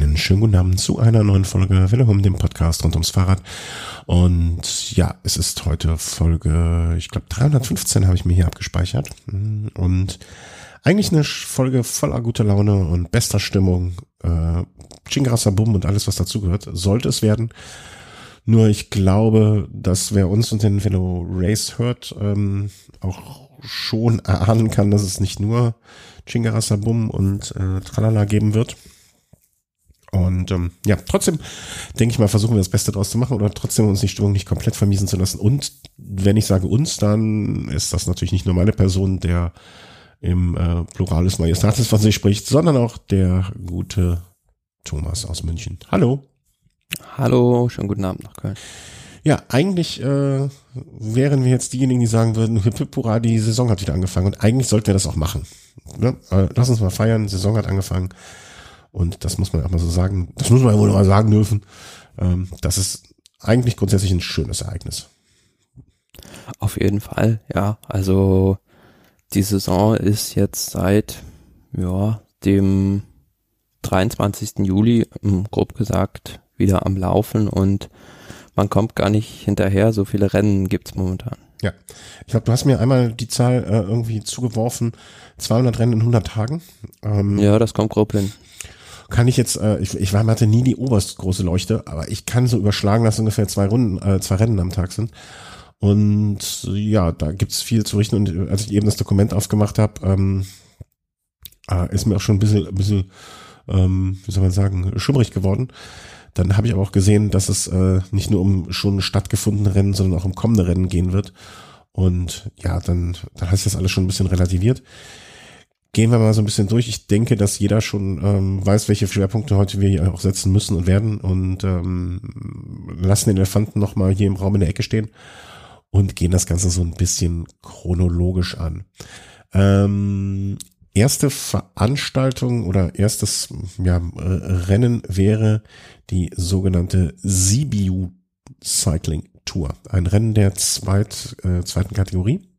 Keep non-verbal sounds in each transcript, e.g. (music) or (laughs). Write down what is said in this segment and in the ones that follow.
Einen schönen guten Abend zu einer neuen Folge Willem, dem Podcast rund ums Fahrrad. Und ja, es ist heute Folge, ich glaube 315 habe ich mir hier abgespeichert. Und eigentlich eine Folge voller guter Laune und bester Stimmung. Äh, Chingrasa Bum und alles, was dazugehört, sollte es werden. Nur ich glaube, dass wer uns und den Velo Race hört, ähm, auch schon erahnen kann, dass es nicht nur Chingarasa Bum und äh, Tralala geben wird. Und ähm, ja, trotzdem denke ich mal, versuchen wir das Beste draus zu machen oder trotzdem uns die Stimmung nicht komplett vermiesen zu lassen. Und wenn ich sage uns, dann ist das natürlich nicht nur meine Person, der im äh, Pluralis Majestatis von sich spricht, sondern auch der gute Thomas aus München. Hallo. Hallo, schönen guten Abend nach Köln. Ja, eigentlich äh, wären wir jetzt diejenigen, die sagen würden, hip, hip hurra, die Saison hat wieder angefangen. Und eigentlich sollten wir das auch machen. Ne? Äh, lass uns mal feiern, Saison hat angefangen. Und das muss man auch mal so sagen, das muss man wohl mal sagen dürfen. Ähm, das ist eigentlich grundsätzlich ein schönes Ereignis. Auf jeden Fall, ja. Also die Saison ist jetzt seit ja, dem 23. Juli, grob gesagt, wieder am Laufen und man kommt gar nicht hinterher. So viele Rennen gibt's momentan. Ja, ich glaube, du hast mir einmal die Zahl äh, irgendwie zugeworfen, 200 Rennen in 100 Tagen. Ähm, ja, das kommt grob hin kann ich jetzt, äh, ich, ich war, hatte nie die oberst große Leuchte, aber ich kann so überschlagen, dass ungefähr zwei Runden, äh, zwei Rennen am Tag sind. Und ja, da gibt's viel zu richten. Und als ich eben das Dokument aufgemacht habe, ähm, äh, ist mir auch schon ein bisschen, ein bisschen ähm, wie soll man sagen, schummrig geworden. Dann habe ich aber auch gesehen, dass es äh, nicht nur um schon stattgefundene Rennen, sondern auch um kommende Rennen gehen wird. Und ja, dann, dann heißt das alles schon ein bisschen relativiert gehen wir mal so ein bisschen durch. Ich denke, dass jeder schon ähm, weiß, welche Schwerpunkte heute wir hier auch setzen müssen und werden und ähm, lassen den Elefanten nochmal hier im Raum in der Ecke stehen und gehen das Ganze so ein bisschen chronologisch an. Ähm, erste Veranstaltung oder erstes ja, Rennen wäre die sogenannte Sibiu Cycling Tour. Ein Rennen der zweit, äh, zweiten Kategorie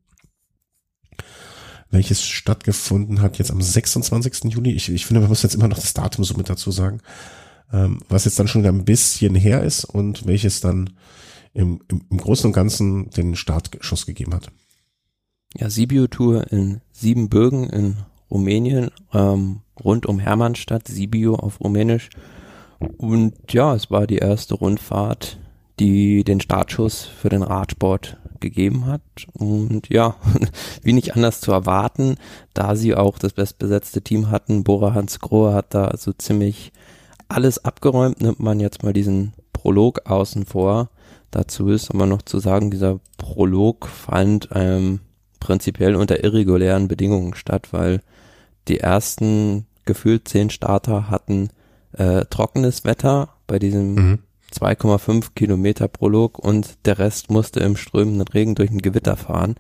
welches stattgefunden hat jetzt am 26. Juli. Ich, ich finde, man muss jetzt immer noch das Datum so mit dazu sagen, ähm, was jetzt dann schon wieder ein bisschen her ist und welches dann im, im, im Großen und Ganzen den Startschuss gegeben hat. Ja, Sibiu Tour in Siebenbürgen in Rumänien, ähm, rund um Hermannstadt, Sibiu auf Rumänisch. Und ja, es war die erste Rundfahrt, die den Startschuss für den Radsport gegeben hat. Und ja, (laughs) wie nicht anders zu erwarten, da sie auch das bestbesetzte Team hatten. Bora Hans Grohe hat da so ziemlich alles abgeräumt, nimmt man jetzt mal diesen Prolog außen vor. Dazu ist aber noch zu sagen, dieser Prolog fand ähm, prinzipiell unter irregulären Bedingungen statt, weil die ersten gefühlt zehn Starter hatten äh, trockenes Wetter bei diesem mhm. 2,5 Kilometer Prolog und der Rest musste im strömenden Regen durch ein Gewitter fahren.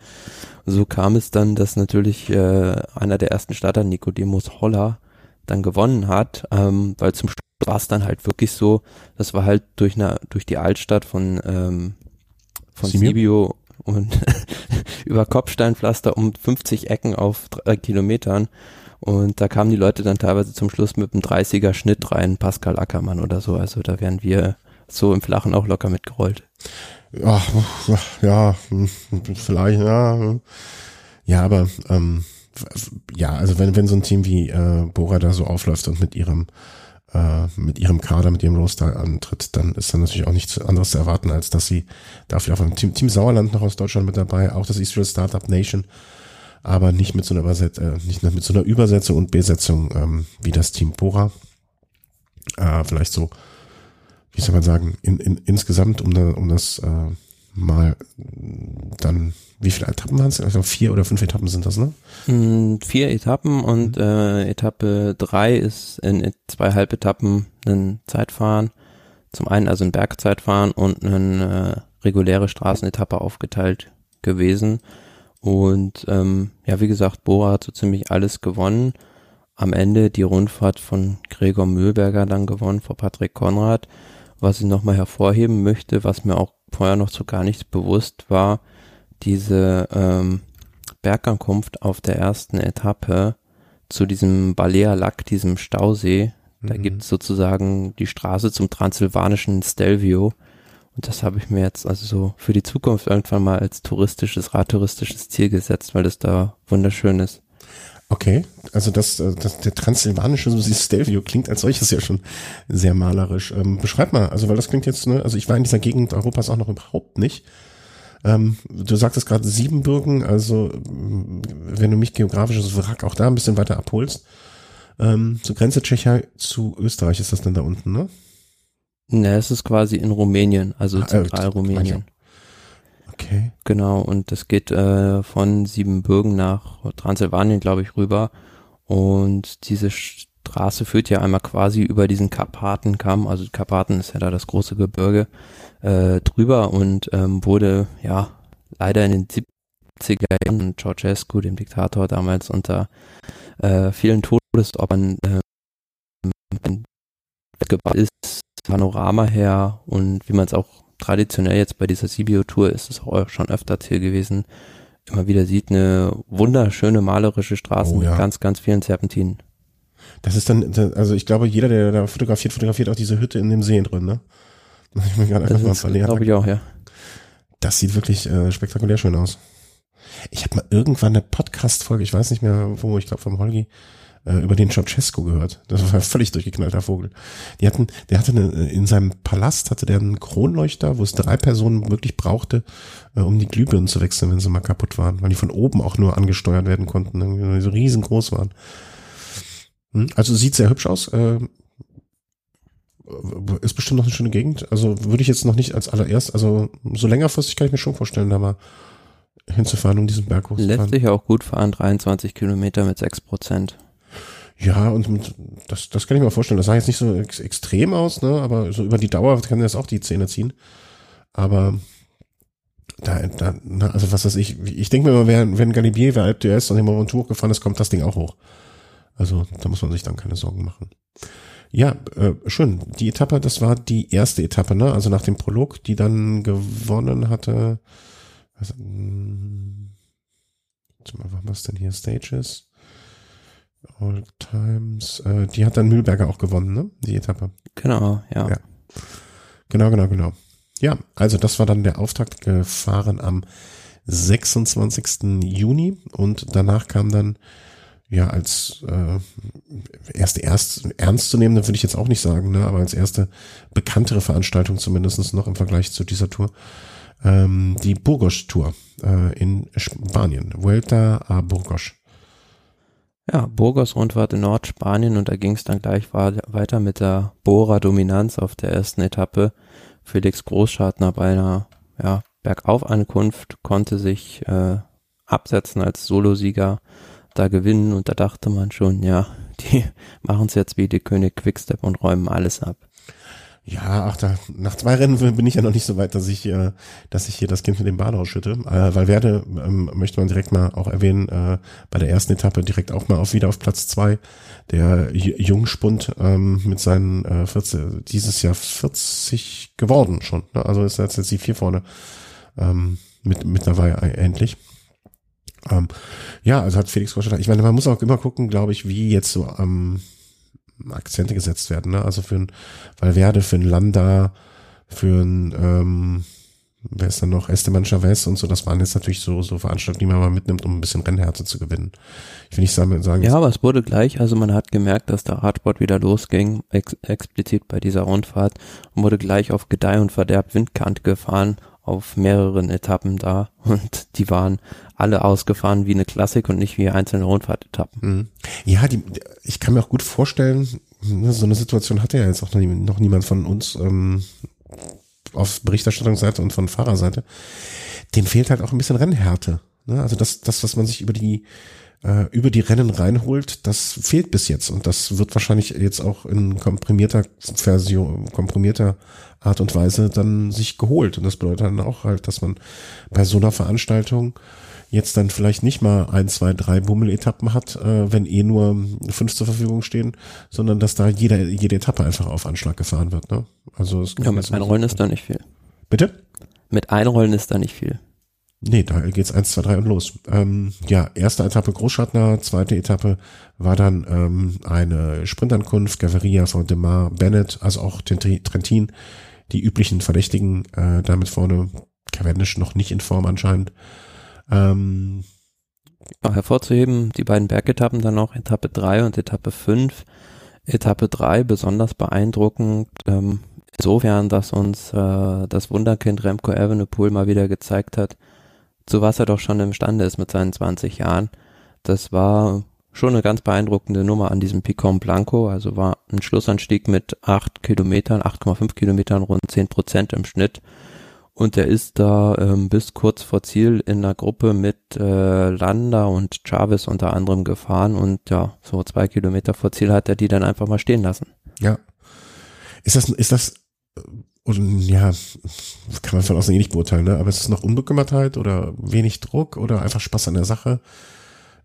So kam es dann, dass natürlich äh, einer der ersten Starter, Nicodemus Holler, dann gewonnen hat, ähm, weil zum Schluss war es dann halt wirklich so, das war halt durch eine, durch die Altstadt von ähm, von Sibio und (laughs) über Kopfsteinpflaster um 50 Ecken auf drei Kilometern und da kamen die Leute dann teilweise zum Schluss mit einem 30er Schnitt rein, Pascal Ackermann oder so. Also da wären wir so im Flachen auch locker mitgerollt. Ja, ja, vielleicht, ja. Ja, aber ähm, ja, also wenn, wenn so ein Team wie äh, Bora da so aufläuft und mit ihrem äh, mit ihrem Kader, mit ihrem Roster antritt, dann ist dann natürlich auch nichts anderes zu erwarten, als dass sie dafür auf einem Team, Team Sauerland noch aus Deutschland mit dabei, auch das Israel Startup Nation, aber nicht mit so einer Übersetzung, äh, nicht mit so einer Übersetzung und Besetzung ähm, wie das Team Bora. Äh, vielleicht so wie soll man sagen, in, in, insgesamt, um, da, um das äh, mal dann, wie viele Etappen waren es? Also vier oder fünf Etappen sind das, ne? Mm, vier Etappen und mhm. äh, Etappe drei ist in zwei Halbetappen ein Zeitfahren. Zum einen also ein Bergzeitfahren und eine äh, reguläre Straßenetappe aufgeteilt gewesen. Und ähm, ja, wie gesagt, Bora hat so ziemlich alles gewonnen. Am Ende die Rundfahrt von Gregor Mühlberger dann gewonnen vor Patrick Konrad. Was ich nochmal hervorheben möchte, was mir auch vorher noch so gar nicht bewusst war, diese ähm, Bergankunft auf der ersten Etappe zu diesem Balea Lack, diesem Stausee, Da mhm. gibt es sozusagen die Straße zum transsilvanischen Stelvio. Und das habe ich mir jetzt also so für die Zukunft irgendwann mal als touristisches, radtouristisches Ziel gesetzt, weil das da wunderschön ist. Okay, also das, äh, das der transsilvanische Stelvio klingt als solches ja schon sehr malerisch. Ähm, beschreib mal, also weil das klingt jetzt, ne, also ich war in dieser Gegend Europas auch noch überhaupt nicht. Ähm, du sagtest gerade Siebenbürgen, also wenn du mich geografisches Wrack auch da ein bisschen weiter abholst, ähm, zur Grenze Tschechei zu Österreich ist das dann da unten, ne? Ne, es ist quasi in Rumänien, also ah, äh, Zentralrumänien. Okay. Genau, und das geht äh, von Siebenbürgen nach Transsilvanien, glaube ich, rüber. Und diese Straße führt ja einmal quasi über diesen Karpatenkamm, also Karpaten ist ja da das große Gebirge, äh, drüber und ähm, wurde ja leider in den 70er Jahren Ceausescu, dem Diktator damals, unter äh, vielen Todesopfern äh, gebaut ist, Panorama her und wie man es auch traditionell jetzt bei dieser Sibio-Tour ist es auch schon öfter Ziel gewesen, immer wieder sieht, eine wunderschöne malerische Straße oh, ja. mit ganz, ganz vielen Serpentinen. Das ist dann, also ich glaube, jeder, der da fotografiert, fotografiert auch diese Hütte in dem See drin, ne? Das ich mir gerade einfach mal Glaube ich auch, ja. Das sieht wirklich äh, spektakulär schön aus. Ich habe mal irgendwann eine Podcast-Folge, ich weiß nicht mehr wo, ich glaube vom Holgi, äh, über den Ceausescu gehört. Das war ein völlig durchgeknallter Vogel. Die hatten, der hatte eine, in seinem Palast hatte der einen Kronleuchter, wo es drei Personen wirklich brauchte, äh, um die Glühbirnen zu wechseln, wenn sie mal kaputt waren, weil die von oben auch nur angesteuert werden konnten, weil die so riesengroß waren. Hm? Also sieht sehr hübsch aus. Äh, ist bestimmt noch eine schöne Gegend. Also würde ich jetzt noch nicht als allererst, also so längerfristig kann ich mir schon vorstellen, da mal hinzufahren, um diesen Berg hochzufahren. Lässt sich auch gut fahren, 23 Kilometer mit 6 Prozent. Ja, und, das, das kann ich mir vorstellen. Das sah jetzt nicht so ex extrem aus, ne? aber so über die Dauer kann das auch die Zähne ziehen. Aber da, da also was weiß ich, ich denke mir immer, wenn, wenn Galibier, wer Alp d'Huez und den Mont Ventoux gefahren ist, kommt das Ding auch hoch. Also da muss man sich dann keine Sorgen machen. Ja, äh, schön. Die Etappe, das war die erste Etappe, ne? Also nach dem Prolog, die dann gewonnen hatte. Was, mh, hm, was denn hier? Stages? All Times. Äh, die hat dann Mühlberger auch gewonnen, ne? Die Etappe. Genau, ja. ja. Genau, genau, genau. Ja, also das war dann der Auftakt gefahren am 26. Juni und danach kam dann ja als äh, erste erst ernstzunehmende würde ich jetzt auch nicht sagen, ne, aber als erste bekanntere Veranstaltung zumindestens noch im Vergleich zu dieser Tour ähm, die Burgos Tour äh, in Spanien, Vuelta a Burgos. Ja, Burgos Rundfahrt in Nordspanien und da ging es dann gleich weiter mit der Bora Dominanz auf der ersten Etappe. Felix Großschartner bei einer ja, Bergaufankunft konnte sich äh, absetzen als Solosieger da gewinnen und da dachte man schon, ja, (laughs) die machen es jetzt wie die König Quickstep und räumen alles ab. Ja, ach, da, nach zwei Rennen bin ich ja noch nicht so weit, dass ich, äh, dass ich hier das Kind mit dem Bad ausschütte. Äh, weil Werde ähm, möchte man direkt mal auch erwähnen, äh, bei der ersten Etappe direkt auch mal auf wieder auf Platz zwei. Der Jungspund ähm, mit seinen äh, 40, dieses Jahr 40 geworden schon. Ne? Also ist jetzt, die vier vorne ähm, mit, mit dabei äh, endlich. Ähm, ja, also hat Felix Groschert, ich meine, man muss auch immer gucken, glaube ich, wie jetzt so ähm, Akzente gesetzt werden. Ne? Also für ein Valverde, für ein Landa, für ein, ähm, wer ist dann noch, Esteban Chavez und so, das waren jetzt natürlich so, so Veranstaltungen, die man mal mitnimmt, um ein bisschen Rennhärte zu gewinnen. Ich will nicht sagen, Ja, aber es wurde gleich, also man hat gemerkt, dass der Radsport wieder losging, ex explizit bei dieser Rundfahrt, und wurde gleich auf Gedeih und Verderb Windkant gefahren auf mehreren Etappen da (laughs) und die waren alle ausgefahren wie eine Klassik und nicht wie einzelne Rundfahrtetappen. Mhm. Ja, die, ich kann mir auch gut vorstellen, ne, so eine Situation hatte ja jetzt auch noch, niemand von uns ähm, auf Berichterstattungsseite und von Fahrerseite. Den fehlt halt auch ein bisschen Rennhärte. Ne? Also das, das, was man sich über die äh, über die Rennen reinholt, das fehlt bis jetzt und das wird wahrscheinlich jetzt auch in komprimierter Version, komprimierter Art und Weise dann sich geholt. Und das bedeutet dann auch halt, dass man bei so einer Veranstaltung jetzt dann vielleicht nicht mal ein, zwei, drei Bummeletappen hat, äh, wenn eh nur fünf zur Verfügung stehen, sondern dass da jede, jede Etappe einfach auf Anschlag gefahren wird. Ne? Also es ja, mit einrollen ist da nicht viel. Bitte? Mit einrollen ist da nicht viel. Nee, da geht's eins, zwei, drei und los. Ähm, ja, erste Etappe Großschartner, zweite Etappe war dann ähm, eine Sprintankunft, Gaviria von Demar, Bennett, also auch Trentin, die üblichen Verdächtigen äh, damit vorne. Cavendish noch nicht in Form anscheinend. Ähm, ja, hervorzuheben, die beiden Bergetappen dann noch, Etappe drei und Etappe fünf. Etappe drei besonders beeindruckend, ähm, insofern, dass uns äh, das Wunderkind Remco Evenepoel mal wieder gezeigt hat, zu was er doch schon imstande ist mit seinen 20 Jahren. Das war schon eine ganz beeindruckende Nummer an diesem Picon Blanco, also war ein Schlussanstieg mit 8 Kilometern, 8,5 Kilometern, rund 10 Prozent im Schnitt. Und er ist da ähm, bis kurz vor Ziel in einer Gruppe mit äh, Landa und Chavez unter anderem gefahren und ja, so zwei Kilometer vor Ziel hat er die dann einfach mal stehen lassen. Ja. Ist das, ist das und ja, kann man von außen eh nicht beurteilen, ne? aber ist es noch Unbekümmertheit oder wenig Druck oder einfach Spaß an der Sache?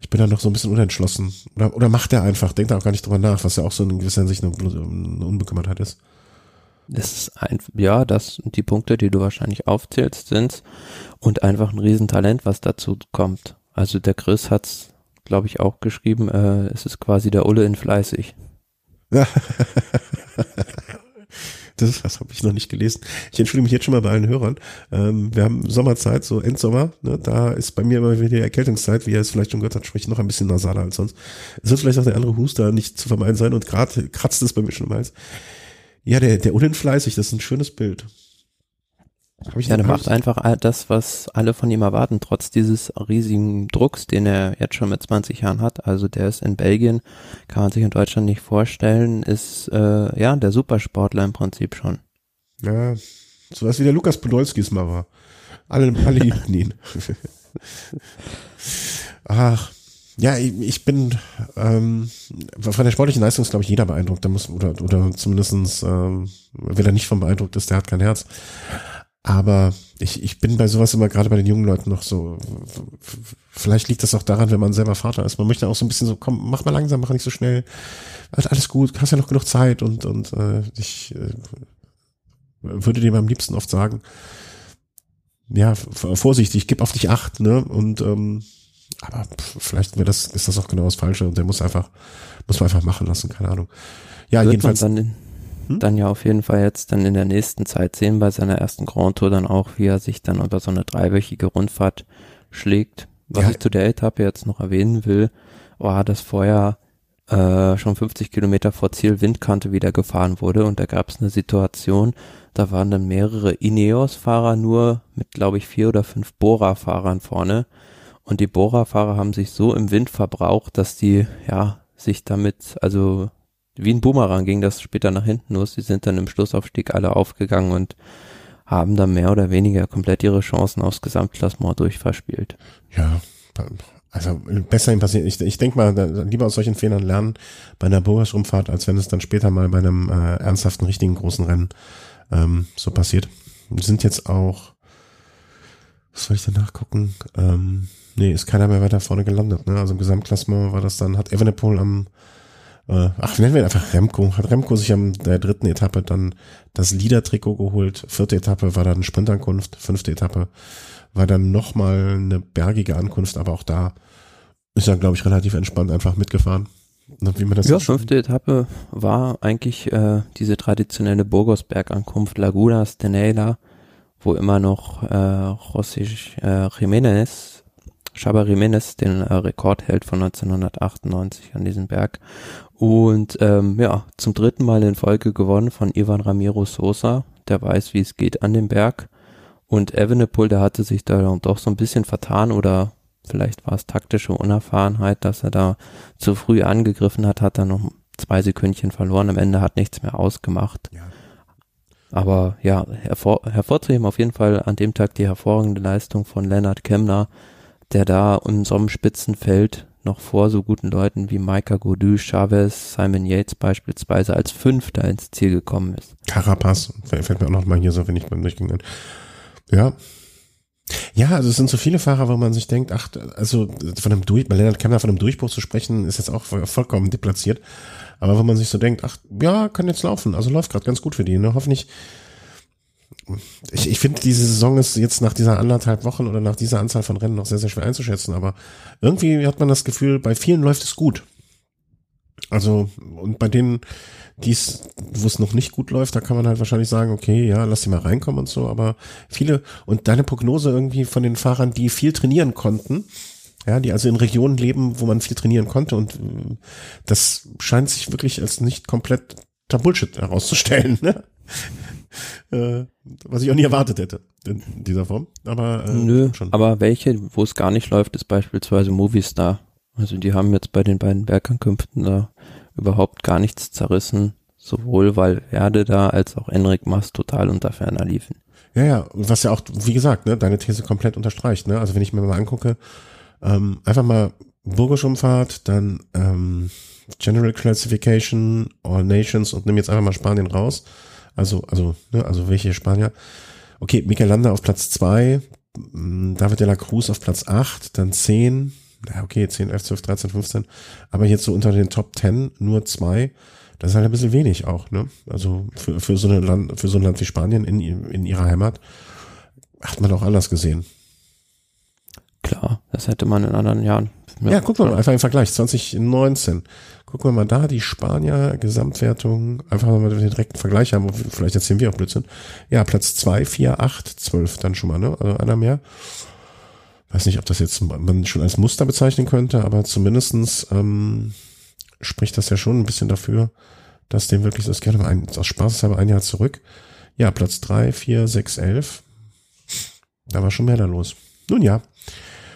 Ich bin da noch so ein bisschen unentschlossen. Oder, oder macht er einfach, denkt er auch gar nicht drüber nach, was ja auch so in gewisser Hinsicht eine, eine Unbekümmertheit ist. Das ist ein, ja, das die Punkte, die du wahrscheinlich aufzählst, sind und einfach ein Riesentalent, was dazu kommt. Also der Chris hat's, glaube ich, auch geschrieben, äh, es ist quasi der Ulle in fleißig. (laughs) Das, das habe ich noch nicht gelesen. Ich entschuldige mich jetzt schon mal bei allen Hörern. Ähm, wir haben Sommerzeit, so Endsommer. Ne? Da ist bei mir immer wieder die Erkältungszeit. Wie ihr es vielleicht schon gehört habt, spreche ich noch ein bisschen nasaler als sonst. Es wird vielleicht auch der andere Huster nicht zu vermeiden sein und gerade kratzt es bei mir schon im. Ja, der, der unentfleißig, das ist ein schönes Bild. Ja, der macht einfach das, was alle von ihm erwarten, trotz dieses riesigen Drucks, den er jetzt schon mit 20 Jahren hat. Also der ist in Belgien, kann man sich in Deutschland nicht vorstellen, ist äh, ja der Supersportler im Prinzip schon. Ja, sowas wie der Lukas Podolskis mal war. Alle, alle liebten ihn. (laughs) Ach, ja, ich, ich bin ähm, von der sportlichen Leistung ist, glaube ich, jeder beeindruckt. Da muss, oder, oder zumindestens ähm, wer da nicht von beeindruckt ist, der hat kein Herz. Aber ich, ich bin bei sowas immer gerade bei den jungen Leuten noch so, vielleicht liegt das auch daran, wenn man selber Vater ist. Man möchte auch so ein bisschen so, komm, mach mal langsam, mach nicht so schnell. Alles gut, hast ja noch genug Zeit und, und äh, ich äh, würde dem am liebsten oft sagen, ja, vorsichtig, gib auf dich acht, ne? Und ähm, aber vielleicht wäre das, ist das auch genau das Falsche und der muss einfach, muss man einfach machen lassen, keine Ahnung. Ja, Wird jedenfalls. Man dann hm? dann ja auf jeden Fall jetzt dann in der nächsten Zeit sehen bei seiner ersten Grand Tour dann auch, wie er sich dann über so eine dreiwöchige Rundfahrt schlägt. Was ja. ich zu der Etappe jetzt noch erwähnen will, war, dass vorher äh, schon 50 Kilometer vor Ziel Windkante wieder gefahren wurde und da gab es eine Situation, da waren dann mehrere Ineos-Fahrer nur mit, glaube ich, vier oder fünf Bora-Fahrern vorne und die Bora-Fahrer haben sich so im Wind verbraucht, dass die ja sich damit, also wie ein Boomerang ging das später nach hinten los. Sie sind dann im Schlussaufstieg alle aufgegangen und haben dann mehr oder weniger komplett ihre Chancen aufs Gesamtklassement durchverspielt. Ja, also besser passiert. Ich, ich denke mal, lieber aus solchen Fehlern lernen bei einer Boas-Rumfahrt, als wenn es dann später mal bei einem äh, ernsthaften, richtigen großen Rennen ähm, so passiert. Wir sind jetzt auch, was soll ich denn nachgucken? Ähm, nee, ist keiner mehr weiter vorne gelandet. Ne? Also im Gesamtklassement war das dann, hat Evenepoel am äh, ach, nennen wir ihn einfach Remco. Hat Remco sich am der dritten Etappe dann das Liedertrikot geholt. Vierte Etappe war dann Sprintankunft. Fünfte Etappe war dann nochmal eine bergige Ankunft, aber auch da ist er, glaube ich, relativ entspannt einfach mitgefahren. Wie man das ja, fünfte Etappe war eigentlich äh, diese traditionelle Burgosberg-Ankunft Lagunas de Neila, wo immer noch äh, José äh, Jiménez Chaba Jiménez den äh, Rekord hält von 1998 an diesem Berg. Und ähm, ja, zum dritten Mal in Folge gewonnen von Ivan Ramiro Sosa, der weiß, wie es geht an dem Berg. Und Evenepoel, der hatte sich da doch so ein bisschen vertan oder vielleicht war es taktische Unerfahrenheit, dass er da zu früh angegriffen hat, hat dann noch zwei Sekündchen verloren. Am Ende hat nichts mehr ausgemacht. Ja. Aber ja, hervor, hervorzuheben auf jeden Fall an dem Tag die hervorragende Leistung von Leonard Kemner, der da in so Spitzenfeld noch vor so guten Leuten wie Micah Godu, Chavez, Simon Yates beispielsweise als Fünfter ins Ziel gekommen ist. Carapaz, fällt mir auch noch mal hier so, wenn ich beim Durchgehen Ja. Ja, also es sind so viele Fahrer, wo man sich denkt, ach, also von einem Durch, bei Leonard Kemner von einem Durchbruch zu sprechen, ist jetzt auch vollkommen deplatziert. Aber wo man sich so denkt, ach, ja, kann jetzt laufen, also läuft gerade ganz gut für die, ne? Hoffentlich ich, ich finde, diese Saison ist jetzt nach dieser anderthalb Wochen oder nach dieser Anzahl von Rennen noch sehr, sehr schwer einzuschätzen, aber irgendwie hat man das Gefühl, bei vielen läuft es gut. Also, und bei denen, dies, wo es noch nicht gut läuft, da kann man halt wahrscheinlich sagen, okay, ja, lass sie mal reinkommen und so, aber viele, und deine Prognose irgendwie von den Fahrern, die viel trainieren konnten, ja, die also in Regionen leben, wo man viel trainieren konnte und äh, das scheint sich wirklich als nicht komplett Bullshit herauszustellen, ne? Äh, was ich auch nie erwartet hätte in dieser Form. Aber äh, Nö, schon. aber welche, wo es gar nicht läuft, ist beispielsweise Movistar. Also die haben jetzt bei den beiden Bergankünften da überhaupt gar nichts zerrissen, sowohl weil Erde da als auch Enric Mas total unter Ferner liefen. Ja, ja, was ja auch, wie gesagt, ne, deine These komplett unterstreicht. Ne? Also wenn ich mir mal angucke, ähm, einfach mal Burgischumfahrt, dann ähm, General Classification, All Nations und nimm jetzt einfach mal Spanien raus. Also, also, ne, also welche Spanier? Okay, Mikel Landa auf Platz zwei, David de la Cruz auf Platz acht, dann zehn, ja, okay, 10, 11, 12, 13, 15, aber jetzt so unter den Top 10 nur zwei, das ist halt ein bisschen wenig auch, ne? Also für, für so ein Land, für so ein Land wie Spanien in, in ihrer Heimat hat man auch anders gesehen. Klar, das hätte man in anderen Jahren. Ja, ja guck mal, einfach im Vergleich, 2019. Gucken wir mal da, die Spanier Gesamtwertung, einfach mal den direkten Vergleich haben, vielleicht erzählen wir auch Blödsinn. Ja, Platz 2, 4, 8, 12 dann schon mal, ne? Also einer mehr weiß nicht, ob das jetzt man schon als Muster bezeichnen könnte, aber zumindestens ähm, spricht das ja schon ein bisschen dafür, dass dem wirklich das gerne mal ein, aus Spaß aber ein Jahr zurück. Ja, Platz drei, vier, sechs, elf. Da war schon mehr da los. Nun ja.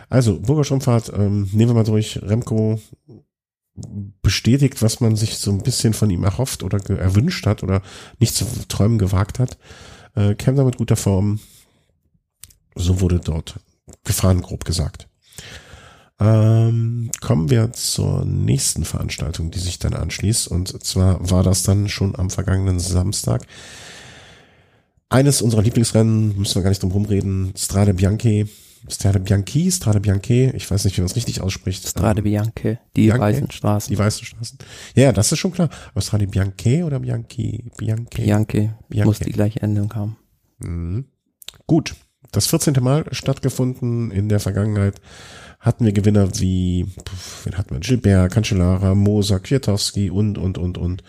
Also, Burgerschumfahrt, ähm, nehmen wir mal durch. Remco bestätigt, was man sich so ein bisschen von ihm erhofft oder erwünscht hat oder nicht zu träumen gewagt hat. Äh, käme da mit guter Form. So wurde dort gefahren, grob gesagt. Ähm, kommen wir zur nächsten Veranstaltung, die sich dann anschließt. Und zwar war das dann schon am vergangenen Samstag. Eines unserer Lieblingsrennen, müssen wir gar nicht drum rumreden, Strade Bianchi, Strade Bianchi, Strade Bianchi, ich weiß nicht, wie man es richtig ausspricht. Strade Bianchi, die Bianchi, weißen Straßen. Die weißen Straßen. Ja, das ist schon klar. Aber Strade Bianchi oder Bianchi? Bianchi. Bianchi. Bianchi. Muss die gleiche Endung haben. Mhm. Gut das 14. Mal stattgefunden. In der Vergangenheit hatten wir Gewinner wie, wen hatten wir? Gilbert, Cancellara, Moser, Kwiatowski und, und, und, und.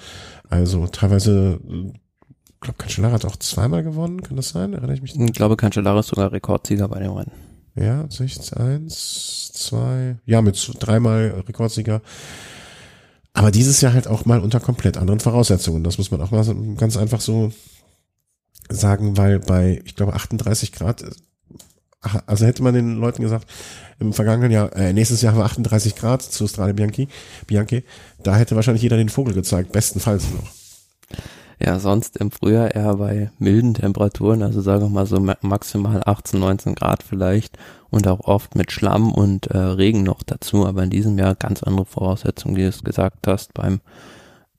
Also teilweise, ich glaube, Cancellara hat auch zweimal gewonnen, kann das sein? Erinnere ich mich? Ich glaube, Cancellara ist sogar Rekordsieger bei dem Rennen. Ja, 16, 1, 2, ja, mit dreimal Rekordsieger. Aber dieses Jahr halt auch mal unter komplett anderen Voraussetzungen. Das muss man auch mal ganz einfach so sagen, weil bei, ich glaube, 38 Grad, also hätte man den Leuten gesagt, im vergangenen Jahr, äh, nächstes Jahr haben wir 38 Grad zu Strade Bianchi, Bianchi, da hätte wahrscheinlich jeder den Vogel gezeigt, bestenfalls noch. Ja, sonst im Frühjahr eher bei milden Temperaturen, also sagen wir mal so maximal 18, 19 Grad vielleicht und auch oft mit Schlamm und äh, Regen noch dazu, aber in diesem Jahr ganz andere Voraussetzungen, wie du es gesagt hast, beim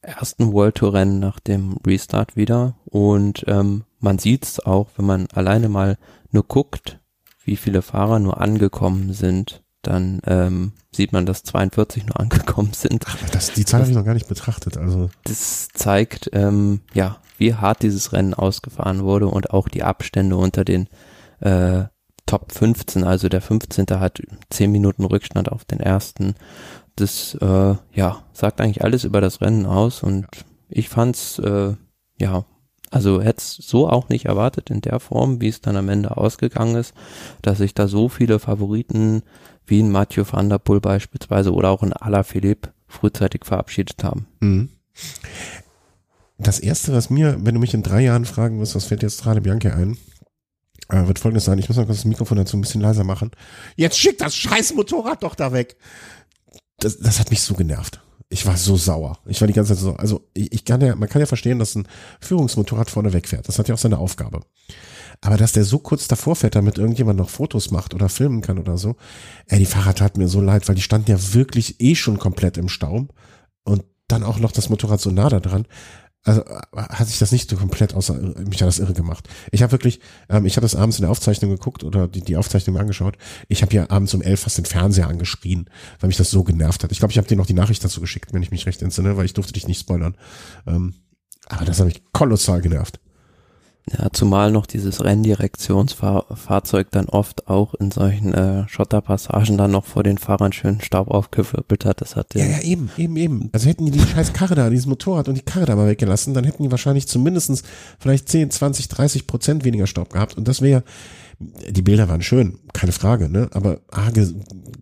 ersten World Tour Rennen nach dem Restart wieder. Und ähm, man sieht's auch, wenn man alleine mal nur guckt, wie viele Fahrer nur angekommen sind, dann ähm, sieht man, dass 42 nur (laughs) angekommen sind. Ach, das, die Zahl habe ich noch gar nicht betrachtet. Also das zeigt, ähm, ja, wie hart dieses Rennen ausgefahren wurde und auch die Abstände unter den äh, Top 15. Also der 15. hat 10 Minuten Rückstand auf den ersten. Das äh, ja sagt eigentlich alles über das Rennen aus und ich fand's äh, ja also hätte es so auch nicht erwartet in der Form, wie es dann am Ende ausgegangen ist, dass sich da so viele Favoriten wie ein Mathieu van der Poel beispielsweise oder auch ein Alaphilippe frühzeitig verabschiedet haben. Mhm. Das erste, was mir, wenn du mich in drei Jahren fragen wirst, was fällt jetzt gerade Bianca ein, äh, wird folgendes sein. Ich muss mal kurz das Mikrofon dazu ein bisschen leiser machen. Jetzt schick das scheiß Motorrad doch da weg. Das, das hat mich so genervt. Ich war so sauer. Ich war die ganze Zeit so, also ich, ich kann ja, man kann ja verstehen, dass ein Führungsmotorrad vorne wegfährt. Das hat ja auch seine Aufgabe. Aber dass der so kurz davor fährt, damit irgendjemand noch Fotos macht oder filmen kann oder so, ey, die Fahrrad tat mir so leid, weil die standen ja wirklich eh schon komplett im Staum und dann auch noch das Motorrad so nah da dran also hat sich das nicht so komplett außer mich hat das irre gemacht. Ich habe wirklich, ähm, ich habe das abends in der Aufzeichnung geguckt oder die, die Aufzeichnung angeschaut. Ich habe ja abends um elf fast den Fernseher angeschrien, weil mich das so genervt hat. Ich glaube, ich habe dir noch die Nachricht dazu geschickt, wenn ich mich recht entsinne, weil ich durfte dich nicht spoilern. Ähm, aber das hat mich kolossal genervt. Ja, zumal noch dieses Renndirektionsfahrzeug dann oft auch in solchen äh, Schotterpassagen dann noch vor den Fahrern schön Staub aufgewirbelt hat. Das hat ja, ja, eben, eben, eben. Also hätten die die scheiß Karre da, dieses Motorrad und die Karre da mal weggelassen, dann hätten die wahrscheinlich zumindestens vielleicht 10, 20, 30 Prozent weniger Staub gehabt. Und das wäre, die Bilder waren schön, keine Frage, ne? Aber A, ges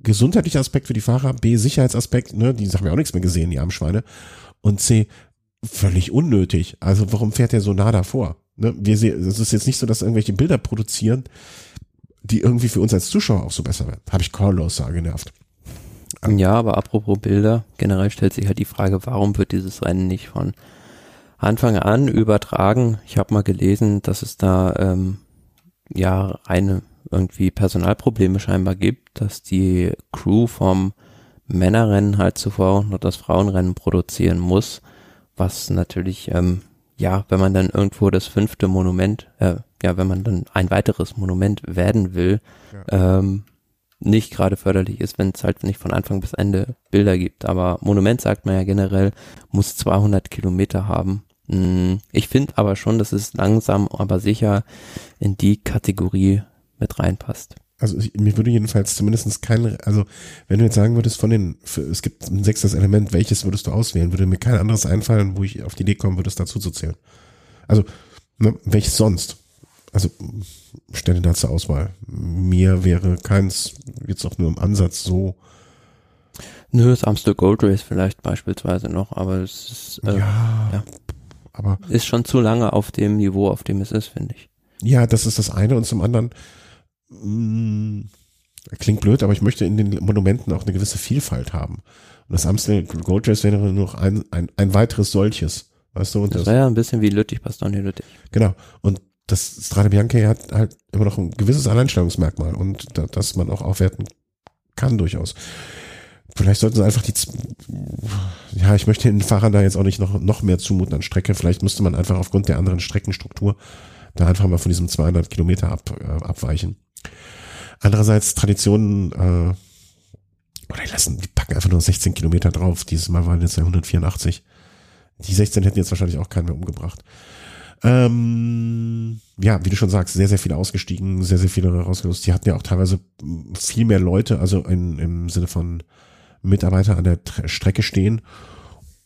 gesundheitlicher Aspekt für die Fahrer, B, Sicherheitsaspekt, ne? Die haben ja auch nichts mehr gesehen, die armen Schweine. Und C, völlig unnötig. Also warum fährt er so nah davor? Ne? Wir sehen, es ist jetzt nicht so, dass irgendwelche Bilder produzieren, die irgendwie für uns als Zuschauer auch so besser werden. Habe ich Carlos sage genervt. Ja, aber apropos Bilder, generell stellt sich halt die Frage, warum wird dieses Rennen nicht von Anfang an übertragen? Ich habe mal gelesen, dass es da ähm, ja eine irgendwie Personalprobleme scheinbar gibt, dass die Crew vom Männerrennen halt zuvor noch das Frauenrennen produzieren muss, was natürlich ähm, ja, wenn man dann irgendwo das fünfte Monument, äh, ja, wenn man dann ein weiteres Monument werden will, ja. ähm, nicht gerade förderlich ist, wenn es halt nicht von Anfang bis Ende Bilder gibt. Aber Monument sagt man ja generell, muss 200 Kilometer haben. Hm, ich finde aber schon, dass es langsam, aber sicher in die Kategorie mit reinpasst. Also ich, mir würde jedenfalls zumindestens kein, also wenn du jetzt sagen würdest, von den, für, es gibt ein sechstes Element, welches würdest du auswählen, würde mir kein anderes einfallen, wo ich auf die Idee kommen würde, es dazu zu zählen. Also, ne, welches sonst? Also, stelle da zur Auswahl. Mir wäre keins jetzt auch nur im Ansatz so. Nö, das Amstel Gold Race vielleicht beispielsweise noch, aber es ist, äh, ja, ja, aber ist schon zu lange auf dem Niveau, auf dem es ist, finde ich. Ja, das ist das eine und zum anderen, mh, mm, klingt blöd, aber ich möchte in den Monumenten auch eine gewisse Vielfalt haben. Und das Amstel Gold Race wäre nur noch ein, ein, ein weiteres solches. Weißt du, und das, das wäre ja ein bisschen wie Lüttich, Bastogne Lüttich. Genau. Und das Strade Bianche hat halt immer noch ein gewisses Alleinstellungsmerkmal und da, das man auch aufwerten kann durchaus. Vielleicht sollten sie einfach die, ja, ich möchte den Fahrern da jetzt auch nicht noch, noch mehr zumuten an Strecke. Vielleicht müsste man einfach aufgrund der anderen Streckenstruktur da einfach mal von diesem 200 Kilometer ab, äh, abweichen. Andererseits Traditionen, äh, oder die lassen, die packen einfach nur 16 Kilometer drauf. Dieses Mal waren jetzt ja 184. Die 16 hätten jetzt wahrscheinlich auch keinen mehr umgebracht. Ähm, ja, wie du schon sagst, sehr, sehr viele ausgestiegen, sehr, sehr viele rausgelöst. Die hatten ja auch teilweise viel mehr Leute, also in, im Sinne von Mitarbeiter an der Strecke stehen,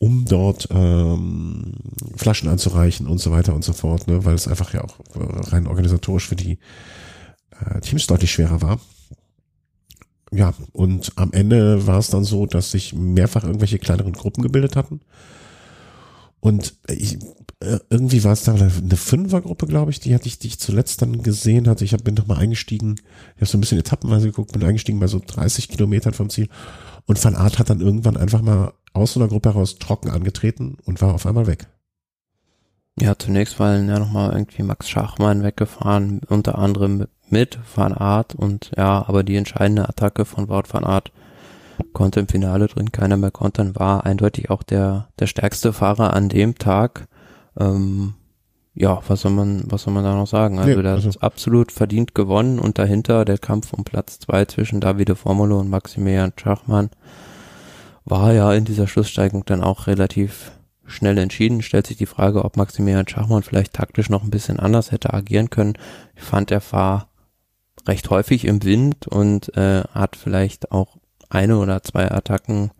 um dort ähm, Flaschen anzureichen und so weiter und so fort, ne, weil es einfach ja auch rein organisatorisch für die äh, Teams deutlich schwerer war. Ja, und am Ende war es dann so, dass sich mehrfach irgendwelche kleineren Gruppen gebildet hatten. Und ich, äh, irgendwie war es da eine Fünfergruppe, glaube ich, die hatte ich, die ich zuletzt dann gesehen hatte. Ich hab, bin noch mal eingestiegen, ich habe so ein bisschen etappenweise geguckt, bin eingestiegen bei so 30 Kilometern vom Ziel. Und Van Art hat dann irgendwann einfach mal aus so einer Gruppe heraus trocken angetreten und war auf einmal weg. Ja, zunächst war ja nochmal irgendwie Max Schachmann weggefahren, unter anderem mit Van Art und ja, aber die entscheidende Attacke von Wout Van Art konnte im Finale drin keiner mehr kontern, war eindeutig auch der, der stärkste Fahrer an dem Tag. Ähm, ja, was soll man, was soll man da noch sagen? Also, nee, der also. hat absolut verdient gewonnen und dahinter der Kampf um Platz zwei zwischen Davide Formulo und Maximilian Schachmann war ja in dieser Schlusssteigung dann auch relativ schnell entschieden. Stellt sich die Frage, ob Maximilian Schachmann vielleicht taktisch noch ein bisschen anders hätte agieren können. Ich fand, er war recht häufig im Wind und äh, hat vielleicht auch eine oder zwei Attacken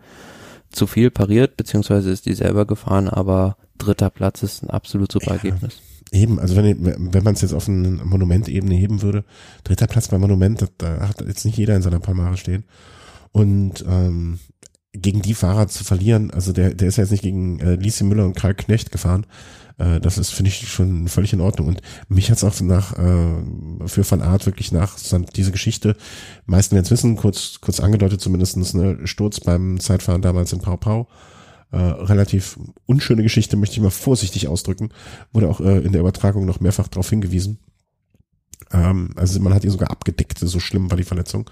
zu viel pariert, beziehungsweise ist die selber gefahren, aber dritter Platz ist ein absolut super ja, Ergebnis. Eben, also wenn, wenn man es jetzt auf eine Monumentebene heben würde, dritter Platz beim Monument, da hat jetzt nicht jeder in seiner Palmare stehen. Und ähm, gegen die Fahrer zu verlieren, also der, der ist ja jetzt nicht gegen äh, Lise Müller und Karl Knecht gefahren. Äh, das ist, finde ich, schon völlig in Ordnung. Und mich hat's auch nach äh, für Van Art wirklich nach diese Geschichte, meisten werden es wissen, kurz, kurz angedeutet zumindestens ne, Sturz beim Zeitfahren damals in Pau Pau. Äh, relativ unschöne Geschichte, möchte ich mal vorsichtig ausdrücken. Wurde auch äh, in der Übertragung noch mehrfach darauf hingewiesen. Ähm, also man hat ihn sogar abgedeckt, so schlimm war die Verletzung.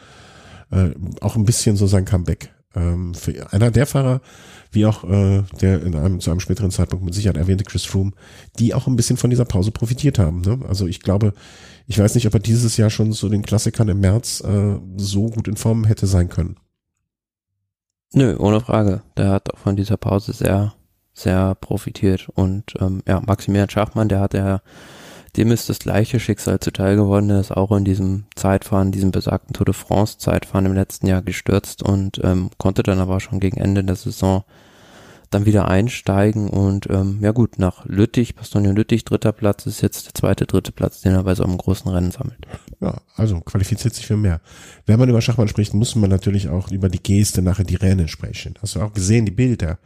Äh, auch ein bisschen so sein Comeback ähm, für einer der Fahrer, wie auch äh, der in einem zu einem späteren Zeitpunkt mit Sicherheit erwähnte Chris Froome, die auch ein bisschen von dieser Pause profitiert haben. Ne? Also ich glaube, ich weiß nicht, ob er dieses Jahr schon zu den Klassikern im März äh, so gut in Form hätte sein können. Nö, ohne Frage. Der hat auch von dieser Pause sehr, sehr profitiert. Und ähm, ja, Maximilian Schachmann, der hat ja dem ist das gleiche Schicksal zuteil geworden. Er ist auch in diesem Zeitfahren, diesem besagten Tour de France Zeitfahren im letzten Jahr gestürzt und ähm, konnte dann aber schon gegen Ende der Saison dann wieder einsteigen und ähm, ja gut, nach Lüttich, Bastogne Lüttich, dritter Platz, ist jetzt der zweite, dritte Platz, den er bei so einem großen Rennen sammelt. Ja, also qualifiziert sich für mehr. Wenn man über Schachmann spricht, muss man natürlich auch über die Geste nachher die Rennen sprechen. Hast du auch gesehen, die Bilder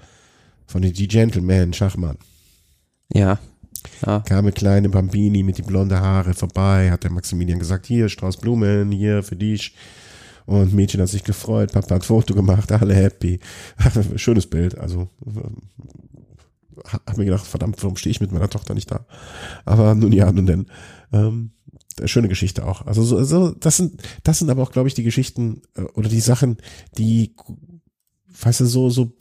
von den die Gentleman Schachmann? Ja, ja. Kam eine kleine Bambini mit die blonde Haare vorbei, hat der Maximilian gesagt, hier Strauß Blumen, hier für dich. Und Mädchen hat sich gefreut, Papa hat Foto gemacht, alle happy. (laughs) Schönes Bild, also hab mir gedacht, verdammt, warum stehe ich mit meiner Tochter nicht da? Aber nun ja, nun denn. Ähm, schöne Geschichte auch. Also so, so, das sind, das sind aber auch, glaube ich, die Geschichten äh, oder die Sachen, die, weißt du, so, so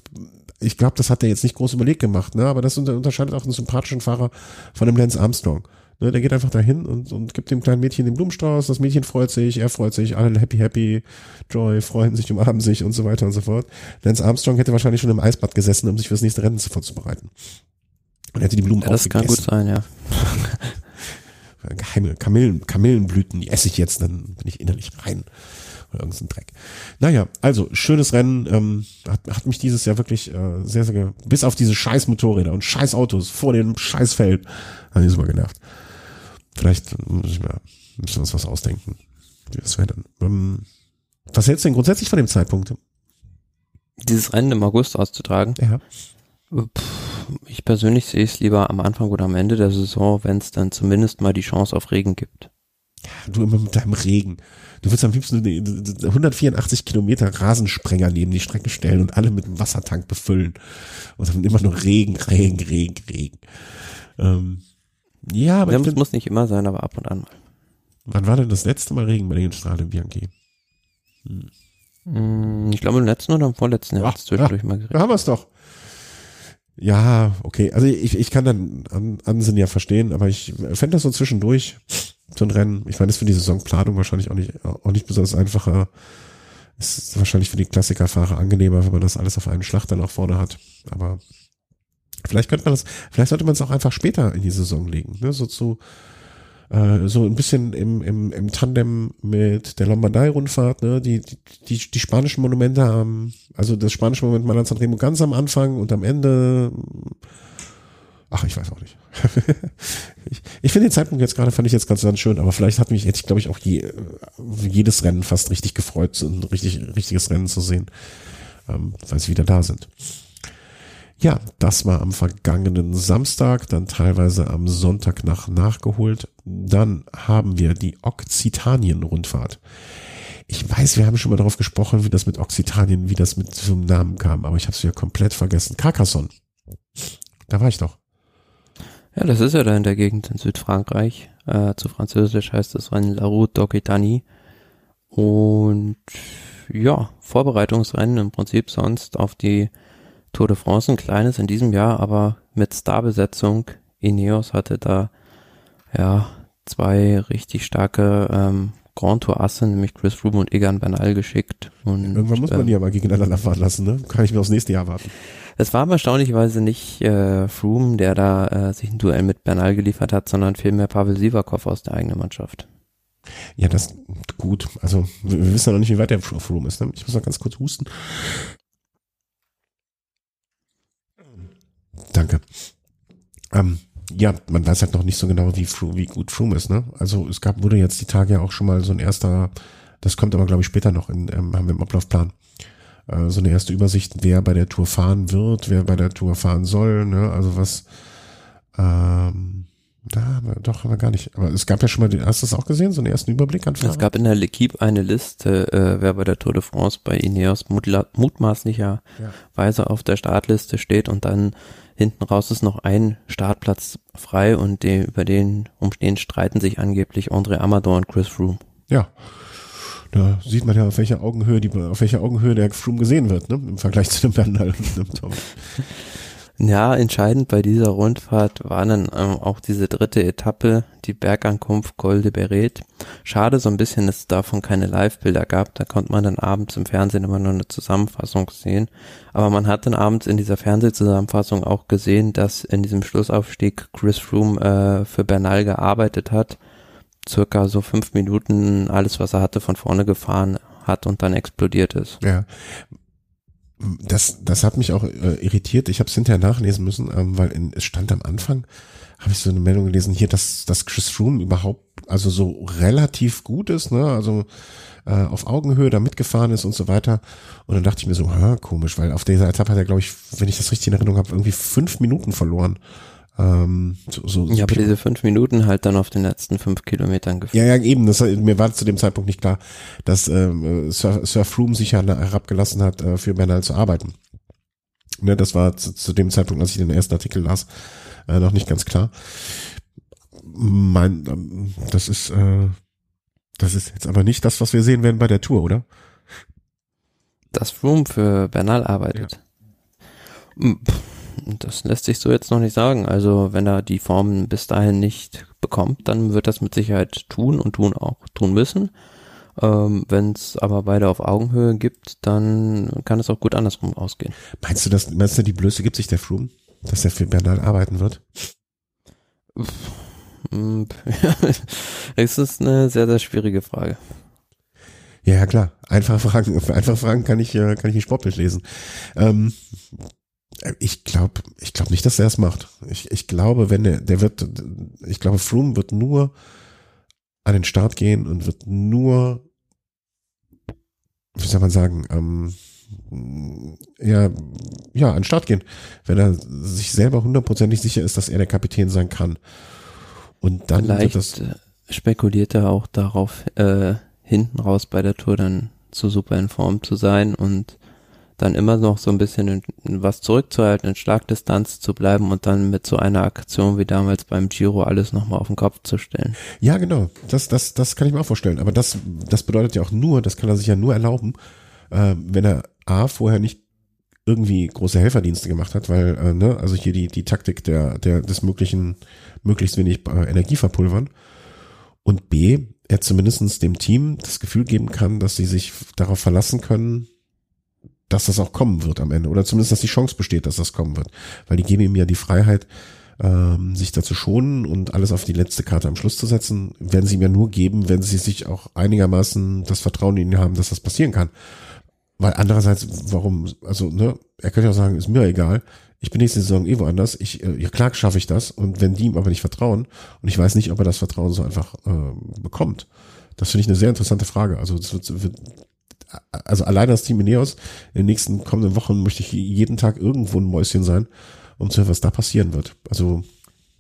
ich glaube, das hat er jetzt nicht groß überlegt gemacht, ne? aber das unterscheidet auch einen sympathischen Fahrer von dem Lance Armstrong. Ne? Der geht einfach dahin und, und gibt dem kleinen Mädchen den Blumenstrauß, das Mädchen freut sich, er freut sich, alle happy, happy, joy, freuen sich, umarmen sich und so weiter und so fort. Lance Armstrong hätte wahrscheinlich schon im Eisbad gesessen, um sich fürs nächste Rennen vorzubereiten. Und hätte die Blumen ja, Das kann gut sein, ja. (laughs) Geheime Kamillen, Kamillenblüten, die esse ich jetzt, dann bin ich innerlich rein oder irgendein Dreck. Naja, also schönes Rennen. Ähm, hat, hat mich dieses Jahr wirklich äh, sehr, sehr, bis auf diese scheiß Motorräder und scheiß Autos vor dem Scheißfeld, hat mich super genervt. Vielleicht muss ich mir müssen wir uns was ausdenken. Wie das wäre dann. Ähm, was hältst du denn grundsätzlich von dem Zeitpunkt? Dieses Rennen im August auszutragen? Ja. Ich persönlich sehe es lieber am Anfang oder am Ende der Saison, wenn es dann zumindest mal die Chance auf Regen gibt. Ja, du immer mit deinem Regen. Du willst am liebsten 184 Kilometer Rasensprenger neben die Strecke stellen und alle mit einem Wassertank befüllen. Und dann immer nur Regen, Regen, Regen, Regen. Ähm, ja, aber. Ja, es muss nicht immer sein, aber ab und an mal. Wann war denn das letzte Mal Regen bei den Strade Bianchi? Hm. Ich glaube im letzten oder im vorletzten Jahr hat es zwischendurch ja, mal geregnet. Da haben wir es doch. Ja, okay. Also ich, ich kann dann An Ansinn ja verstehen, aber ich fände das so zwischendurch so ein Rennen. Ich meine, das ist für die Saisonplanung wahrscheinlich auch nicht, auch nicht besonders einfacher. Es ist wahrscheinlich für die Klassikerfahrer angenehmer, wenn man das alles auf einen Schlag dann auch vorne hat. Aber vielleicht könnte man das, vielleicht sollte man es auch einfach später in die Saison legen, ne? So zu, äh, so ein bisschen im, im, im Tandem mit der Lombardei-Rundfahrt, ne? Die, die, die, spanischen Monumente haben, also das spanische Monument Malan Sanremo ganz am Anfang und am Ende Ach, ich weiß auch nicht. (laughs) ich, ich finde den Zeitpunkt jetzt gerade, fand ich jetzt ganz, ganz schön, aber vielleicht hat mich, hätte ich glaube ich auch je, jedes Rennen fast richtig gefreut, ein richtig, richtiges Rennen zu sehen, ähm, weil sie wieder da sind. Ja, das war am vergangenen Samstag, dann teilweise am Sonntag nach nachgeholt. Dann haben wir die Okzitanien-Rundfahrt. Ich weiß, wir haben schon mal darauf gesprochen, wie das mit Okzitanien, wie das mit zum Namen kam, aber ich habe es wieder komplett vergessen. Carcassonne. Da war ich doch. Ja, das ist ja da in der Gegend in Südfrankreich. Äh, zu Französisch heißt das Rennen La Route d'Occitanie. Und ja, Vorbereitungsrennen im Prinzip sonst auf die Tour de France, ein kleines in diesem Jahr, aber mit Starbesetzung. Ineos hatte da ja zwei richtig starke ähm, Grand Tour Asse, nämlich Chris Froome und Egan Bernal geschickt. Und, Irgendwann muss man ähm, die ja mal gegeneinander fahren lassen, ne? Kann ich mir aufs nächste Jahr warten. Es war erstaunlicherweise nicht äh, Froome, der da äh, sich ein Duell mit Bernal geliefert hat, sondern vielmehr Pavel Sivakov aus der eigenen Mannschaft. Ja, das gut. Also wir, wir wissen ja noch nicht, wie weit der Froome ist. Ne? Ich muss noch ganz kurz husten. Danke. Ähm, ja, man weiß halt noch nicht so genau, wie, wie gut Froome ist. Ne? Also es gab wurde jetzt die Tage ja auch schon mal so ein erster. Das kommt aber glaube ich später noch in ähm, haben wir im Ablaufplan äh, so eine erste Übersicht, wer bei der Tour fahren wird, wer bei der Tour fahren soll, ne? Also was ähm, da, doch, aber gar nicht. Aber es gab ja schon mal, den, hast du das auch gesehen, so einen ersten Überblick an Fahrer? Es gab in der L'Equipe eine Liste, äh, wer bei der Tour de France bei Ineos mutmaßlicherweise ja. auf der Startliste steht und dann hinten raus ist noch ein Startplatz frei und die, über den umstehen streiten sich angeblich André Amador und Chris Froome. Ja, da sieht man ja, auf welcher Augenhöhe die, auf welcher Augenhöhe der Froome gesehen wird, ne? Im Vergleich zu dem Bernal und dem Tom. (laughs) Ja, entscheidend bei dieser Rundfahrt war dann ähm, auch diese dritte Etappe, die Bergankunft Col de Beret. Schade so ein bisschen, dass es davon keine Live-Bilder gab. Da konnte man dann abends im Fernsehen immer nur eine Zusammenfassung sehen. Aber man hat dann abends in dieser Fernsehzusammenfassung auch gesehen, dass in diesem Schlussaufstieg Chris Froome äh, für Bernal gearbeitet hat. Circa so fünf Minuten alles, was er hatte, von vorne gefahren hat und dann explodiert ist. Ja, das, das hat mich auch äh, irritiert. Ich habe es hinterher nachlesen müssen, ähm, weil in, es stand am Anfang, habe ich so eine Meldung gelesen, hier, dass, dass Chris Froome überhaupt also so relativ gut ist, ne? Also äh, auf Augenhöhe da mitgefahren ist und so weiter. Und dann dachte ich mir so, ha, komisch, weil auf dieser Etappe hat er, glaube ich, wenn ich das richtig in Erinnerung habe, irgendwie fünf Minuten verloren. Ähm, so, so, ja, aber diese fünf Minuten halt dann auf den letzten fünf Kilometern geführt. Ja, ja, eben. Das, mir war zu dem Zeitpunkt nicht klar, dass ähm, Sir, Sir Froome sich ja herabgelassen hat, äh, für Bernal zu arbeiten. Ne, das war zu, zu, dem Zeitpunkt, als ich den ersten Artikel las, äh, noch nicht ganz klar. Mein, ähm, das ist, äh, das ist jetzt aber nicht das, was wir sehen werden bei der Tour, oder? Dass Froome für Bernal arbeitet. Ja. Pff das lässt sich so jetzt noch nicht sagen. Also wenn er die Formen bis dahin nicht bekommt, dann wird das mit Sicherheit tun und tun auch tun müssen. Ähm, wenn es aber beide auf Augenhöhe gibt, dann kann es auch gut andersrum ausgehen. Meinst du, dass, meinst du, die Blöße gibt sich der Froome, dass er für Bernal arbeiten wird? (laughs) es ist eine sehr, sehr schwierige Frage. Ja, ja, klar. Einfache Fragen, (laughs) einfache Fragen kann ich, äh, kann ich nicht sportlich lesen. Ähm, ich glaube, ich glaube nicht, dass er es macht. Ich, ich glaube, wenn er, der wird, ich glaube, Froome wird nur an den Start gehen und wird nur, wie soll man sagen, ähm, ja, ja, an den Start gehen, wenn er sich selber hundertprozentig sicher ist, dass er der Kapitän sein kann. Und dann Vielleicht wird das äh, spekuliert er auch darauf, äh, hinten raus bei der Tour dann zu super in Form zu sein und dann immer noch so ein bisschen in, in was zurückzuhalten, in Schlagdistanz zu bleiben und dann mit so einer Aktion wie damals beim Giro alles nochmal auf den Kopf zu stellen. Ja, genau. Das, das, das kann ich mir auch vorstellen. Aber das, das bedeutet ja auch nur, das kann er sich ja nur erlauben, äh, wenn er A, vorher nicht irgendwie große Helferdienste gemacht hat, weil, äh, ne, also hier die, die Taktik der, der, des möglichen, möglichst wenig äh, Energie verpulvern. Und B, er zumindestens dem Team das Gefühl geben kann, dass sie sich darauf verlassen können, dass das auch kommen wird am Ende. Oder zumindest, dass die Chance besteht, dass das kommen wird. Weil die geben ihm ja die Freiheit, ähm, sich dazu schonen und alles auf die letzte Karte am Schluss zu setzen, werden sie ihm ja nur geben, wenn sie sich auch einigermaßen das Vertrauen in ihn haben, dass das passieren kann. Weil andererseits, warum, also, ne, er könnte ja auch sagen, ist mir egal, ich bin nächste Saison eh woanders, ich, äh, klar schaffe ich das und wenn die ihm aber nicht vertrauen und ich weiß nicht, ob er das Vertrauen so einfach äh, bekommt. Das finde ich eine sehr interessante Frage. Also es wird, wird also alleine das Team Ineos, in den nächsten kommenden Wochen möchte ich jeden Tag irgendwo ein Mäuschen sein, um zu hören, was da passieren wird. Also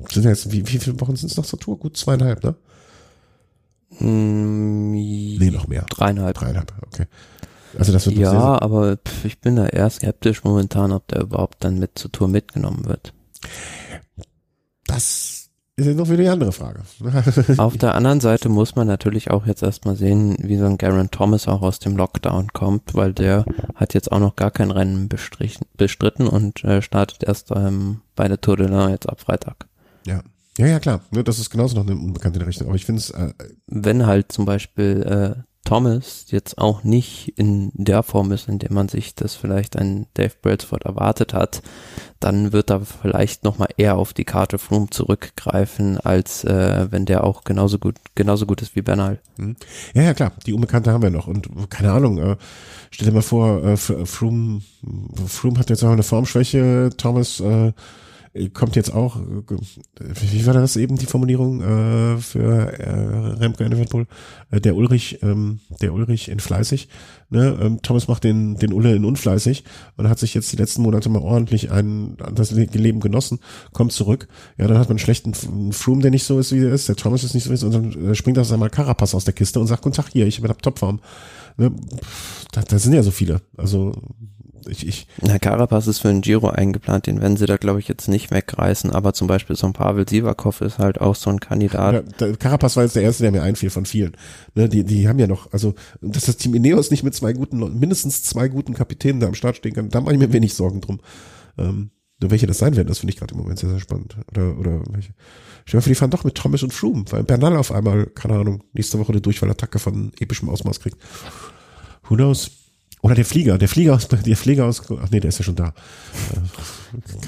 sind ja jetzt, wie, wie viele Wochen sind es noch zur Tour? Gut zweieinhalb, ne? Mm, nee, noch mehr. Dreieinhalb. Dreieinhalb, okay. Also das wird Ja, sehr, sehr aber ich bin da eher skeptisch momentan, ob der überhaupt dann mit zur Tour mitgenommen wird. Das ist jetzt noch wieder die andere Frage. (laughs) Auf der anderen Seite muss man natürlich auch jetzt erstmal sehen, wie so ein Garen Thomas auch aus dem Lockdown kommt, weil der hat jetzt auch noch gar kein Rennen bestritten und äh, startet erst ähm, bei der Tour de l'Ain jetzt ab Freitag. Ja. Ja, ja, klar. Das ist genauso noch eine unbekannte Richtung. Aber ich finde es. Äh, Wenn halt zum Beispiel äh, Thomas jetzt auch nicht in der Form ist, in der man sich das vielleicht ein Dave Brailsford erwartet hat, dann wird er vielleicht nochmal eher auf die Karte Froome zurückgreifen, als äh, wenn der auch genauso gut, genauso gut ist wie Bernal. Hm. Ja, ja, klar, die Unbekannte haben wir noch. Und keine Ahnung, äh, stell dir mal vor, äh, Froome, Froome hat jetzt auch eine Formschwäche, Thomas äh, kommt jetzt auch, wie war das eben die Formulierung äh, für äh, Remco Evenepoel? Äh, der Ulrich, ähm, der Ulrich in fleißig. Ne? Ähm, Thomas macht den den Ulle in unfleißig und hat sich jetzt die letzten Monate mal ordentlich ein das Leben genossen, kommt zurück. Ja, dann hat man einen schlechten Froome, der nicht so ist, wie er ist. Der Thomas ist nicht so wie er ist und dann äh, springt das einmal Carapaz aus der Kiste und sagt, guten Tag hier, ich bin Topform. Ne? Da, da sind ja so viele. Also ich, ich. Na, Carapaz ist für einen Giro eingeplant, den werden sie da, glaube ich, jetzt nicht wegreißen, aber zum Beispiel so ein Pavel Sivakov ist halt auch so ein Kandidat. Ja, Carapaz war jetzt der erste, der mir einfiel von vielen. Ne, die, die haben ja noch, also, dass das Team Ineos nicht mit zwei guten, mindestens zwei guten Kapitänen da am Start stehen kann, da mache ich mir wenig Sorgen drum. Ähm, Nur welche das sein werden, das finde ich gerade im Moment sehr, sehr spannend. Oder, oder welche. Stell dir vor, die fahren doch mit Thomas und Froome, weil Bernal auf einmal, keine Ahnung, nächste Woche eine Durchfallattacke von epischem Ausmaß kriegt. Who knows? Oder der Flieger, der Flieger aus, der Flieger aus, ach nee, der ist ja schon da.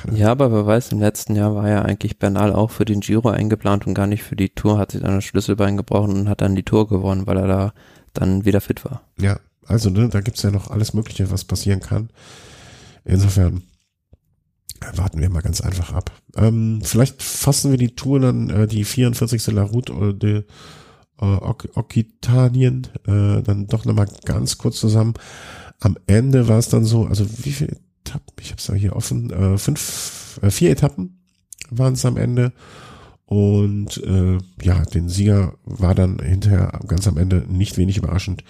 Äh, ja, aber wer weiß, im letzten Jahr war ja eigentlich Bernal auch für den Giro eingeplant und gar nicht für die Tour, hat sich dann das Schlüsselbein gebrochen und hat dann die Tour gewonnen, weil er da dann wieder fit war. Ja, also ne, da gibt's ja noch alles Mögliche, was passieren kann. Insofern warten wir mal ganz einfach ab. Ähm, vielleicht fassen wir die Tour dann, äh, die 44. La Route de äh, Occitanien, äh, dann doch nochmal ganz kurz zusammen. Am Ende war es dann so, also wie viele Etappen, ich habe es hier offen, äh, fünf, äh, vier Etappen waren es am Ende. Und äh, ja, den Sieger war dann hinterher ganz am Ende nicht wenig überraschend,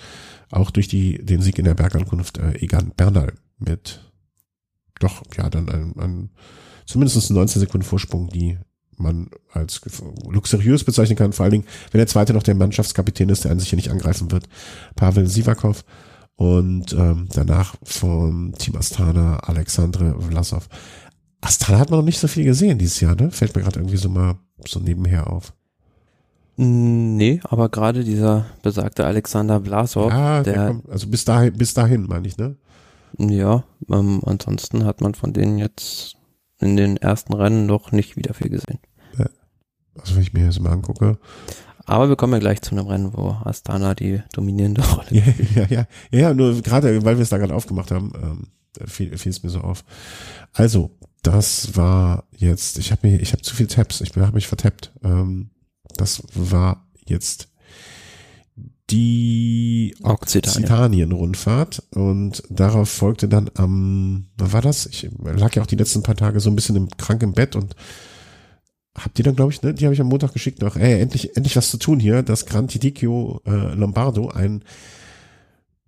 auch durch die den Sieg in der Bergankunft äh, Egan Bernal mit doch, ja, dann ein, ein zumindest 19 Sekunden Vorsprung, die man als luxuriös bezeichnen kann, vor allen Dingen, wenn der zweite noch der Mannschaftskapitän ist, der an sich hier nicht angreifen wird, Pavel Sivakov und ähm, danach vom Team Astana Alexandre Vlasov. Astana hat man noch nicht so viel gesehen dieses Jahr, ne? Fällt mir gerade irgendwie so mal so nebenher auf. Nee, aber gerade dieser besagte Alexander Vlasov, ja, der, der kommt, also bis dahin, bis dahin meine ich, ne? Ja, ähm, ansonsten hat man von denen jetzt in den ersten Rennen noch nicht wieder viel gesehen. Also wenn ich mir das mal angucke. Aber wir kommen ja gleich zu einem Rennen, wo Astana die dominierende (laughs) Rolle ja, ja, ja, ja, ja, nur gerade, weil wir es da gerade aufgemacht haben, ähm, fiel, fiel es mir so auf. Also, das war jetzt, ich habe mir, ich habe zu viel Tabs, ich habe mich vertappt. Ähm, das war jetzt die Occitanien-Rundfahrt und darauf folgte dann am, was war das? Ich lag ja auch die letzten paar Tage so ein bisschen im, krank im Bett und hab die dann, glaube ich, ne, die habe ich am Montag geschickt noch, ey, endlich, endlich was zu tun hier, das Gran Tidicchio äh, Lombardo, ein,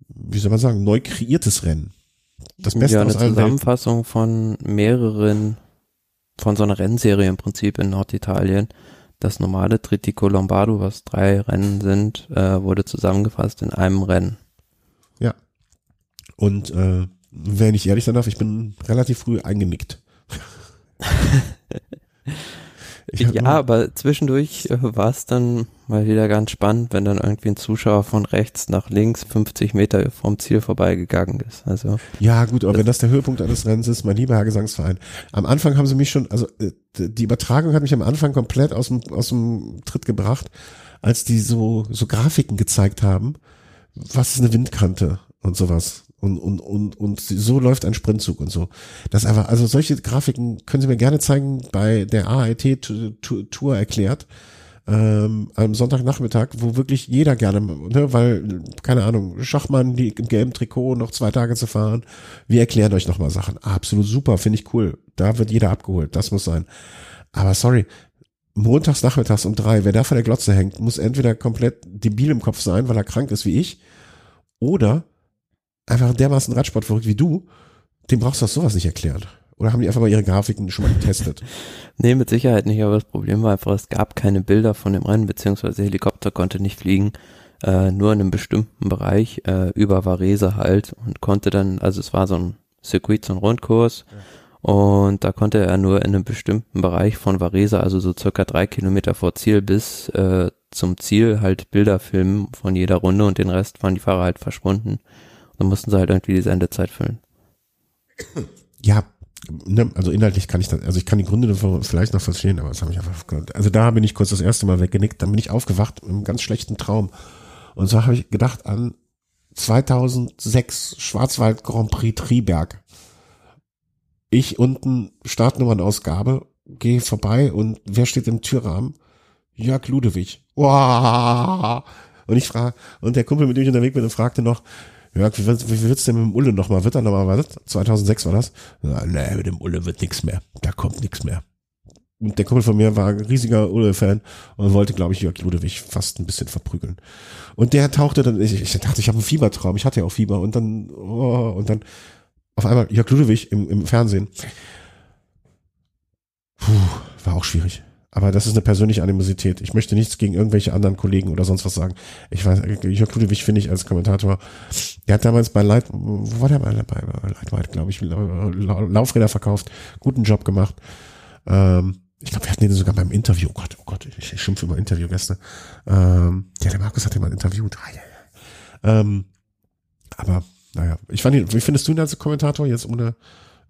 wie soll man sagen, neu kreiertes Rennen. Das Beste ja, eine aus Zusammenfassung von mehreren, von so einer Rennserie im Prinzip in Norditalien das normale Tritico Lombardo, was drei Rennen sind, äh, wurde zusammengefasst in einem Rennen. Ja. Und äh, wenn ich ehrlich sein darf, ich bin relativ früh eingenickt. (laughs) ja, aber zwischendurch äh, war es dann mal wieder ganz spannend, wenn dann irgendwie ein Zuschauer von rechts nach links 50 Meter vom Ziel vorbeigegangen ist. Also ja, gut, aber wenn das der Höhepunkt eines Rennens ist, mein lieber Herr Gesangsverein. Am Anfang haben sie mich schon, also äh, die Übertragung hat mich am Anfang komplett aus dem aus dem Tritt gebracht, als die so so Grafiken gezeigt haben. Was ist eine Windkante und sowas? Und, und, und, und so läuft ein Sprintzug und so. Das einfach, also solche Grafiken können Sie mir gerne zeigen bei der AIT-Tour erklärt, ähm, am Sonntagnachmittag, wo wirklich jeder gerne, ne, weil, keine Ahnung, Schachmann die im gelben Trikot noch zwei Tage zu fahren. Wir erklären euch nochmal Sachen. Absolut super, finde ich cool. Da wird jeder abgeholt. Das muss sein. Aber sorry, montags nachmittags um drei, wer da vor der Glotze hängt, muss entweder komplett debil im Kopf sein, weil er krank ist wie ich, oder einfach dermaßen Radsport verrückt wie du, dem brauchst du das sowas nicht erklären. Oder haben die einfach mal ihre Grafiken schon mal getestet? (laughs) nee, mit Sicherheit nicht, aber das Problem war einfach, es gab keine Bilder von dem Rennen, beziehungsweise Helikopter konnte nicht fliegen, äh, nur in einem bestimmten Bereich, äh, über Varese halt und konnte dann, also es war so ein Circuit, so ein Rundkurs ja. und da konnte er nur in einem bestimmten Bereich von Varese, also so circa drei Kilometer vor Ziel bis äh, zum Ziel halt Bilder filmen von jeder Runde und den Rest waren die Fahrer halt verschwunden. Dann mussten sie halt irgendwie die Sendezeit füllen. Ja, ne, also inhaltlich kann ich das, also ich kann die Gründe vielleicht noch verstehen, aber das habe ich einfach, also da bin ich kurz das erste Mal weggenickt, dann bin ich aufgewacht mit einem ganz schlechten Traum. Und so habe ich gedacht an 2006 Schwarzwald Grand Prix Triberg. Ich unten Startnummernausgabe, gehe vorbei und wer steht im Türrahmen? Jörg Ludewig. Wow. Und ich frage, und der Kumpel, mit dem ich unterwegs bin, fragte noch, Jörg, wie, wie wird's denn mit dem Ulle nochmal? Wird da nochmal was? 2006 war das? Ja, nee, mit dem Ulle wird nix mehr. Da kommt nix mehr. Und der Kumpel von mir war ein riesiger Ulle-Fan und wollte, glaube ich, Jörg Ludewig fast ein bisschen verprügeln. Und der tauchte dann, ich, ich dachte, ich habe einen Fiebertraum. Ich hatte ja auch Fieber. Und dann, oh, und dann auf einmal Jörg Ludewig im, im Fernsehen. Puh, war auch schwierig. Aber das ist eine persönliche Animosität. Ich möchte nichts gegen irgendwelche anderen Kollegen oder sonst was sagen. Ich weiß, Jörg Ludwig finde ich als Kommentator, der hat damals bei Light, wo war der bei, Lightweight, glaube ich, Laufräder verkauft, guten Job gemacht. Ähm, ich glaube, wir hatten den sogar beim Interview. Oh Gott, oh Gott, ich, ich schimpfe über Interviewgäste. Ähm, ja, der Markus hat den mal interviewt. Ah, ja, ja. Ähm, aber, naja, ich fand ihn, wie findest du ihn als Kommentator jetzt ohne,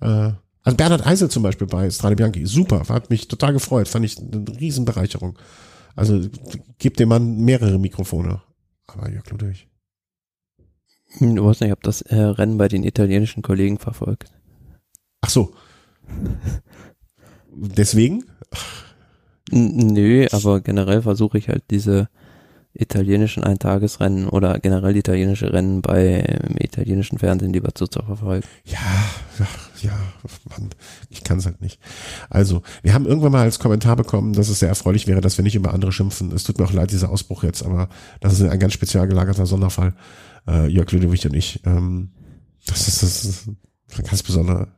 äh, also Bernhard Eisel zum Beispiel bei Strade Bianchi, super, hat mich total gefreut, fand ich eine Riesenbereicherung. Also gibt dem Mann mehrere Mikrofone. Aber Jörg Ludwig. Hm, du weißt nicht, ob das äh, Rennen bei den italienischen Kollegen verfolgt. Ach so. (laughs) Deswegen? Nö, aber generell versuche ich halt diese italienischen Eintagesrennen oder generell italienische Rennen bei im italienischen Fernsehen lieber zu, zu verfolgen. Ja, ja, ja, Mann, ich kann es halt nicht. Also, wir haben irgendwann mal als Kommentar bekommen, dass es sehr erfreulich wäre, dass wir nicht über andere schimpfen. Es tut mir auch leid, dieser Ausbruch jetzt, aber das ist ein ganz spezial gelagerter Sonderfall. Äh, Jörg Ludwig und ich. Ähm, das ist, das ist eine ganz besondere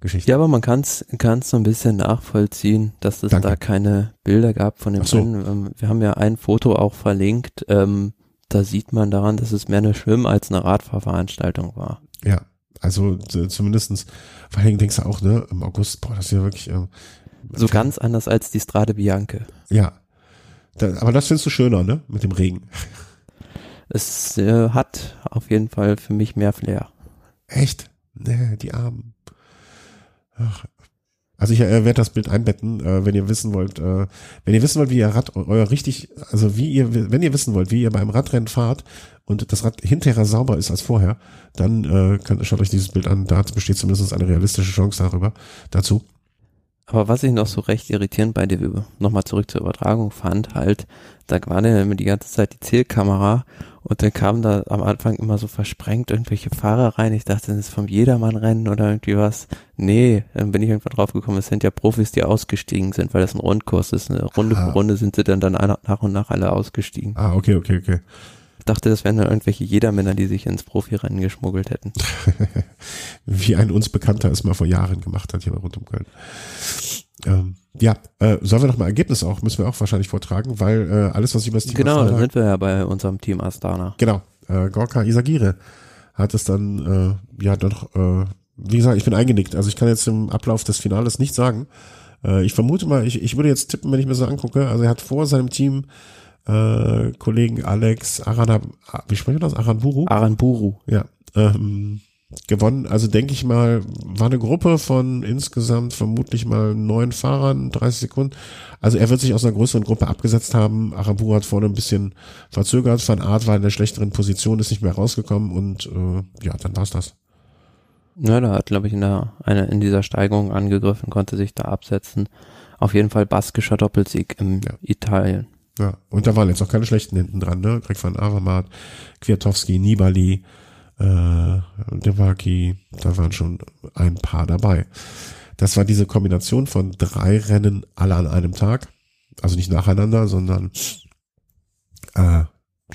Geschichte. Ja, aber man kann es so ein bisschen nachvollziehen, dass es Danke. da keine Bilder gab von dem so. Rennen. Ähm, wir haben ja ein Foto auch verlinkt. Ähm, da sieht man daran, dass es mehr eine Schwimm- als eine Radfahrveranstaltung war. Ja, also zumindestens, vor allem denkst du auch, ne, im August, boah, das ist ja wirklich. Ähm, so ganz anders als die Strade Bianche. Ja. Da, aber das findest du schöner, ne? Mit dem Regen. Es äh, hat auf jeden Fall für mich mehr Flair. Echt? Nee, die Armen. Also ich äh, werde das Bild einbetten, äh, wenn ihr wissen wollt, äh, wenn ihr wissen wollt, wie ihr Rad euer richtig, also wie ihr, wenn ihr wissen wollt, wie ihr beim Radrennen fahrt und das Rad hinterher sauber ist als vorher, dann äh, könnt, schaut euch dieses Bild an. Da besteht zumindest eine realistische Chance darüber dazu. Aber was ich noch so recht irritierend bei dir, nochmal zurück zur Übertragung fand, halt, da war immer die ganze Zeit die Zielkamera und dann kamen da am Anfang immer so versprengt irgendwelche Fahrer rein. Ich dachte, das ist vom Jedermann-Rennen oder irgendwie was. Nee, dann bin ich irgendwann drauf gekommen, es sind ja Profis, die ausgestiegen sind, weil das ein Rundkurs ist. Eine Runde ah. für Runde sind sie dann, dann nach und nach alle ausgestiegen. Ah, okay, okay, okay dachte, das wären dann irgendwelche Jedermänner, die sich ins Profirennen geschmuggelt hätten. (laughs) Wie ein uns Bekannter es mal vor Jahren gemacht hat hier bei Rund um Köln. Ähm, ja, äh, sollen wir noch mal Ergebnis auch, müssen wir auch wahrscheinlich vortragen, weil äh, alles, was ich über das Team Genau, Astana, da sind wir ja bei unserem Team Astana. Genau, äh, Gorka Isagire hat es dann, äh, ja doch, äh, wie gesagt, ich bin eingenickt, also ich kann jetzt im Ablauf des Finales nicht sagen. Äh, ich vermute mal, ich, ich würde jetzt tippen, wenn ich mir so angucke, also er hat vor seinem Team äh, Kollegen Alex Arana, wie sprechen wir das? Aranburu? Aranburu. Ja. Ähm, gewonnen. Also denke ich mal, war eine Gruppe von insgesamt vermutlich mal neun Fahrern, 30 Sekunden. Also er wird sich aus einer größeren Gruppe abgesetzt haben. Aramburu hat vorne ein bisschen verzögert. Van Art war in der schlechteren Position, ist nicht mehr rausgekommen und äh, ja, dann war's das. Ja, da hat, glaube ich, in, der, eine, in dieser Steigung angegriffen, konnte sich da absetzen. Auf jeden Fall baskischer Doppelsieg im ja. Italien. Ja, und da waren jetzt auch keine schlechten hinten dran, ne? Greg van Avermaet, Kwiatowski, Nibali, äh, Devaki, da waren schon ein paar dabei. Das war diese Kombination von drei Rennen alle an einem Tag. Also nicht nacheinander, sondern äh,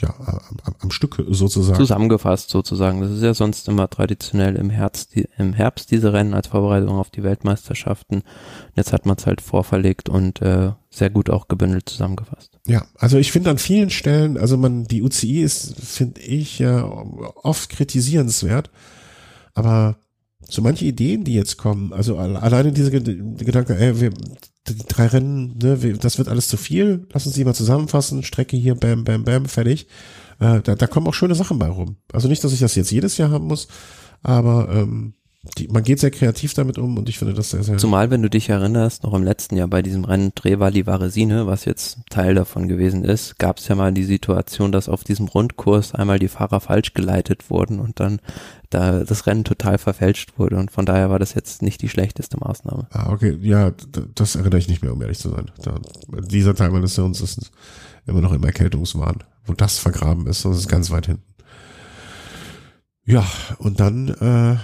ja, am, am Stück sozusagen. Zusammengefasst sozusagen. Das ist ja sonst immer traditionell im Herbst, im Herbst diese Rennen als Vorbereitung auf die Weltmeisterschaften. Jetzt hat man es halt vorverlegt und äh, sehr gut auch gebündelt zusammengefasst. Ja, also ich finde an vielen Stellen, also man, die UCI ist, finde ich, ja oft kritisierenswert, aber so manche Ideen, die jetzt kommen, also alleine diese Gedanke, ey, wir, die drei Rennen, ne, das wird alles zu viel, lass uns die mal zusammenfassen, Strecke hier, bam, bam, bam, fertig. Äh, da, da kommen auch schöne Sachen bei rum. Also nicht, dass ich das jetzt jedes Jahr haben muss, aber ähm, die, man geht sehr kreativ damit um und ich finde das sehr, sehr. Zumal, wenn du dich erinnerst, noch im letzten Jahr bei diesem Rennen Trevali Varesine, was jetzt Teil davon gewesen ist, gab es ja mal die Situation, dass auf diesem Rundkurs einmal die Fahrer falsch geleitet wurden und dann da das Rennen total verfälscht wurde und von daher war das jetzt nicht die schlechteste Maßnahme. Ah, okay, ja, das erinnere ich nicht mehr, um ehrlich zu sein. Da, dieser Teil meines Hirns ist immer noch im Erkältungswahn, wo das vergraben ist, das ist ganz weit hinten. Ja, und dann äh,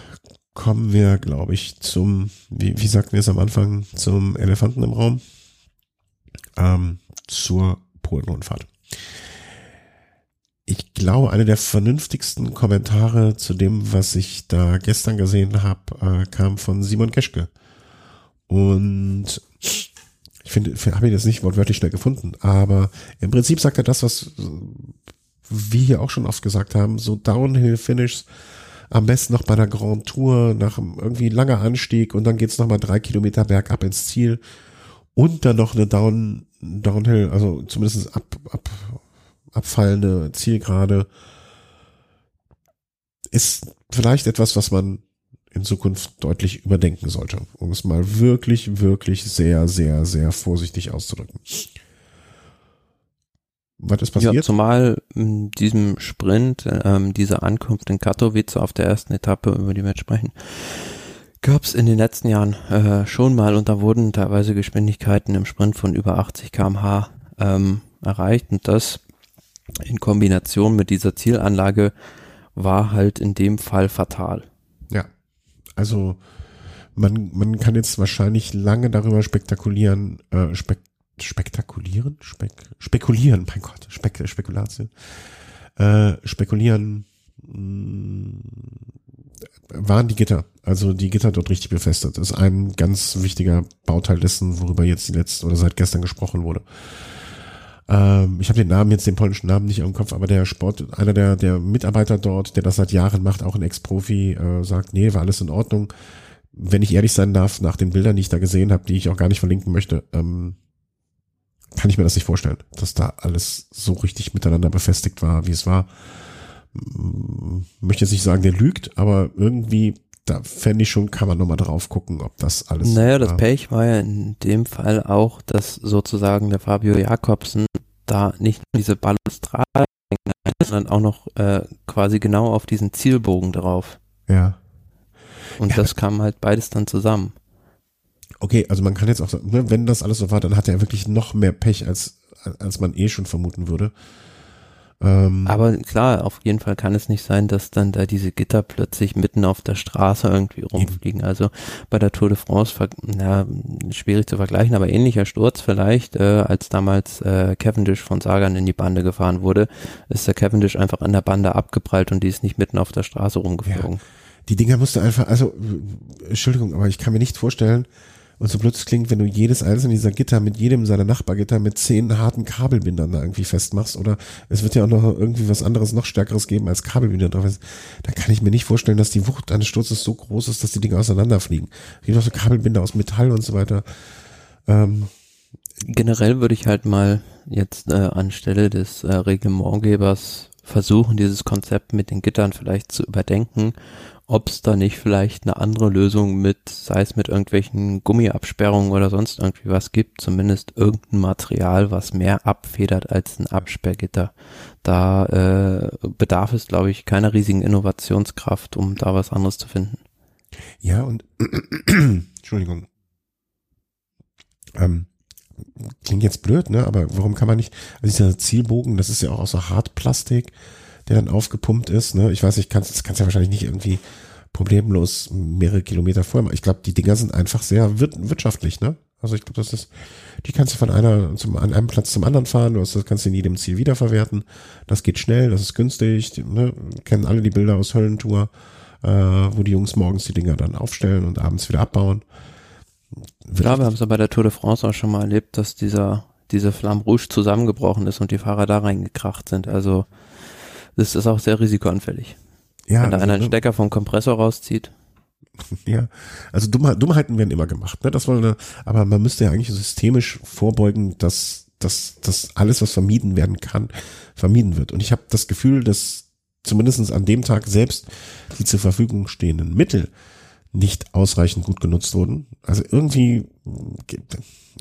kommen wir, glaube ich, zum, wie, wie sagten wir es am Anfang, zum Elefanten im Raum, ähm, zur Polenrundfahrt. Ich glaube, eine der vernünftigsten Kommentare zu dem, was ich da gestern gesehen habe, äh, kam von Simon Geschke. Und ich Ich finde, habe ich das nicht wortwörtlich schnell gefunden, aber im Prinzip sagt er das, was wir hier auch schon oft gesagt haben, so Downhill-Finishes, am besten noch bei einer Grand Tour nach irgendwie langer Anstieg und dann geht's noch mal drei Kilometer bergab ins Ziel und dann noch eine Down, Downhill, also zumindest ab, ab, abfallende Zielgerade ist vielleicht etwas, was man in Zukunft deutlich überdenken sollte, um es mal wirklich, wirklich sehr, sehr, sehr vorsichtig auszudrücken. Was ist passiert? Ja, zumal in diesem Sprint, ähm, dieser Ankunft in Katowice auf der ersten Etappe, über die wir jetzt sprechen, gab es in den letzten Jahren äh, schon mal und da wurden teilweise Geschwindigkeiten im Sprint von über 80 kmh ähm, erreicht und das in Kombination mit dieser Zielanlage war halt in dem Fall fatal. Ja, also man, man kann jetzt wahrscheinlich lange darüber spektakulieren, äh, spek spektakulieren, spek spekulieren, mein Gott, spek Spekulation, äh, spekulieren, mh, mm, waren die Gitter, also die Gitter dort richtig befestigt. Das ist ein ganz wichtiger Bauteil dessen, worüber jetzt die letzte oder seit gestern gesprochen wurde. Ähm, ich habe den Namen jetzt, den polnischen Namen nicht im Kopf, aber der Sport, einer der, der Mitarbeiter dort, der das seit Jahren macht, auch ein Ex-Profi, äh, sagt, nee, war alles in Ordnung. Wenn ich ehrlich sein darf, nach den Bildern, die ich da gesehen habe, die ich auch gar nicht verlinken möchte, ähm, kann ich mir das nicht vorstellen, dass da alles so richtig miteinander befestigt war, wie es war. Möchte jetzt nicht sagen, der lügt, aber irgendwie da fände ich schon, kann man nochmal drauf gucken, ob das alles. Naja, das Pech war ja in dem Fall auch, dass sozusagen der Fabio Jakobsen da nicht nur diese Balustrade, sondern auch noch äh, quasi genau auf diesen Zielbogen drauf. Ja. Und ja. das kam halt beides dann zusammen. Okay, also man kann jetzt auch sagen, ne, wenn das alles so war, dann hat er wirklich noch mehr Pech, als, als man eh schon vermuten würde. Ähm, Aber klar, auf jeden Fall kann es nicht sein, dass dann da diese Gitter plötzlich mitten auf der Straße irgendwie rumfliegen. Also bei der Tour de France, na, schwierig zu vergleichen, aber ähnlicher Sturz vielleicht, äh, als damals äh, Cavendish von Sagan in die Bande gefahren wurde, ist der Cavendish einfach an der Bande abgeprallt und die ist nicht mitten auf der Straße rumgeflogen. Ja. Die Dinger musste einfach, also, Entschuldigung, aber ich kann mir nicht vorstellen, und so blöd es klingt, wenn du jedes einzelne dieser Gitter mit jedem seiner Nachbargitter mit zehn harten Kabelbindern da irgendwie festmachst oder es wird ja auch noch irgendwie was anderes, noch stärkeres geben als Kabelbinder drauf ist, da kann ich mir nicht vorstellen, dass die Wucht eines Sturzes so groß ist, dass die Dinge auseinanderfliegen. Es gibt auch so Kabelbinder aus Metall und so weiter. Ähm, Generell würde ich halt mal jetzt äh, anstelle des äh, Reglementgebers versuchen, dieses Konzept mit den Gittern vielleicht zu überdenken ob es da nicht vielleicht eine andere Lösung mit, sei es mit irgendwelchen Gummiabsperrungen oder sonst irgendwie was gibt, zumindest irgendein Material, was mehr abfedert als ein Absperrgitter. Da äh, bedarf es, glaube ich, keiner riesigen Innovationskraft, um da was anderes zu finden. Ja, und (clears throat) Entschuldigung. Ähm, klingt jetzt blöd, ne? Aber warum kann man nicht, also dieser Zielbogen, das ist ja auch aus so Hartplastik der dann aufgepumpt ist. Ne? Ich weiß nicht, kannst, das kannst ja wahrscheinlich nicht irgendwie problemlos mehrere Kilometer vorher machen. Ich glaube, die Dinger sind einfach sehr wirtschaftlich, ne? Also ich glaube, das ist, die kannst du von einer zum an einem Platz zum anderen fahren, du hast, das kannst du in jedem Ziel wiederverwerten. Das geht schnell, das ist günstig. Ne? Kennen alle die Bilder aus Höllentour, äh, wo die Jungs morgens die Dinger dann aufstellen und abends wieder abbauen. Klar, wir haben es ja bei der Tour de France auch schon mal erlebt, dass dieser diese Flamme Rouge zusammengebrochen ist und die Fahrer da reingekracht sind. Also das ist auch sehr risikoanfällig. Ja, Wenn da also, einer einen ne? Stecker vom Kompressor rauszieht. (laughs) Ja, also Dummheit, Dummheiten werden immer gemacht, ne? Das wollte, aber man müsste ja eigentlich systemisch vorbeugen, dass, dass, dass alles, was vermieden werden kann, vermieden wird. Und ich habe das Gefühl, dass zumindestens an dem Tag selbst die zur Verfügung stehenden Mittel nicht ausreichend gut genutzt wurden. Also irgendwie,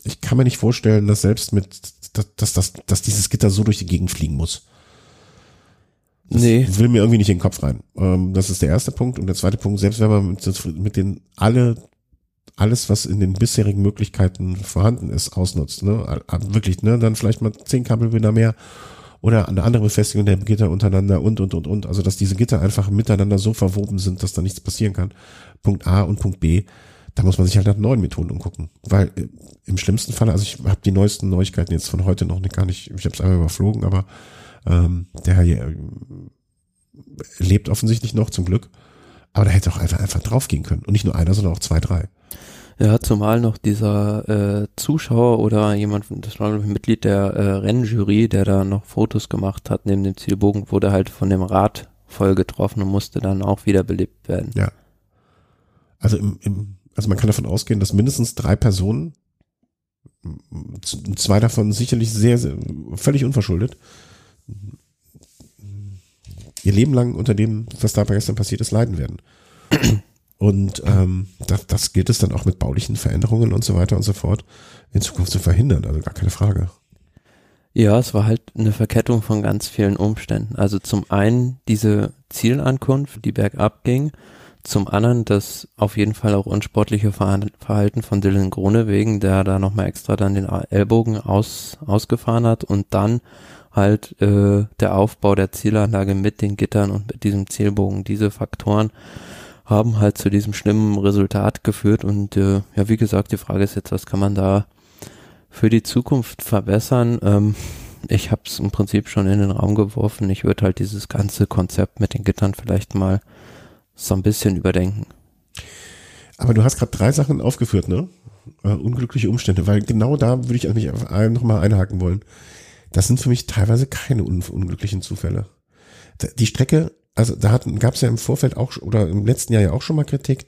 ich kann mir nicht vorstellen, dass selbst mit, dass, dass, dass, dass dieses Gitter so durch die Gegend fliegen muss. Das nee. will mir irgendwie nicht in den Kopf rein. Ähm, das ist der erste Punkt. Und der zweite Punkt, selbst wenn man mit, mit den alle, alles, was in den bisherigen Möglichkeiten vorhanden ist, ausnutzt, ne, wirklich, ne, dann vielleicht mal zehn Kabelbinder mehr oder eine andere Befestigung der Gitter untereinander und, und, und, und. Also, dass diese Gitter einfach miteinander so verwoben sind, dass da nichts passieren kann. Punkt A und Punkt B. Da muss man sich halt nach neuen Methoden umgucken. Weil äh, im schlimmsten Fall, also ich habe die neuesten Neuigkeiten jetzt von heute noch nicht gar nicht, ich habe es einmal überflogen, aber ähm, der äh, lebt offensichtlich noch zum Glück. Aber da hätte auch einfach, einfach draufgehen können. Und nicht nur einer, sondern auch zwei, drei. Ja, zumal noch dieser äh, Zuschauer oder jemand, das war ein Mitglied der äh, Rennjury, der da noch Fotos gemacht hat neben dem Zielbogen, wurde halt von dem Rad voll getroffen und musste dann auch wiederbelebt werden. Ja. Also im, im, also man kann davon ausgehen, dass mindestens drei Personen, zwei davon sicherlich sehr, sehr völlig unverschuldet, ihr Leben lang unter dem, was da gestern passiert ist, leiden werden. Und ähm, das, das gilt es dann auch mit baulichen Veränderungen und so weiter und so fort in Zukunft zu verhindern, also gar keine Frage. Ja, es war halt eine Verkettung von ganz vielen Umständen. Also zum einen diese Zielankunft, die bergab ging, zum anderen das auf jeden Fall auch unsportliche Verhalten von Dylan Grone wegen, der da nochmal extra dann den Ellbogen aus, ausgefahren hat und dann halt äh, der Aufbau der Zielanlage mit den Gittern und mit diesem Zielbogen. Diese Faktoren haben halt zu diesem schlimmen Resultat geführt und äh, ja, wie gesagt, die Frage ist jetzt, was kann man da für die Zukunft verbessern? Ähm, ich habe es im Prinzip schon in den Raum geworfen. Ich würde halt dieses ganze Konzept mit den Gittern vielleicht mal so ein bisschen überdenken. Aber du hast gerade drei Sachen aufgeführt, ne? Uh, unglückliche Umstände, weil genau da würde ich eigentlich nochmal einhaken wollen. Das sind für mich teilweise keine un unglücklichen Zufälle. Die Strecke also da gab es ja im Vorfeld auch oder im letzten Jahr ja auch schon mal Kritik.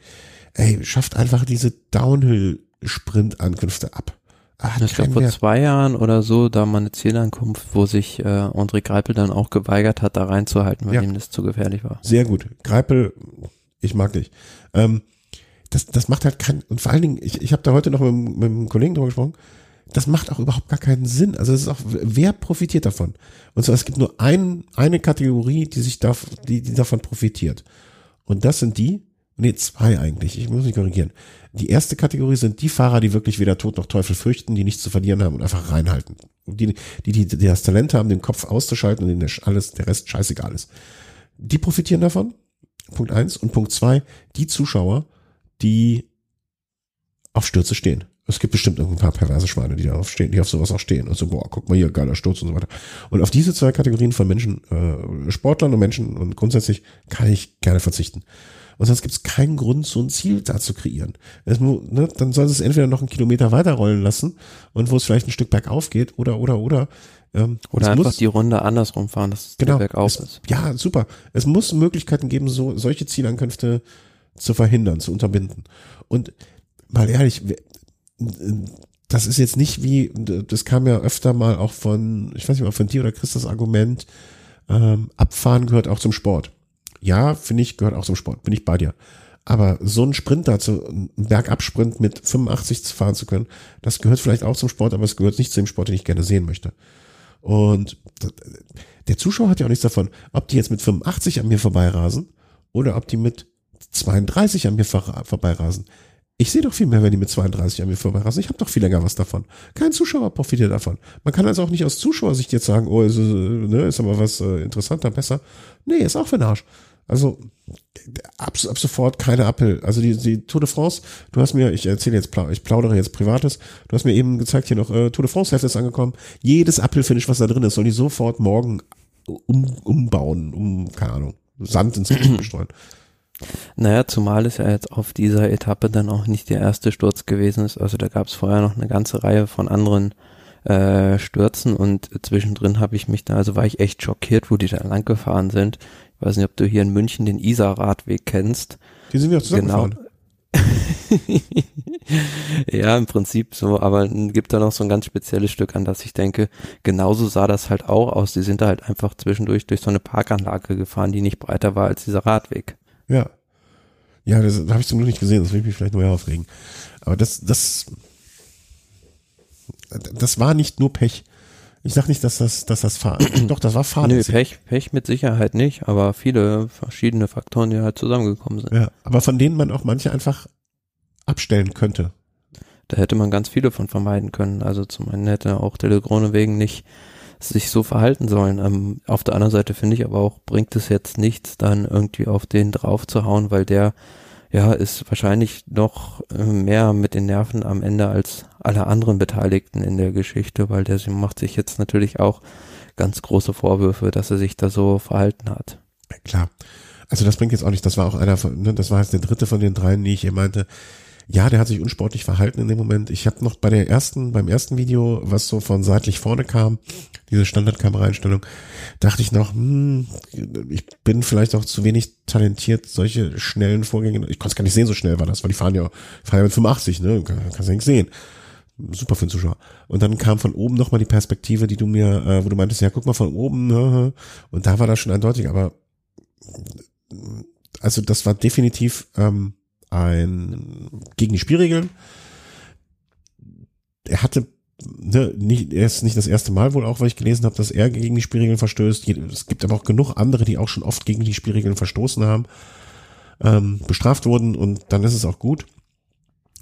Ey, schafft einfach diese Downhill-Sprint-Ankünfte ab. Hat ich glaube vor zwei Jahren oder so, da mal eine Zielankunft, wo sich äh, André Greipel dann auch geweigert hat, da reinzuhalten, weil ja. ihm das zu gefährlich war. Sehr gut. Greipel, ich mag dich. Ähm, das, das macht halt kein, und vor allen Dingen, ich, ich habe da heute noch mit, mit einem Kollegen drüber gesprochen, das macht auch überhaupt gar keinen Sinn. Also es ist auch, wer profitiert davon? Und zwar, es gibt nur ein, eine Kategorie, die sich da, die, die davon profitiert. Und das sind die, nee, zwei eigentlich, ich muss mich korrigieren. Die erste Kategorie sind die Fahrer, die wirklich weder Tod noch Teufel fürchten, die nichts zu verlieren haben und einfach reinhalten. Die, die, die, die das Talent haben, den Kopf auszuschalten und denen alles, der Rest scheißegal ist. Die profitieren davon. Punkt eins. Und Punkt zwei, die Zuschauer, die auf Stürze stehen. Es gibt bestimmt ein paar perverse Schweine, die darauf stehen, die auf sowas auch stehen und so, boah, guck mal hier, geiler Sturz und so weiter. Und auf diese zwei Kategorien von Menschen, äh, Sportlern und Menschen und grundsätzlich kann ich gerne verzichten. Und sonst gibt es keinen Grund, so ein Ziel da zu kreieren. Es, ne, dann soll es entweder noch einen Kilometer weiterrollen lassen und wo es vielleicht ein Stück bergauf geht oder, oder, oder. Ähm, oder einfach muss, die Runde andersrum fahren, dass es genau, bergauf es, ist. Ja, super. Es muss Möglichkeiten geben, so solche Zielankünfte zu verhindern, zu unterbinden. Und mal ehrlich, das ist jetzt nicht wie, das kam ja öfter mal auch von, ich weiß nicht mal von dir oder Chris das Argument, ähm, Abfahren gehört auch zum Sport. Ja, finde ich, gehört auch zum Sport, bin ich bei dir. Aber so ein Sprint dazu, ein Bergabsprint mit 85 fahren zu können, das gehört vielleicht auch zum Sport, aber es gehört nicht zu dem Sport, den ich gerne sehen möchte. Und der Zuschauer hat ja auch nichts davon, ob die jetzt mit 85 an mir vorbeirasen oder ob die mit 32 an mir vorbeirasen. Ich sehe doch viel mehr, wenn die mit 32 an mir vorbeirasen. Ich habe doch viel länger was davon. Kein Zuschauer profitiert davon. Man kann also auch nicht aus Zuschauersicht jetzt sagen, oh, ist, ne, ist aber was äh, interessanter, besser. Nee, ist auch für den Arsch. Also ab, ab sofort keine Appel. Also die, die Tour de France, du hast mir, ich erzähle jetzt, ich plaudere jetzt Privates, du hast mir eben gezeigt, hier noch äh, Tour de France Heft ist angekommen. Jedes Apple-Finish, was da drin ist, soll die sofort morgen um, umbauen, um, keine Ahnung, Sand ins Gesicht (clears throat) streuen. Naja, zumal es ja jetzt auf dieser Etappe dann auch nicht der erste Sturz gewesen ist. Also da gab es vorher noch eine ganze Reihe von anderen äh, Stürzen und zwischendrin habe ich mich da, also war ich echt schockiert, wo die da lang gefahren sind. Ich weiß nicht, ob du hier in München den Isar-Radweg kennst. Die sind ja zusammen genau. (laughs) ja, im Prinzip so, aber gibt da noch so ein ganz spezielles Stück, an das ich denke, genauso sah das halt auch aus. Die sind da halt einfach zwischendurch durch so eine Parkanlage gefahren, die nicht breiter war als dieser Radweg. Ja. Ja, das, das habe ich zum Glück nicht gesehen, das will ich mich vielleicht nur aufregen. Aber das, das, das war nicht nur Pech. Ich sag nicht, dass das, dass das Fahr (clears throat) doch, das war fahrlässig. Nö, Pech, Pech mit Sicherheit nicht, aber viele verschiedene Faktoren, die halt zusammengekommen sind. Ja, aber von denen man auch manche einfach abstellen könnte. Da hätte man ganz viele von vermeiden können. Also zum einen hätte auch Telegrone wegen nicht sich so verhalten sollen. Ähm, auf der anderen Seite finde ich aber auch, bringt es jetzt nichts, dann irgendwie auf den drauf zu hauen, weil der ja ist wahrscheinlich noch äh, mehr mit den Nerven am Ende als alle anderen Beteiligten in der Geschichte, weil der macht sich jetzt natürlich auch ganz große Vorwürfe, dass er sich da so verhalten hat. Klar. Also das bringt jetzt auch nicht, das war auch einer von, ne, das war jetzt der dritte von den dreien, die ich hier meinte, Ja, der hat sich unsportlich verhalten in dem Moment. Ich habe noch bei der ersten, beim ersten Video, was so von seitlich vorne kam, diese Standardkameraeinstellung, dachte ich noch, hm, ich bin vielleicht auch zu wenig talentiert, solche schnellen Vorgänge. Ich konnte es gar nicht sehen, so schnell war das, weil die fahren ja, fahren ja mit 85, ne? Kannst ja nichts sehen. Super für den Zuschauer. Und dann kam von oben nochmal die Perspektive, die du mir, äh, wo du meintest, ja, guck mal von oben, und da war das schon eindeutig, aber also das war definitiv ähm, ein gegen die Spielregeln. Er hatte ne, nicht, er ist nicht das erste Mal wohl auch, weil ich gelesen habe, dass er gegen die Spielregeln verstößt. Es gibt aber auch genug andere, die auch schon oft gegen die Spielregeln verstoßen haben, ähm, bestraft wurden und dann ist es auch gut.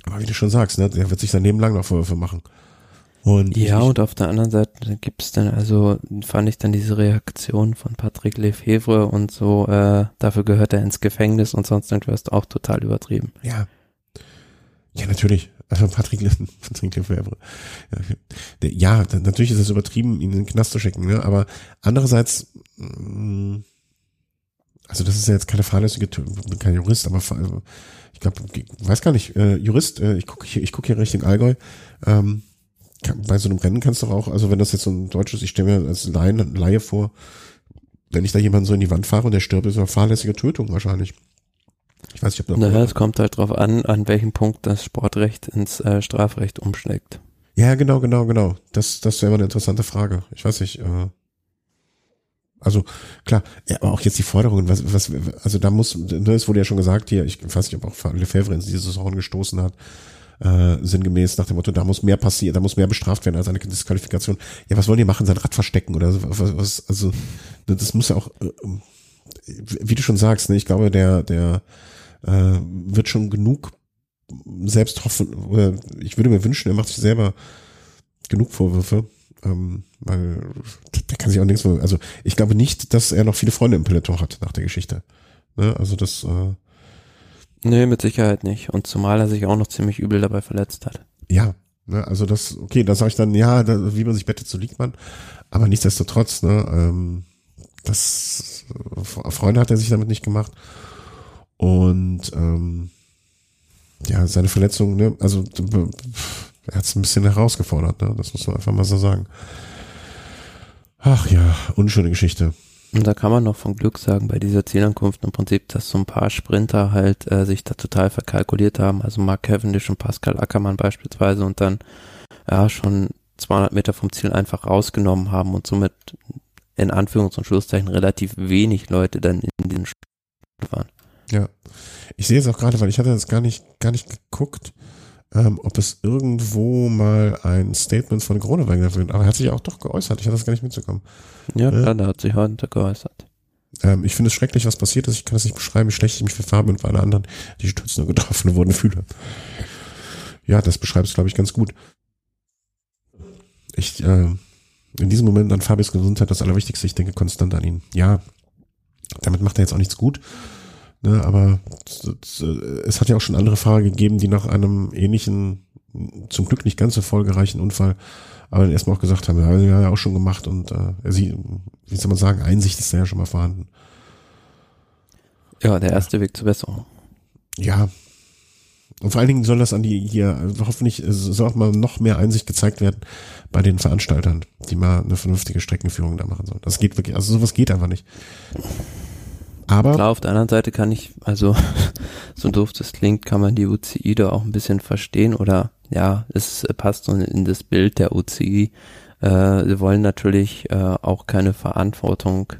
Aber wie du schon sagst, ne, der wird sich sein Leben lang noch Vorwürfe machen. Und ja, und auf der anderen Seite gibt's dann, also fand ich dann diese Reaktion von Patrick Lefevre und so, äh, dafür gehört er ins Gefängnis und sonst irgendwas auch total übertrieben. Ja. Ja, natürlich. Also Patrick, (laughs) Patrick Lefevre. Ja, ja, natürlich ist es übertrieben, ihn in den Knast zu schicken, ne? aber andererseits, mm, also das ist ja jetzt keine fahrlässige, ich bin kein Jurist, aber ich glaube, weiß gar nicht, äh, Jurist, äh, ich gucke hier, ich gucke hier Richtung Allgäu, ähm, bei so einem Rennen kannst du auch, also wenn das jetzt so ein deutsches, ich stelle mir als Laie, Laie vor, wenn ich da jemanden so in die Wand fahre und der stirbt, ist eine fahrlässige Tötung wahrscheinlich. Ich weiß nicht, ob das. Naja, es kommt halt drauf an, an welchem Punkt das Sportrecht ins äh, Strafrecht umschlägt. Ja, genau, genau, genau. Das, das wäre eine interessante Frage. Ich weiß nicht, äh, also klar, ja, aber auch jetzt die Forderungen, was, was, also da muss, das wurde ja schon gesagt hier, ich weiß nicht, ob auch Lefebvre in dieses Horn gestoßen hat, äh, sinngemäß nach dem Motto, da muss mehr passieren, da muss mehr bestraft werden als eine Disqualifikation. Ja, was wollen die machen? Sein Rad verstecken oder was, was also das muss ja auch, äh, wie du schon sagst, ne, ich glaube, der, der äh, wird schon genug selbst hoffen, oder ich würde mir wünschen, er macht sich selber genug Vorwürfe, ähm, weil der kann sich auch nichts, also ich glaube nicht, dass er noch viele Freunde im Peloton hat nach der Geschichte. Ne? Also das äh, Nee, mit Sicherheit nicht. Und zumal er sich auch noch ziemlich übel dabei verletzt hat. Ja, ne, also das, okay, da sage ich dann, ja, da, wie man sich bettet, so liegt man. Aber nichtsdestotrotz, ne, ähm, das Freunde hat er sich damit nicht gemacht. Und ähm, ja, seine Verletzung, ne, also er hat es ein bisschen herausgefordert, ne? Das muss man einfach mal so sagen. Ach ja, unschöne Geschichte. Und da kann man noch von Glück sagen bei dieser Zielankunft im Prinzip, dass so ein paar Sprinter halt äh, sich da total verkalkuliert haben. Also Mark Cavendish und Pascal Ackermann beispielsweise und dann ja schon 200 Meter vom Ziel einfach rausgenommen haben und somit in Anführungs- und Schlusszeichen relativ wenig Leute dann in den Spiel waren. Ja, ich sehe es auch gerade, weil ich hatte das gar nicht gar nicht geguckt ähm, ob es irgendwo mal ein Statement von Gronewein gibt. Aber er hat sich auch doch geäußert. Ich hatte das gar nicht mitzukommen. Ja, ja. da hat sich heute geäußert. Ähm, ich finde es schrecklich, was passiert ist. Ich kann es nicht beschreiben, wie schlecht ich mich für Fabian und für alle anderen, die Stützen getroffen wurden, fühle. Ja, das beschreibt es, glaube ich, ganz gut. Ich, äh, in diesem Moment an Fabius Gesundheit das Allerwichtigste. Ich denke konstant an ihn. Ja, damit macht er jetzt auch nichts gut. Ne, aber es hat ja auch schon andere Fahrer gegeben, die nach einem ähnlichen, zum Glück nicht ganz so folgereichen Unfall, aber dann erstmal auch gesagt haben, ja, ja, auch schon gemacht und äh, sieht, wie soll man sagen, Einsicht ist da ja schon mal vorhanden. Ja, der erste ja. Weg zur Besserung. Ja. Und vor allen Dingen soll das an die hier, hoffentlich soll auch mal noch mehr Einsicht gezeigt werden bei den Veranstaltern, die mal eine vernünftige Streckenführung da machen sollen. Das geht wirklich, also sowas geht einfach nicht. Aber klar, auf der anderen Seite kann ich, also (laughs) so doof das klingt, kann man die UCI da auch ein bisschen verstehen oder ja, es passt so in das Bild der UCI. Äh, sie wollen natürlich äh, auch keine Verantwortung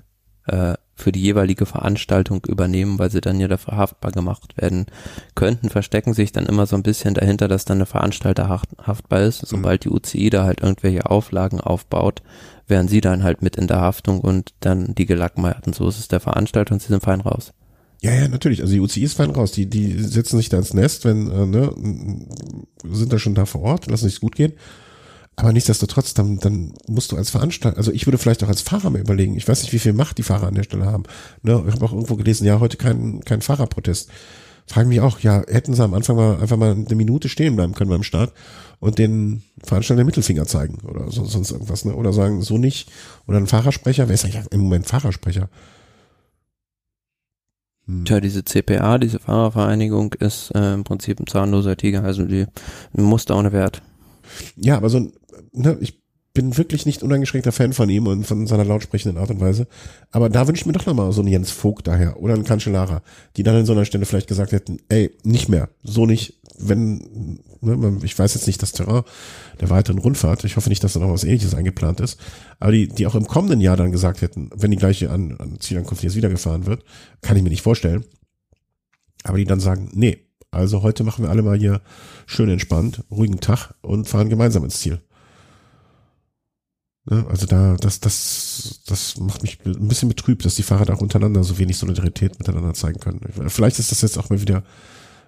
äh, für die jeweilige Veranstaltung übernehmen, weil sie dann ja dafür haftbar gemacht werden könnten, verstecken sich dann immer so ein bisschen dahinter, dass dann der Veranstalter haftbar ist. Sobald die UCI da halt irgendwelche Auflagen aufbaut, wären sie dann halt mit in der Haftung und dann die Gelackmeierten. So ist es der Veranstalter und sie sind fein raus. Ja, ja, natürlich. Also die UCI ist fein raus. Die, die setzen sich da ins Nest, wenn, äh, ne, sind da schon da vor Ort, lassen sich's gut gehen. Aber nichtsdestotrotz, dann, dann musst du als Veranstalter, also ich würde vielleicht auch als Fahrer mal überlegen, ich weiß nicht, wie viel Macht die Fahrer an der Stelle haben. Ne, ich habe auch irgendwo gelesen, ja, heute kein, kein Fahrerprotest. Frage mich auch, ja, hätten sie am Anfang mal einfach mal eine Minute stehen bleiben können beim Start und den Veranstalter den Mittelfinger zeigen oder so, sonst irgendwas, ne? Oder sagen, so nicht. Oder ein Fahrersprecher, wer ist eigentlich im Moment Fahrersprecher? Hm. Tja, diese CPA, diese Fahrervereinigung, ist äh, im Prinzip ein zahnloser Tiger, also die muss ohne Wert. Ja, aber so, ne, ich bin wirklich nicht uneingeschränkter Fan von ihm und von seiner lautsprechenden Art und Weise. Aber da wünsche ich mir doch nochmal so einen Jens Vogt daher oder einen Cancellara, die dann in so einer Stelle vielleicht gesagt hätten, ey, nicht mehr, so nicht, wenn, ne, ich weiß jetzt nicht das Terrain der weiteren Rundfahrt, ich hoffe nicht, dass da noch was ähnliches eingeplant ist, aber die, die auch im kommenden Jahr dann gesagt hätten, wenn die gleiche an, an Zielankunft jetzt wieder gefahren wird, kann ich mir nicht vorstellen, aber die dann sagen, nee, also heute machen wir alle mal hier schön entspannt, ruhigen Tag und fahren gemeinsam ins Ziel. Ne? Also da, das, das, das macht mich ein bisschen betrübt, dass die Fahrer da auch untereinander so wenig Solidarität miteinander zeigen können. Vielleicht ist das jetzt auch mal wieder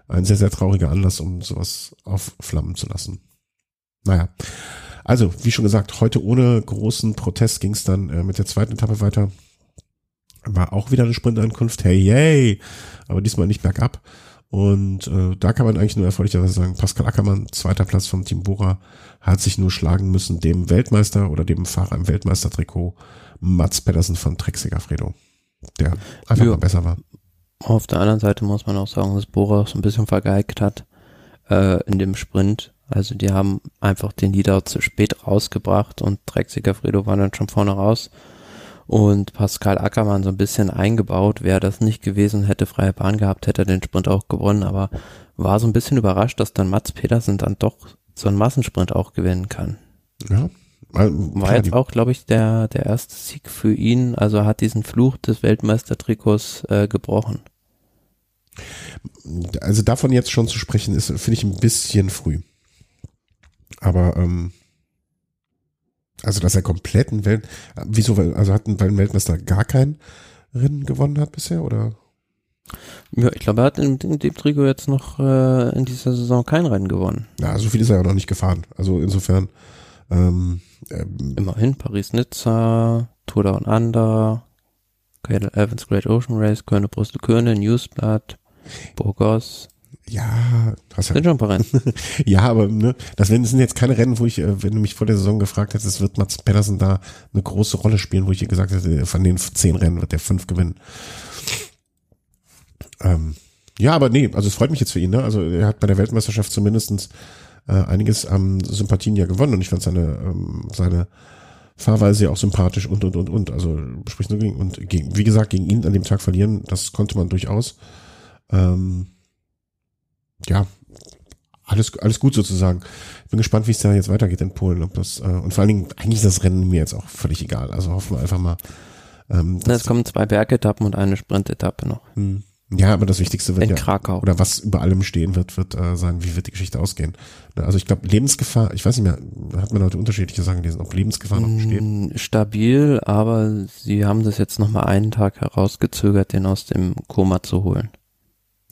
ein sehr, sehr trauriger Anlass, um sowas aufflammen zu lassen. Naja. Also, wie schon gesagt, heute ohne großen Protest ging es dann äh, mit der zweiten Etappe weiter. War auch wieder eine Sprintankunft. Hey, yay! Aber diesmal nicht bergab. Und äh, da kann man eigentlich nur erfreulicherweise sagen, Pascal Ackermann, zweiter Platz vom Team Bora, hat sich nur schlagen müssen dem Weltmeister oder dem Fahrer im Weltmeistertrikot Mats Pedersen von Trek Segafredo, der einfach ja. mal besser war. Auf der anderen Seite muss man auch sagen, dass Bora so ein bisschen vergeigt hat äh, in dem Sprint. Also die haben einfach den Leader zu spät rausgebracht und Trek Segafredo war dann schon vorne raus und Pascal Ackermann so ein bisschen eingebaut. Wäre das nicht gewesen, hätte freie Bahn gehabt, hätte er den Sprint auch gewonnen, aber war so ein bisschen überrascht, dass dann Mats Petersen dann doch so einen Massensprint auch gewinnen kann. Ja. War jetzt auch, glaube ich, der, der erste Sieg für ihn, also hat diesen Fluch des Weltmeistertrikots äh, gebrochen. Also davon jetzt schon zu sprechen, ist, finde ich, ein bisschen früh. Aber ähm, also, dass er kompletten Welt, wieso, also hat ein Weltmeister gar kein Rennen gewonnen hat bisher, oder? Ja, ich glaube, er hat in, in dem Trikot jetzt noch äh, in dieser Saison kein Rennen gewonnen. Ja, so viel ist er ja noch nicht gefahren. Also insofern. Ähm, ähm, Immerhin Paris-Nizza, Tour Down Under, Evans Great Ocean Race, Köln Brüssel Köln, Newsblatt, Burgos, ja, hast ja. Sind schon ein paar Rennen. (laughs) ja, aber ne, das sind jetzt keine Rennen, wo ich, äh, wenn du mich vor der Saison gefragt hättest, wird Mats Pedersen da eine große Rolle spielen, wo ich dir gesagt hätte, von den zehn Rennen wird der fünf gewinnen. Ähm, ja, aber nee, also es freut mich jetzt für ihn, ne? Also er hat bei der Weltmeisterschaft zumindestens äh, einiges an Sympathien ja gewonnen und ich fand seine, ähm, seine Fahrweise ja auch sympathisch und und und und. Also sprich nur gegen und gegen, wie gesagt, gegen ihn an dem Tag verlieren, das konnte man durchaus. Ähm, ja, alles, alles gut sozusagen. Ich bin gespannt, wie es da jetzt weitergeht in Polen. Ob das, äh, und vor allen Dingen, eigentlich ist das Rennen mir jetzt auch völlig egal. Also hoffen wir einfach mal. Ähm, es kommen zwei Bergetappen und eine Sprintetappe noch. Hm. Ja, aber das Wichtigste wird in ja, Krakau. oder was über allem stehen wird, wird äh, sein, wie wird die Geschichte ausgehen. Also ich glaube, Lebensgefahr, ich weiß nicht mehr, hat man heute unterschiedliche Sachen gelesen, ob Lebensgefahr noch besteht? Hm, stabil, aber sie haben das jetzt nochmal einen Tag herausgezögert, den aus dem Koma zu holen.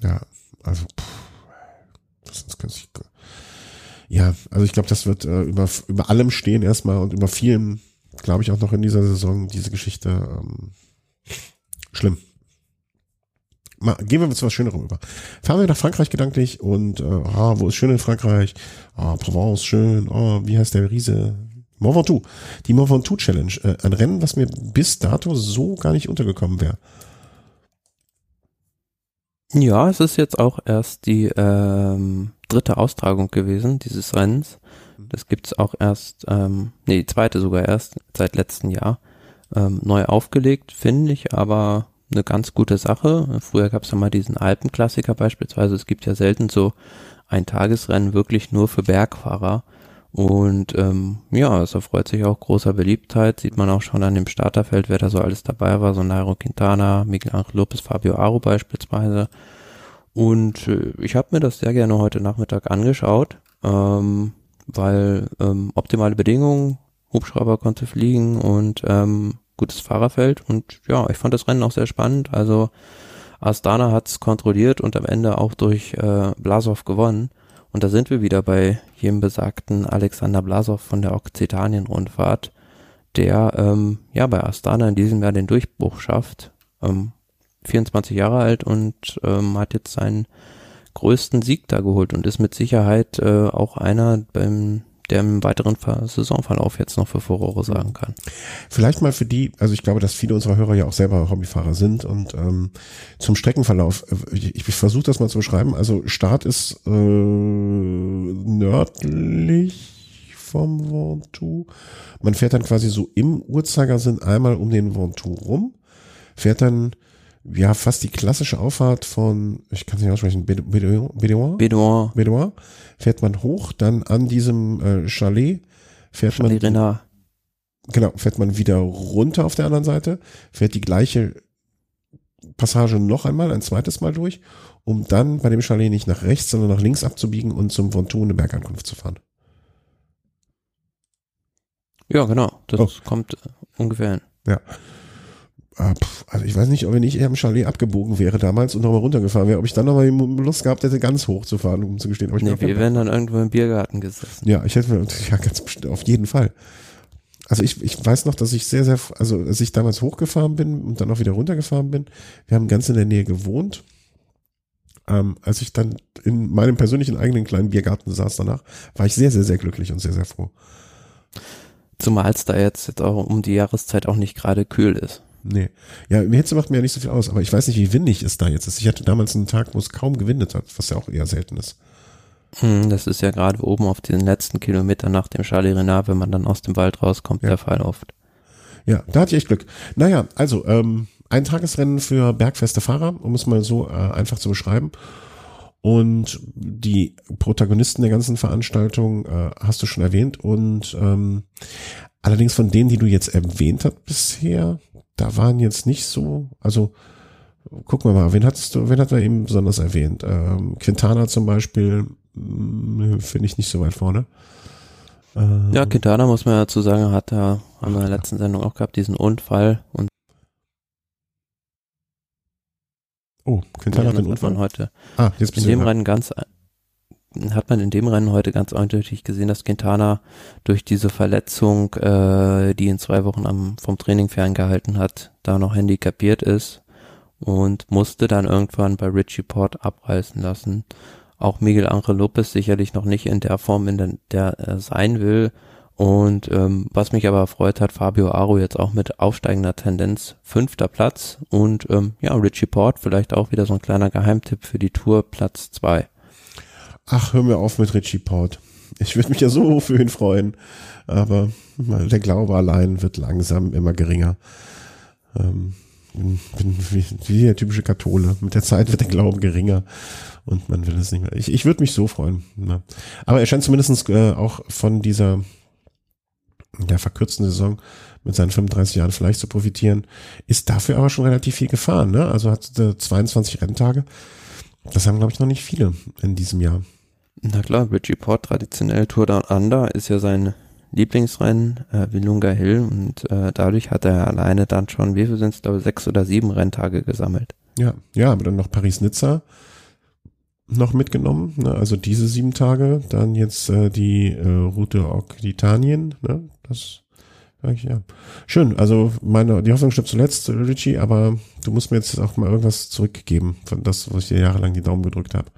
Ja, also pff das kann ich, ja, also ich glaube, das wird äh, über, über allem stehen erstmal und über vielem, glaube ich, auch noch in dieser Saison, diese Geschichte ähm, schlimm. Mal, gehen wir zu was Schönerem über. Fahren wir nach Frankreich gedanklich und äh, ah, wo ist schön in Frankreich? Ah, Provence, schön. Ah, wie heißt der Riese? Mont Ventoux. Die Mont Ventoux Challenge. Äh, ein Rennen, was mir bis dato so gar nicht untergekommen wäre. Ja, es ist jetzt auch erst die ähm, dritte Austragung gewesen dieses Rennens. Das gibt's auch erst, ähm, nee, die zweite sogar erst seit letztem Jahr ähm, neu aufgelegt, finde ich, aber eine ganz gute Sache. Früher gab's ja mal diesen Alpenklassiker beispielsweise. Es gibt ja selten so ein Tagesrennen wirklich nur für Bergfahrer. Und ähm, ja, es erfreut sich auch großer Beliebtheit. Sieht man auch schon an dem Starterfeld, wer da so alles dabei war. So Nairo Quintana, Miguel Angel Lopez, Fabio Aro beispielsweise. Und äh, ich habe mir das sehr gerne heute Nachmittag angeschaut, ähm, weil ähm, optimale Bedingungen, Hubschrauber konnte fliegen und ähm, gutes Fahrerfeld. Und ja, ich fand das Rennen auch sehr spannend. Also Astana hat's kontrolliert und am Ende auch durch äh, Blasov gewonnen. Und da sind wir wieder bei jedem besagten Alexander Blasov von der Okzitanien-Rundfahrt, der ähm, ja bei Astana in diesem Jahr den Durchbruch schafft. Ähm, 24 Jahre alt und ähm, hat jetzt seinen größten Sieg da geholt und ist mit Sicherheit äh, auch einer, beim der im weiteren Saisonverlauf jetzt noch für Furore sagen kann. Vielleicht mal für die, also ich glaube, dass viele unserer Hörer ja auch selber Hobbyfahrer sind und ähm, zum Streckenverlauf, äh, ich, ich versuche das mal zu beschreiben, also Start ist äh, nördlich vom Ventoux. Man fährt dann quasi so im Uhrzeigersinn einmal um den Ventoux rum, fährt dann ja, fast die klassische Auffahrt von, ich kann es nicht aussprechen, Bedouin, Bedouin, Bedouin, fährt man hoch, dann an diesem äh, Chalet, fährt Chalet man, Renard. genau, fährt man wieder runter auf der anderen Seite, fährt die gleiche Passage noch einmal, ein zweites Mal durch, um dann bei dem Chalet nicht nach rechts, sondern nach links abzubiegen und zum Vontour eine Bergankunft zu fahren. Ja, genau, das oh. kommt ungefähr hin. Ja. Ah, also ich weiß nicht, ob ich nicht eher im Chalet abgebogen wäre damals und nochmal runtergefahren wäre, ob ich dann nochmal Lust gehabt hätte, ganz hoch zu fahren, um zu gestehen. Aber ich nee, wir wären dann irgendwo im Biergarten gesessen. Ja, ich hätte, (laughs) ja, ganz bestimmt, auf jeden Fall. Also ich, ich weiß noch, dass ich sehr, sehr, also als ich damals hochgefahren bin und dann auch wieder runtergefahren bin, wir haben ganz in der Nähe gewohnt. Ähm, als ich dann in meinem persönlichen eigenen kleinen Biergarten saß danach, war ich sehr, sehr, sehr glücklich und sehr, sehr froh. Zumal es da jetzt, jetzt auch um die Jahreszeit auch nicht gerade kühl ist. Nee. Ja, mir Hitze macht mir ja nicht so viel aus, aber ich weiß nicht, wie windig es da jetzt ist. Ich hatte damals einen Tag, wo es kaum gewindet hat, was ja auch eher selten ist. Hm, das ist ja gerade oben auf den letzten Kilometern nach dem Charlie Renard, wenn man dann aus dem Wald rauskommt, ja. der Fall oft. Ja, da hatte ich echt Glück. Naja, also, ähm, ein Tagesrennen für bergfeste Fahrer, um es mal so äh, einfach zu beschreiben. Und die Protagonisten der ganzen Veranstaltung äh, hast du schon erwähnt. Und ähm, allerdings von denen, die du jetzt erwähnt hast bisher, da waren jetzt nicht so, also gucken wir mal, wen hattest du, wen hat er eben besonders erwähnt? Ähm, Quintana zum Beispiel, hm, finde ich nicht so weit vorne. Ähm, ja, Quintana muss man dazu sagen, hat da, haben wir in der letzten Sendung auch gehabt, diesen Unfall und Oh, Quintana hat den Unfall. heute. Ah, jetzt in dem Rennen ganz hat man in dem Rennen heute ganz eindeutig gesehen, dass Quintana durch diese Verletzung, äh, die in zwei Wochen am, vom Training ferngehalten hat, da noch handicapiert ist und musste dann irgendwann bei Richie Port abreißen lassen. Auch Miguel Angel Lopez sicherlich noch nicht in der Form, in der, der er sein will. Und ähm, was mich aber erfreut hat, Fabio Aro jetzt auch mit aufsteigender Tendenz fünfter Platz und ähm, ja, Richie Port vielleicht auch wieder so ein kleiner Geheimtipp für die Tour Platz zwei. Ach, hör mir auf mit Richie Port. Ich würde mich ja so für ihn freuen. Aber der Glaube allein wird langsam immer geringer. Ähm, bin wie, wie der typische Kathole. Mit der Zeit wird der Glaube geringer und man will es nicht mehr. Ich, ich würde mich so freuen. Ne? Aber er scheint zumindest äh, auch von dieser der verkürzten Saison mit seinen 35 Jahren vielleicht zu profitieren. Ist dafür aber schon relativ viel gefahren. Ne? Also hat äh, 22 Renntage. Das haben, glaube ich, noch nicht viele in diesem Jahr. Na klar, Richie Port, traditionell Tour Down Under, ist ja sein Lieblingsrennen, äh, Vilunga Hill und äh, dadurch hat er alleine dann schon, wie viel sind es, glaube ich, sechs oder sieben Renntage gesammelt. Ja, ja, aber dann noch Paris-Nizza noch mitgenommen, ne? also diese sieben Tage, dann jetzt äh, die äh, Route Occitanien, ne? das ja. Schön, also meine, die Hoffnung stirbt zuletzt, Richie, aber du musst mir jetzt auch mal irgendwas zurückgeben von das, was ich dir jahrelang die Daumen gedrückt habe.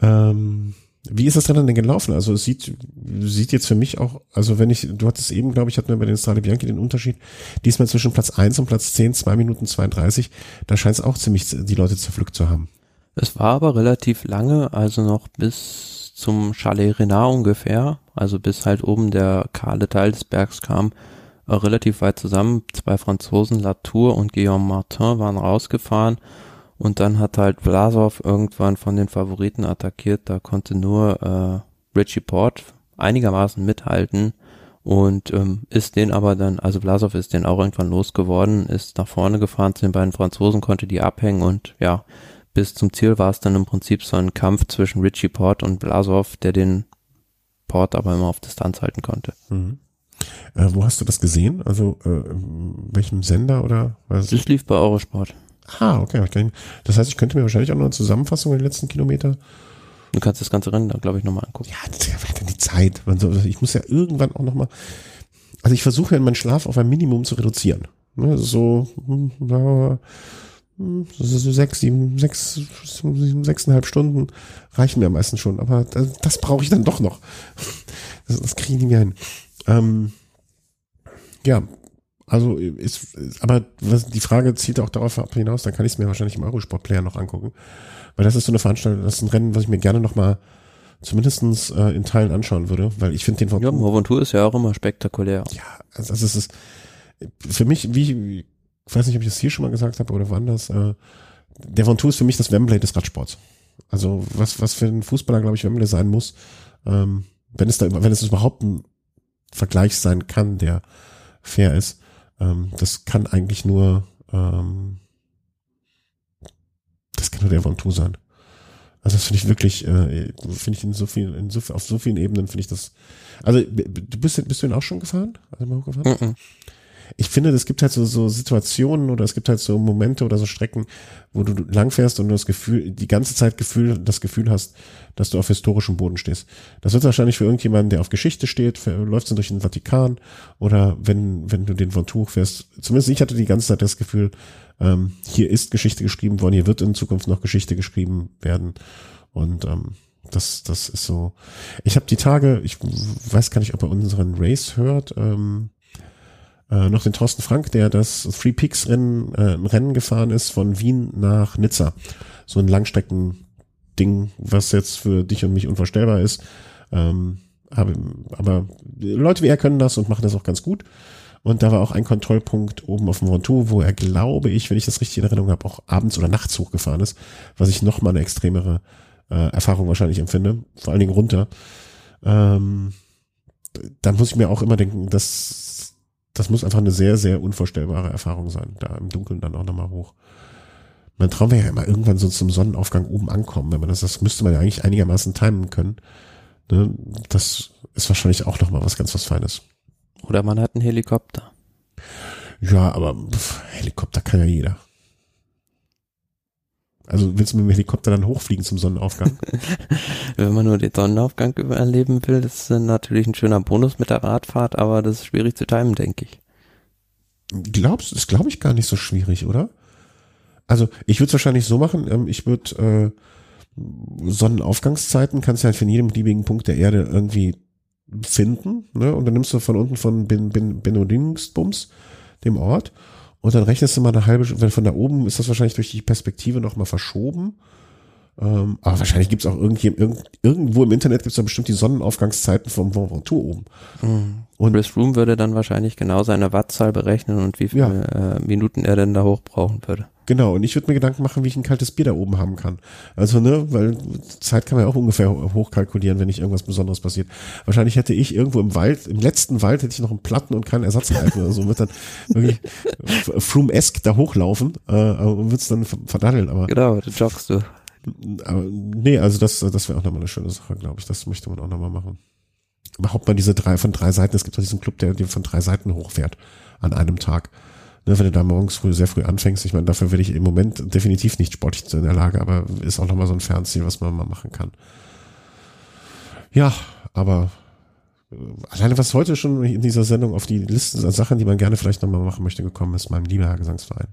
Ähm, wie ist das denn gelaufen? Also es sieht, sieht jetzt für mich auch, also wenn ich, du hattest eben, glaube ich, hatten wir bei den Strade Bianchi den Unterschied, diesmal zwischen Platz 1 und Platz 10, 2 Minuten 32, da scheint es auch ziemlich die Leute zerpflückt zu haben. Es war aber relativ lange, also noch bis zum Chalet Renard ungefähr, also bis halt oben der kahle Teil des Bergs kam, äh, relativ weit zusammen. Zwei Franzosen, Latour und Guillaume Martin waren rausgefahren und dann hat halt Vlasov irgendwann von den Favoriten attackiert. Da konnte nur äh, Richie Port einigermaßen mithalten und ähm, ist den aber dann, also Vlasov ist den auch irgendwann losgeworden, ist nach vorne gefahren zu den beiden Franzosen, konnte die abhängen und ja, bis zum Ziel war es dann im Prinzip so ein Kampf zwischen Richie Port und Vlasov, der den Port aber immer auf Distanz halten konnte. Mhm. Äh, wo hast du das gesehen? Also äh, welchem Sender oder was? Das lief bei Eurosport. Ah, okay. Das heißt, ich könnte mir wahrscheinlich auch noch eine Zusammenfassung der letzten Kilometer. Du kannst das ganze Rennen da, glaube ich, nochmal angucken. Ja, das ist ja die Zeit. Ich muss ja irgendwann auch nochmal. Also ich versuche ja meinen Schlaf auf ein Minimum zu reduzieren. Ne, so, hm, so sechs, sieben, sechs, sechseinhalb Stunden reichen mir am meisten schon. Aber das, das brauche ich dann doch noch. Das, das kriege ich nicht mehr hin. Ähm, ja, also ist, aber was, die Frage zielt auch darauf ab hinaus, dann kann ich es mir wahrscheinlich im Eurosport-Player noch angucken. Weil das ist so eine Veranstaltung, das ist ein Rennen, was ich mir gerne nochmal zumindestens äh, in Teilen anschauen würde, weil ich finde den von Ja, Mont ist ja auch immer spektakulär. Ja, also, es ist für mich, wie, ich weiß nicht, ob ich das hier schon mal gesagt habe oder woanders, äh, der Von ist für mich das Wembley des Radsports. Also was, was für ein Fußballer, glaube ich, Wembley sein muss, ähm, wenn es da, wenn es überhaupt ein Vergleich sein kann, der fair ist. Ähm, das kann eigentlich nur, ähm, das kann nur der Von sein. Also das finde ich wirklich, äh, finde ich in so vielen, in so, auf so vielen Ebenen finde ich das. Also du bist, bist du ihn auch schon gefahren? Also mal hochgefahren? Mm -mm ich finde, es gibt halt so, so Situationen oder es gibt halt so Momente oder so Strecken, wo du langfährst und du das Gefühl, die ganze Zeit Gefühl, das Gefühl hast, dass du auf historischem Boden stehst. Das wird wahrscheinlich für irgendjemanden, der auf Geschichte steht, für, du durch den Vatikan oder wenn, wenn du den Tuch fährst. Zumindest ich hatte die ganze Zeit das Gefühl, ähm, hier ist Geschichte geschrieben worden, hier wird in Zukunft noch Geschichte geschrieben werden. Und ähm, das, das ist so. Ich habe die Tage, ich weiß gar nicht, ob er unseren Race hört. Ähm, äh, noch den Thorsten Frank, der das Three Peaks Rennen, äh, ein Rennen gefahren ist von Wien nach Nizza. So ein Langstrecken-Ding, was jetzt für dich und mich unvorstellbar ist. Ähm, aber, aber Leute wie er können das und machen das auch ganz gut. Und da war auch ein Kontrollpunkt oben auf dem Ventoux, wo er, glaube ich, wenn ich das richtig in Erinnerung habe, auch abends oder nachts hochgefahren ist, was ich noch mal eine extremere äh, Erfahrung wahrscheinlich empfinde, vor allen Dingen runter. Ähm, dann muss ich mir auch immer denken, dass das muss einfach eine sehr, sehr unvorstellbare Erfahrung sein, da im Dunkeln dann auch nochmal hoch. Mein Traum wäre ja immer irgendwann so zum Sonnenaufgang oben ankommen, wenn man das, das müsste man ja eigentlich einigermaßen timen können. Ne? Das ist wahrscheinlich auch nochmal was ganz was Feines. Oder man hat einen Helikopter. Ja, aber pff, Helikopter kann ja jeder. Also willst du mit dem Helikopter dann hochfliegen zum Sonnenaufgang? (laughs) Wenn man nur den Sonnenaufgang erleben will, das ist natürlich ein schöner Bonus mit der Radfahrt, aber das ist schwierig zu timen, denke ich. Glaubst du, das glaube ich gar nicht so schwierig, oder? Also ich würde es wahrscheinlich so machen, ähm, ich würde äh, Sonnenaufgangszeiten kannst du halt von jedem beliebigen Punkt der Erde irgendwie finden, ne? Und dann nimmst du von unten von Bin, Bin, Benodingsbums, dem Ort, und dann rechnest du mal eine halbe, wenn von da oben ist das wahrscheinlich durch die Perspektive nochmal verschoben. Ähm, aber wahrscheinlich gibt's auch irgend, irgendwo im Internet gibt's da bestimmt die Sonnenaufgangszeiten vom Mont Ventoux oben. Mhm. Und Chris Room würde dann wahrscheinlich genau seine Wattzahl berechnen und wie viele ja. äh, Minuten er denn da hoch brauchen würde. Genau, und ich würde mir Gedanken machen, wie ich ein kaltes Bier da oben haben kann. Also, ne, weil Zeit kann man ja auch ungefähr hochkalkulieren, wenn nicht irgendwas Besonderes passiert. Wahrscheinlich hätte ich irgendwo im Wald, im letzten Wald hätte ich noch einen Platten und keinen Ersatzreifen oder so, wird dann (laughs) wirklich Froome-esque da hochlaufen äh, und wird's dann verdaddeln. Aber, genau, du joggst du. Aber nee, also das, das wäre auch nochmal eine schöne Sache, glaube ich. Das möchte man auch nochmal machen überhaupt mal diese drei von drei Seiten, es gibt doch diesen Club, der, der von drei Seiten hochfährt an einem Tag. Ne, wenn du da morgens früh, sehr früh anfängst, ich meine, dafür will ich im Moment definitiv nicht sportlich in der Lage, aber ist auch nochmal so ein Fernziel, was man mal machen kann. Ja, aber äh, alleine was heute schon in dieser Sendung auf die Liste an Sachen, die man gerne vielleicht nochmal machen möchte, gekommen ist, meinem lieber Herr Gesangsverein.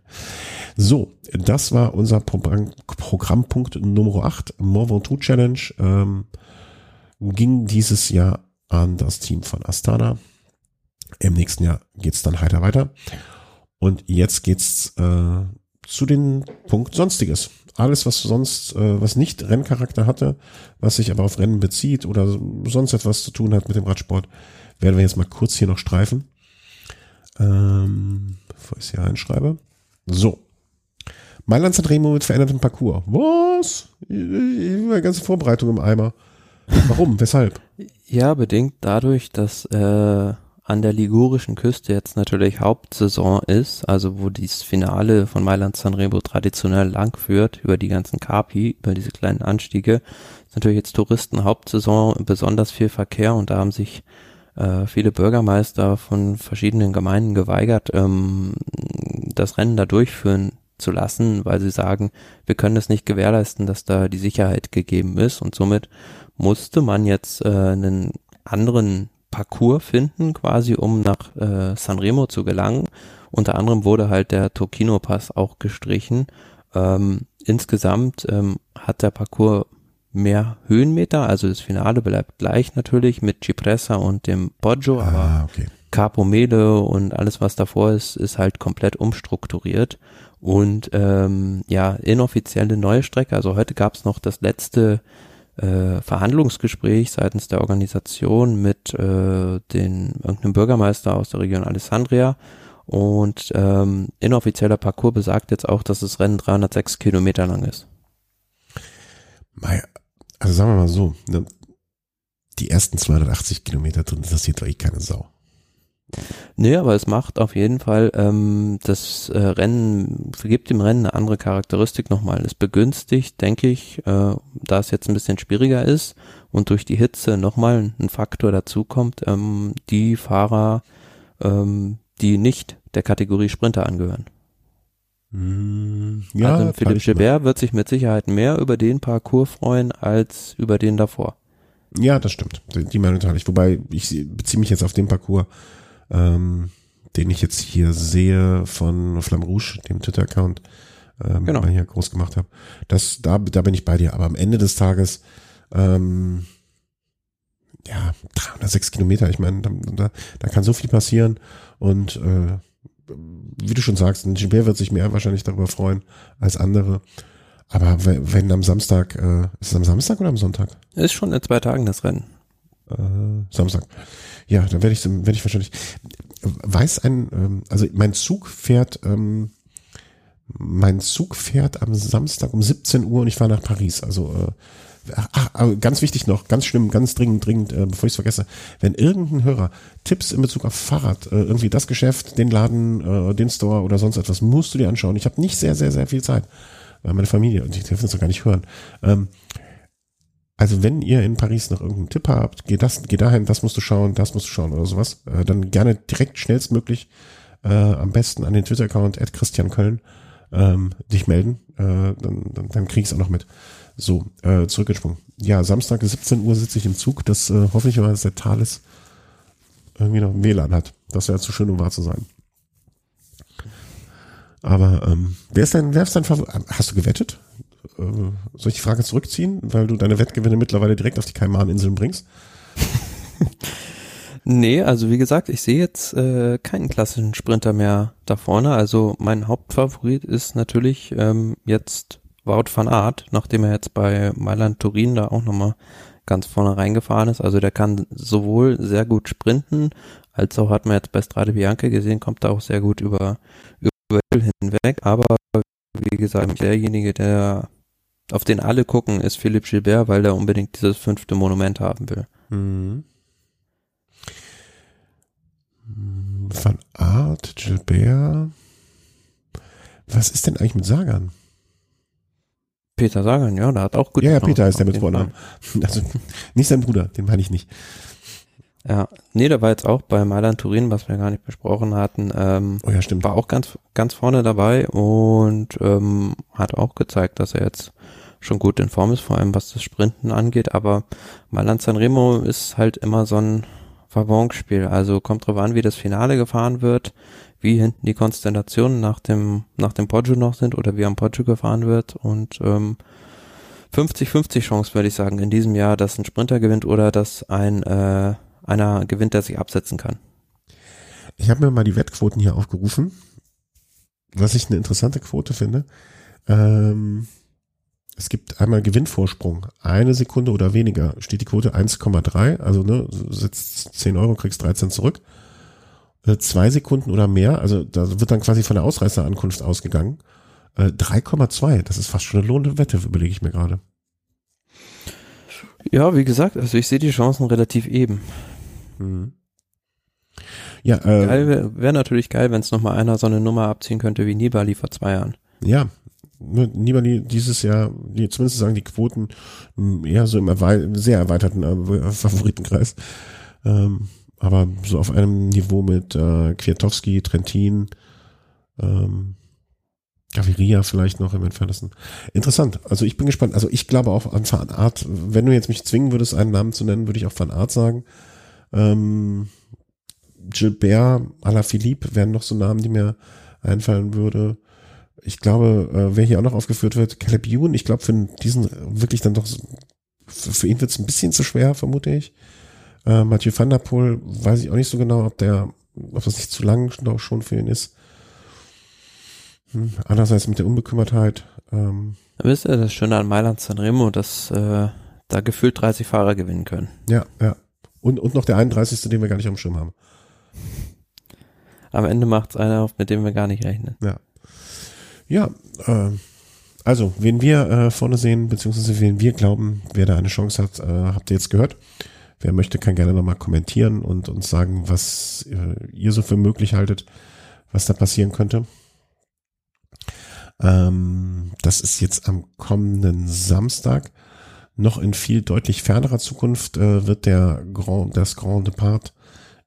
So, das war unser Programm, Programmpunkt Nummer 8, Mont Ventoux Challenge. Ähm, ging dieses Jahr an das Team von Astana. Im nächsten Jahr geht's dann heiter weiter. Und jetzt geht's äh, zu den Punkt Sonstiges. Alles, was sonst, äh, was nicht Renncharakter hatte, was sich aber auf Rennen bezieht oder sonst etwas zu tun hat mit dem Radsport, werden wir jetzt mal kurz hier noch streifen. Ähm, bevor ich es hier reinschreibe. So. Mailand Sanremo mit verändertem Parcours. Was? Die ganze Vorbereitung im Eimer. Warum? Weshalb? Ja, bedingt dadurch, dass äh, an der ligurischen Küste jetzt natürlich Hauptsaison ist, also wo dieses Finale von Mailand Sanremo traditionell lang führt, über die ganzen Carpi, über diese kleinen Anstiege, ist natürlich jetzt Touristen Hauptsaison besonders viel Verkehr und da haben sich äh, viele Bürgermeister von verschiedenen Gemeinden geweigert, ähm, das Rennen da durchführen zu lassen, weil sie sagen, wir können es nicht gewährleisten, dass da die Sicherheit gegeben ist und somit musste man jetzt äh, einen anderen Parcours finden, quasi um nach äh, Sanremo zu gelangen. Unter anderem wurde halt der Tokino-Pass auch gestrichen. Ähm, insgesamt ähm, hat der Parcours mehr Höhenmeter, also das Finale bleibt gleich natürlich mit Cipressa und dem Poggio, aber Ah, okay. Capo Mele und alles, was davor ist, ist halt komplett umstrukturiert. Und ähm, ja, inoffizielle neue Strecke. Also heute gab es noch das letzte äh, Verhandlungsgespräch seitens der Organisation mit äh, den irgendeinem Bürgermeister aus der Region Alessandria. Und ähm, inoffizieller Parcours besagt jetzt auch, dass das Rennen 306 Kilometer lang ist. Also sagen wir mal so, ne, die ersten 280 Kilometer drin interessiert doch eh keine Sau. Nee, aber es macht auf jeden Fall ähm, das äh, Rennen, gibt dem Rennen eine andere Charakteristik nochmal. Es begünstigt, denke ich, äh, da es jetzt ein bisschen schwieriger ist und durch die Hitze nochmal ein Faktor dazukommt, ähm, die Fahrer, ähm, die nicht der Kategorie Sprinter angehören. Hm, also teile Philipp. Gilbert wird sich mit Sicherheit mehr über den Parcours freuen als über den davor. Ja, das stimmt. Die die Meinung teile ich. Wobei ich beziehe mich jetzt auf den Parcours, ähm, den ich jetzt hier sehe von Flamme Rouge, dem Twitter-Account, ähm, Genau. den ich hier groß gemacht habe. Das, da, da bin ich bei dir. Aber am Ende des Tages, ähm, ja, 306 Kilometer, ich meine, da, da, da kann so viel passieren und äh, wie du schon sagst, ein Gilbert wird sich mehr wahrscheinlich darüber freuen als andere. Aber wenn, wenn am Samstag, äh, ist es am Samstag oder am Sonntag? Ist schon in zwei Tagen das Rennen. Äh, Samstag. Ja, dann werde ich, werde ich wahrscheinlich. Weiß ein, ähm, also mein Zug fährt, ähm, mein Zug fährt am Samstag um 17 Uhr und ich fahre nach Paris. Also äh, ach, ganz wichtig noch, ganz schlimm, ganz dringend, dringend, äh, bevor ich es vergesse, wenn irgendein Hörer Tipps in Bezug auf Fahrrad, äh, irgendwie das Geschäft, den Laden, äh, den Store oder sonst etwas, musst du dir anschauen. Ich habe nicht sehr, sehr, sehr viel Zeit. Meine Familie, und dürfen es doch gar nicht hören. Ähm, also wenn ihr in Paris noch irgendeinen Tipp habt, geh das, geh dahin, das musst du schauen, das musst du schauen oder sowas, äh, dann gerne direkt schnellstmöglich äh, am besten an den Twitter-Account at Christian Köln ähm, dich melden, äh, dann, dann, dann krieg ich es auch noch mit. So, äh, zurückgesprungen. Ja, Samstag 17 Uhr sitze ich im Zug, das äh, hoffe ich mal, dass der Thales irgendwie noch WLAN hat. Das wäre zu schön, um wahr zu sein. Aber ähm, wer ist dein, wer ist dein Favorit? Hast du gewettet? Äh, soll ich die Frage zurückziehen, weil du deine Wettgewinne mittlerweile direkt auf die Kaimaninseln bringst? (laughs) Nee, also wie gesagt, ich sehe jetzt äh, keinen klassischen Sprinter mehr da vorne. Also mein Hauptfavorit ist natürlich ähm, jetzt Wout van Aert, nachdem er jetzt bei Mailand Turin da auch nochmal ganz vorne reingefahren ist. Also der kann sowohl sehr gut sprinten, als auch hat man jetzt bei Strade Bianca gesehen, kommt da auch sehr gut über, über hinweg. Aber wie gesagt, derjenige, der auf den alle gucken, ist Philipp Gilbert, weil der unbedingt dieses fünfte Monument haben will. Mhm. Van Art, Gilbert. Was ist denn eigentlich mit Sagan? Peter Sagan, ja, der hat auch gut. Ja, ja, Peter ist der mit Vornamen. Also nicht sein Bruder, den meine ich nicht. Ja, nee, der war jetzt auch bei Mailand Turin, was wir gar nicht besprochen hatten, ähm, Oh ja, stimmt. war auch ganz, ganz vorne dabei und ähm, hat auch gezeigt, dass er jetzt schon gut in Form ist, vor allem was das Sprinten angeht, aber Mailand Sanremo ist halt immer so ein Waggonspiel, also kommt drauf an, wie das Finale gefahren wird, wie hinten die Konstellationen nach dem, nach dem Poggio noch sind oder wie am Poggio gefahren wird und ähm, 50-50 Chance, würde ich sagen, in diesem Jahr, dass ein Sprinter gewinnt oder dass ein äh, einer gewinnt, der sich absetzen kann. Ich habe mir mal die Wettquoten hier aufgerufen, was ich eine interessante Quote finde. Ähm, es gibt einmal Gewinnvorsprung, eine Sekunde oder weniger, steht die Quote 1,3, also ne, setzt 10 Euro, kriegst 13 zurück. Äh, zwei Sekunden oder mehr, also da wird dann quasi von der Ausreißerankunft ausgegangen. Äh, 3,2, das ist fast schon eine lohnende Wette, überlege ich mir gerade. Ja, wie gesagt, also ich sehe die Chancen relativ eben. Mhm. Ja, äh, wäre wär natürlich geil, wenn es nochmal einer so eine Nummer abziehen könnte wie Nibali vor zwei Jahren. Ja, Nibali dieses Jahr, die, zumindest sagen die Quoten mh, eher so im erwei sehr erweiterten äh, Favoritenkreis. Ähm, aber so auf einem Niveau mit äh, Kwiatowski, Trentin, ähm, Gaviria vielleicht noch im entferntesten. Interessant. Also ich bin gespannt. Also ich glaube auch an Van Art. Wenn du jetzt mich zwingen würdest, einen Namen zu nennen, würde ich auch Van Art sagen. Ähm, Gilbert, Alaphilippe wären noch so Namen, die mir einfallen würde. Ich glaube, äh, wer hier auch noch aufgeführt wird, Caleb Ewan, ich glaube, für diesen wirklich dann doch so für, für ihn wird es ein bisschen zu schwer, vermute ich. Äh, Mathieu van der Poel weiß ich auch nicht so genau, ob der, ob das nicht zu lang noch schon für ihn ist. Hm, andererseits mit der Unbekümmertheit. Ähm, Wisst ihr, das Schöne an Mailand Sanremo, dass äh, da gefühlt 30 Fahrer gewinnen können. ja, ja. Und, und noch der 31., den wir gar nicht dem Schirm haben. Am Ende macht's einer auf, mit dem wir gar nicht rechnen. Ja. Ja, äh, also, wen wir äh, vorne sehen, beziehungsweise wen wir glauben, wer da eine Chance hat, äh, habt ihr jetzt gehört. Wer möchte, kann gerne nochmal kommentieren und uns sagen, was äh, ihr so für möglich haltet, was da passieren könnte. Ähm, das ist jetzt am kommenden Samstag. Noch in viel deutlich fernerer Zukunft äh, wird der Grand, das Grand Depart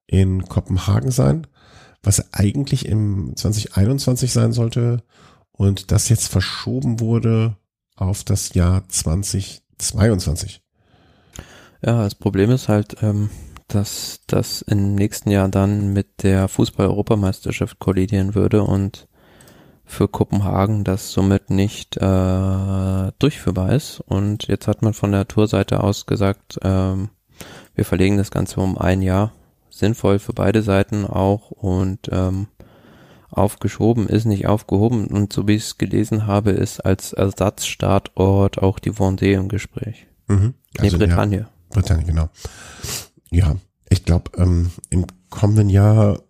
in Kopenhagen sein, was eigentlich im 2021 sein sollte und das jetzt verschoben wurde auf das Jahr 2022. Ja, das Problem ist halt, ähm, dass das im nächsten Jahr dann mit der Fußball-Europameisterschaft kollidieren würde und für Kopenhagen das somit nicht äh, durchführbar ist. Und jetzt hat man von der Tourseite aus gesagt, ähm, wir verlegen das Ganze um ein Jahr. Sinnvoll für beide Seiten auch und ähm, aufgeschoben ist nicht aufgehoben und so wie ich es gelesen habe, ist als Ersatzstartort auch die Vendée im Gespräch. Mhm. Nee, Also, ja, Bretagne. Bretagne, genau. Ja, ich glaube, ähm, im kommenden Jahr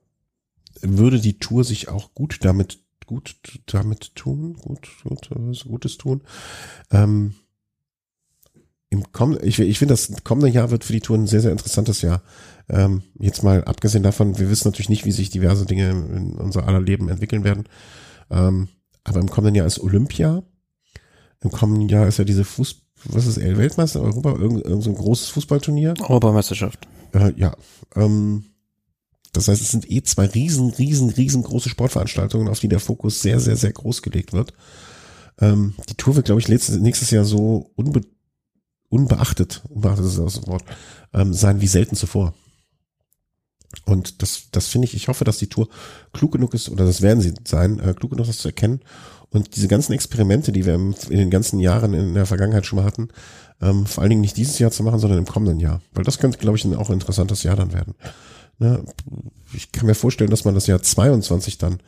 würde die Tour sich auch gut damit gut damit tun, gut, gut Gutes tun. Ähm, im kommenden, ich, ich finde, das kommende Jahr wird für die Tour ein sehr, sehr interessantes Jahr. Ähm, jetzt mal abgesehen davon, wir wissen natürlich nicht, wie sich diverse Dinge in unser aller Leben entwickeln werden. Ähm, aber im kommenden Jahr ist Olympia. Im kommenden Jahr ist ja diese Fuß, was ist er, Weltmeister Europa, irgend, irgend so ein großes Fußballturnier. Europameisterschaft. Äh, ja. Ähm, das heißt, es sind eh zwei riesen, riesen, riesengroße Sportveranstaltungen, auf die der Fokus sehr, sehr, sehr groß gelegt wird. Ähm, die Tour wird, glaube ich, letztes, nächstes Jahr so unbe, unbeachtet, unbeachtet ist das Wort, ähm, sein wie selten zuvor. Und das, das finde ich, ich hoffe, dass die Tour klug genug ist, oder das werden sie sein, äh, klug genug, das zu erkennen. Und diese ganzen Experimente, die wir im, in den ganzen Jahren in der Vergangenheit schon mal hatten, ähm, vor allen Dingen nicht dieses Jahr zu machen, sondern im kommenden Jahr. Weil das könnte, glaube ich, ein, auch ein interessantes Jahr dann werden. Ne? Ich kann mir vorstellen, dass man das Jahr 22 dann,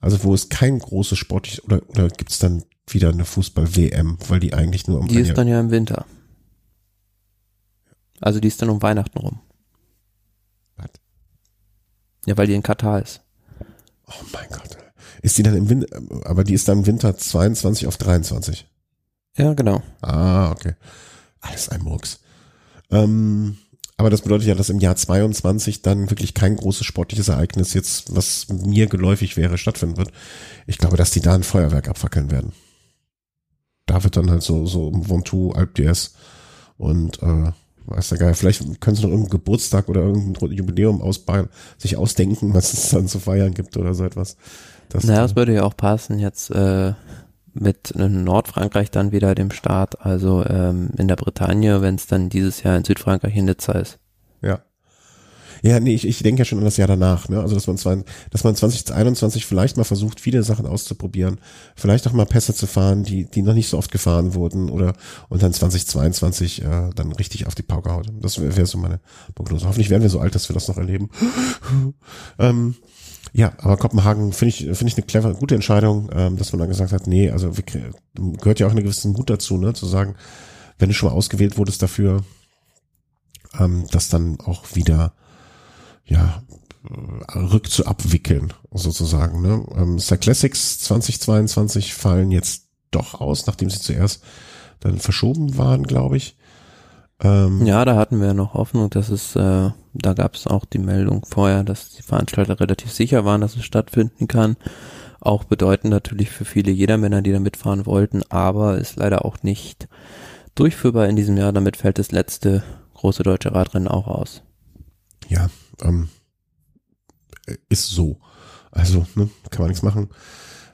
also wo es kein großes sportliches, oder, oder gibt es dann wieder eine Fußball-WM, weil die eigentlich nur um Die ist Jahr- dann ja im Winter. Also die ist dann um Weihnachten rum. Ja, weil die in Katar ist. Oh mein Gott. Ist die dann im Winter, aber die ist dann im Winter 22 auf 23. Ja, genau. Ah, okay. Alles ein Murks. Ähm, aber das bedeutet ja, dass im Jahr 22 dann wirklich kein großes sportliches Ereignis jetzt, was mir geläufig wäre, stattfinden wird. Ich glaube, dass die da ein Feuerwerk abfackeln werden. Da wird dann halt so, so Ventoux, Alp d'Huez und, äh, weiß der Geil, vielleicht können sie noch irgendeinen Geburtstag oder irgendein Jubiläum ausbauen, sich ausdenken, was es dann zu feiern gibt oder so etwas. Das, Naja, es würde ja auch passen jetzt äh, mit Nordfrankreich dann wieder dem Start, also ähm, in der Bretagne, wenn es dann dieses Jahr in Südfrankreich in Nizza ist. Ja. Nee, ich, ich denke ja schon an das Jahr danach, ne? Also dass man zwei, dass man 2021 vielleicht mal versucht, viele Sachen auszuprobieren, vielleicht auch mal Pässe zu fahren, die, die noch nicht so oft gefahren wurden, oder und dann 2022 äh, dann richtig auf die Pauke haut. Das wäre wär so meine Prognose. Hoffentlich werden wir so alt, dass wir das noch erleben. (laughs) ähm, ja, aber Kopenhagen finde ich, finde ich eine clever, gute Entscheidung, ähm, dass man dann gesagt hat, nee, also wir, gehört ja auch eine gewisse Mut dazu, ne, zu sagen, wenn du schon mal ausgewählt wurdest dafür, ähm, das dann auch wieder ja rückzuabwickeln sozusagen. Ne? Ähm, Star Classics 2022 fallen jetzt doch aus, nachdem sie zuerst dann verschoben waren, glaube ich. Ähm, Ja, da hatten wir noch Hoffnung, dass es, äh, da gab es auch die Meldung vorher, dass die Veranstalter relativ sicher waren, dass es stattfinden kann. Auch bedeutend natürlich für viele Jedermänner, die da mitfahren wollten, aber ist leider auch nicht durchführbar in diesem Jahr. Damit fällt das letzte große deutsche Radrennen auch aus. ja, ähm, ist so. Also, ne, kann man nichts machen.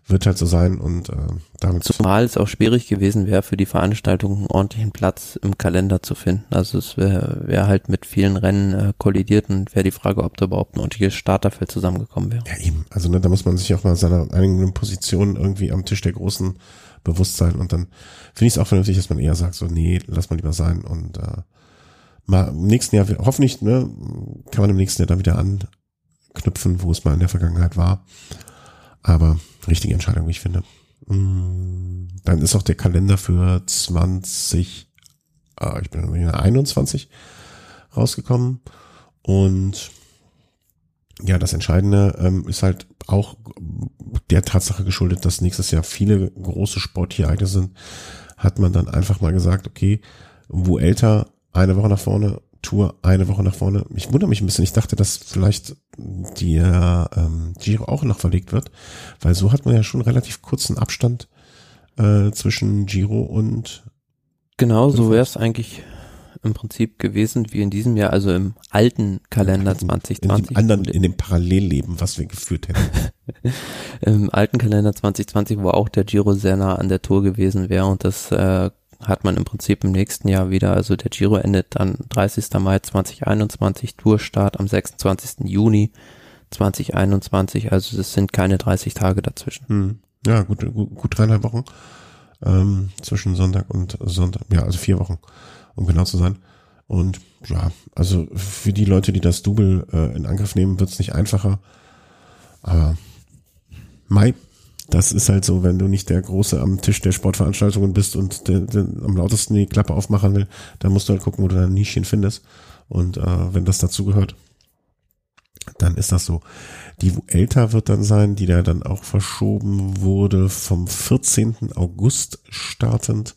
Wird halt so sein und äh, damit Zumal es auch schwierig gewesen wäre, für die Veranstaltung einen ordentlichen Platz im Kalender zu finden. Also es wäre wär halt mit vielen Rennen äh, kollidiert und wäre die Frage, ob da überhaupt ein ordentliches Starterfeld zusammengekommen wäre. Ja, eben. Also ne, da muss man sich auch mal seiner eigenen Position irgendwie am Tisch der Großen Bewusstsein und dann finde ich es auch vernünftig, dass man eher sagt, so, nee, lass mal lieber sein und äh, mal im nächsten Jahr, hoffentlich, ne, kann man im nächsten Jahr dann wieder anknüpfen, wo es mal in der Vergangenheit war. Aber richtige Entscheidung, wie ich finde. Mm, dann ist auch der Kalender für 20, äh, ich bin in 21 rausgekommen und ja, das Entscheidende ähm, ist halt auch der Tatsache geschuldet, dass nächstes Jahr viele große Sportereignisse sind, hat man dann einfach mal gesagt, okay, wo älter eine Woche nach vorne, Tour eine Woche nach vorne. Ich wundere mich ein bisschen. Ich dachte, dass vielleicht der ähm, Giro auch noch verlegt wird, weil so hat man ja schon relativ kurzen Abstand äh, zwischen Giro und Genau, so wäre es eigentlich im Prinzip gewesen wie in diesem Jahr, also im alten Kalender 2020. In dem anderen, in dem Parallelleben, was wir geführt hätten. (laughs) Im alten Kalender 2020, wo auch der Giro sehr nah an der Tour gewesen wäre und das äh, hat man im Prinzip im nächsten Jahr wieder, also der Giro endet dann 30. Mai 2021, Tourstart am 26. Juni 2021, also es sind keine 30 Tage dazwischen. Hm. Ja, gut, gut, gut dreieinhalb Wochen ähm, zwischen Sonntag und Sonntag, ja, also vier Wochen um genau zu sein. Und ja, also für die Leute, die das Double äh, in Angriff nehmen, wird es nicht einfacher. Aber Mai, das ist halt so, wenn du nicht der Große am Tisch der Sportveranstaltungen bist und der, der am lautesten die Klappe aufmachen will, dann musst du halt gucken, wo du dein Nischchen findest. Und äh, wenn das dazu gehört, dann ist das so. Die älter wird dann sein, die da dann auch verschoben wurde vom 14. August startend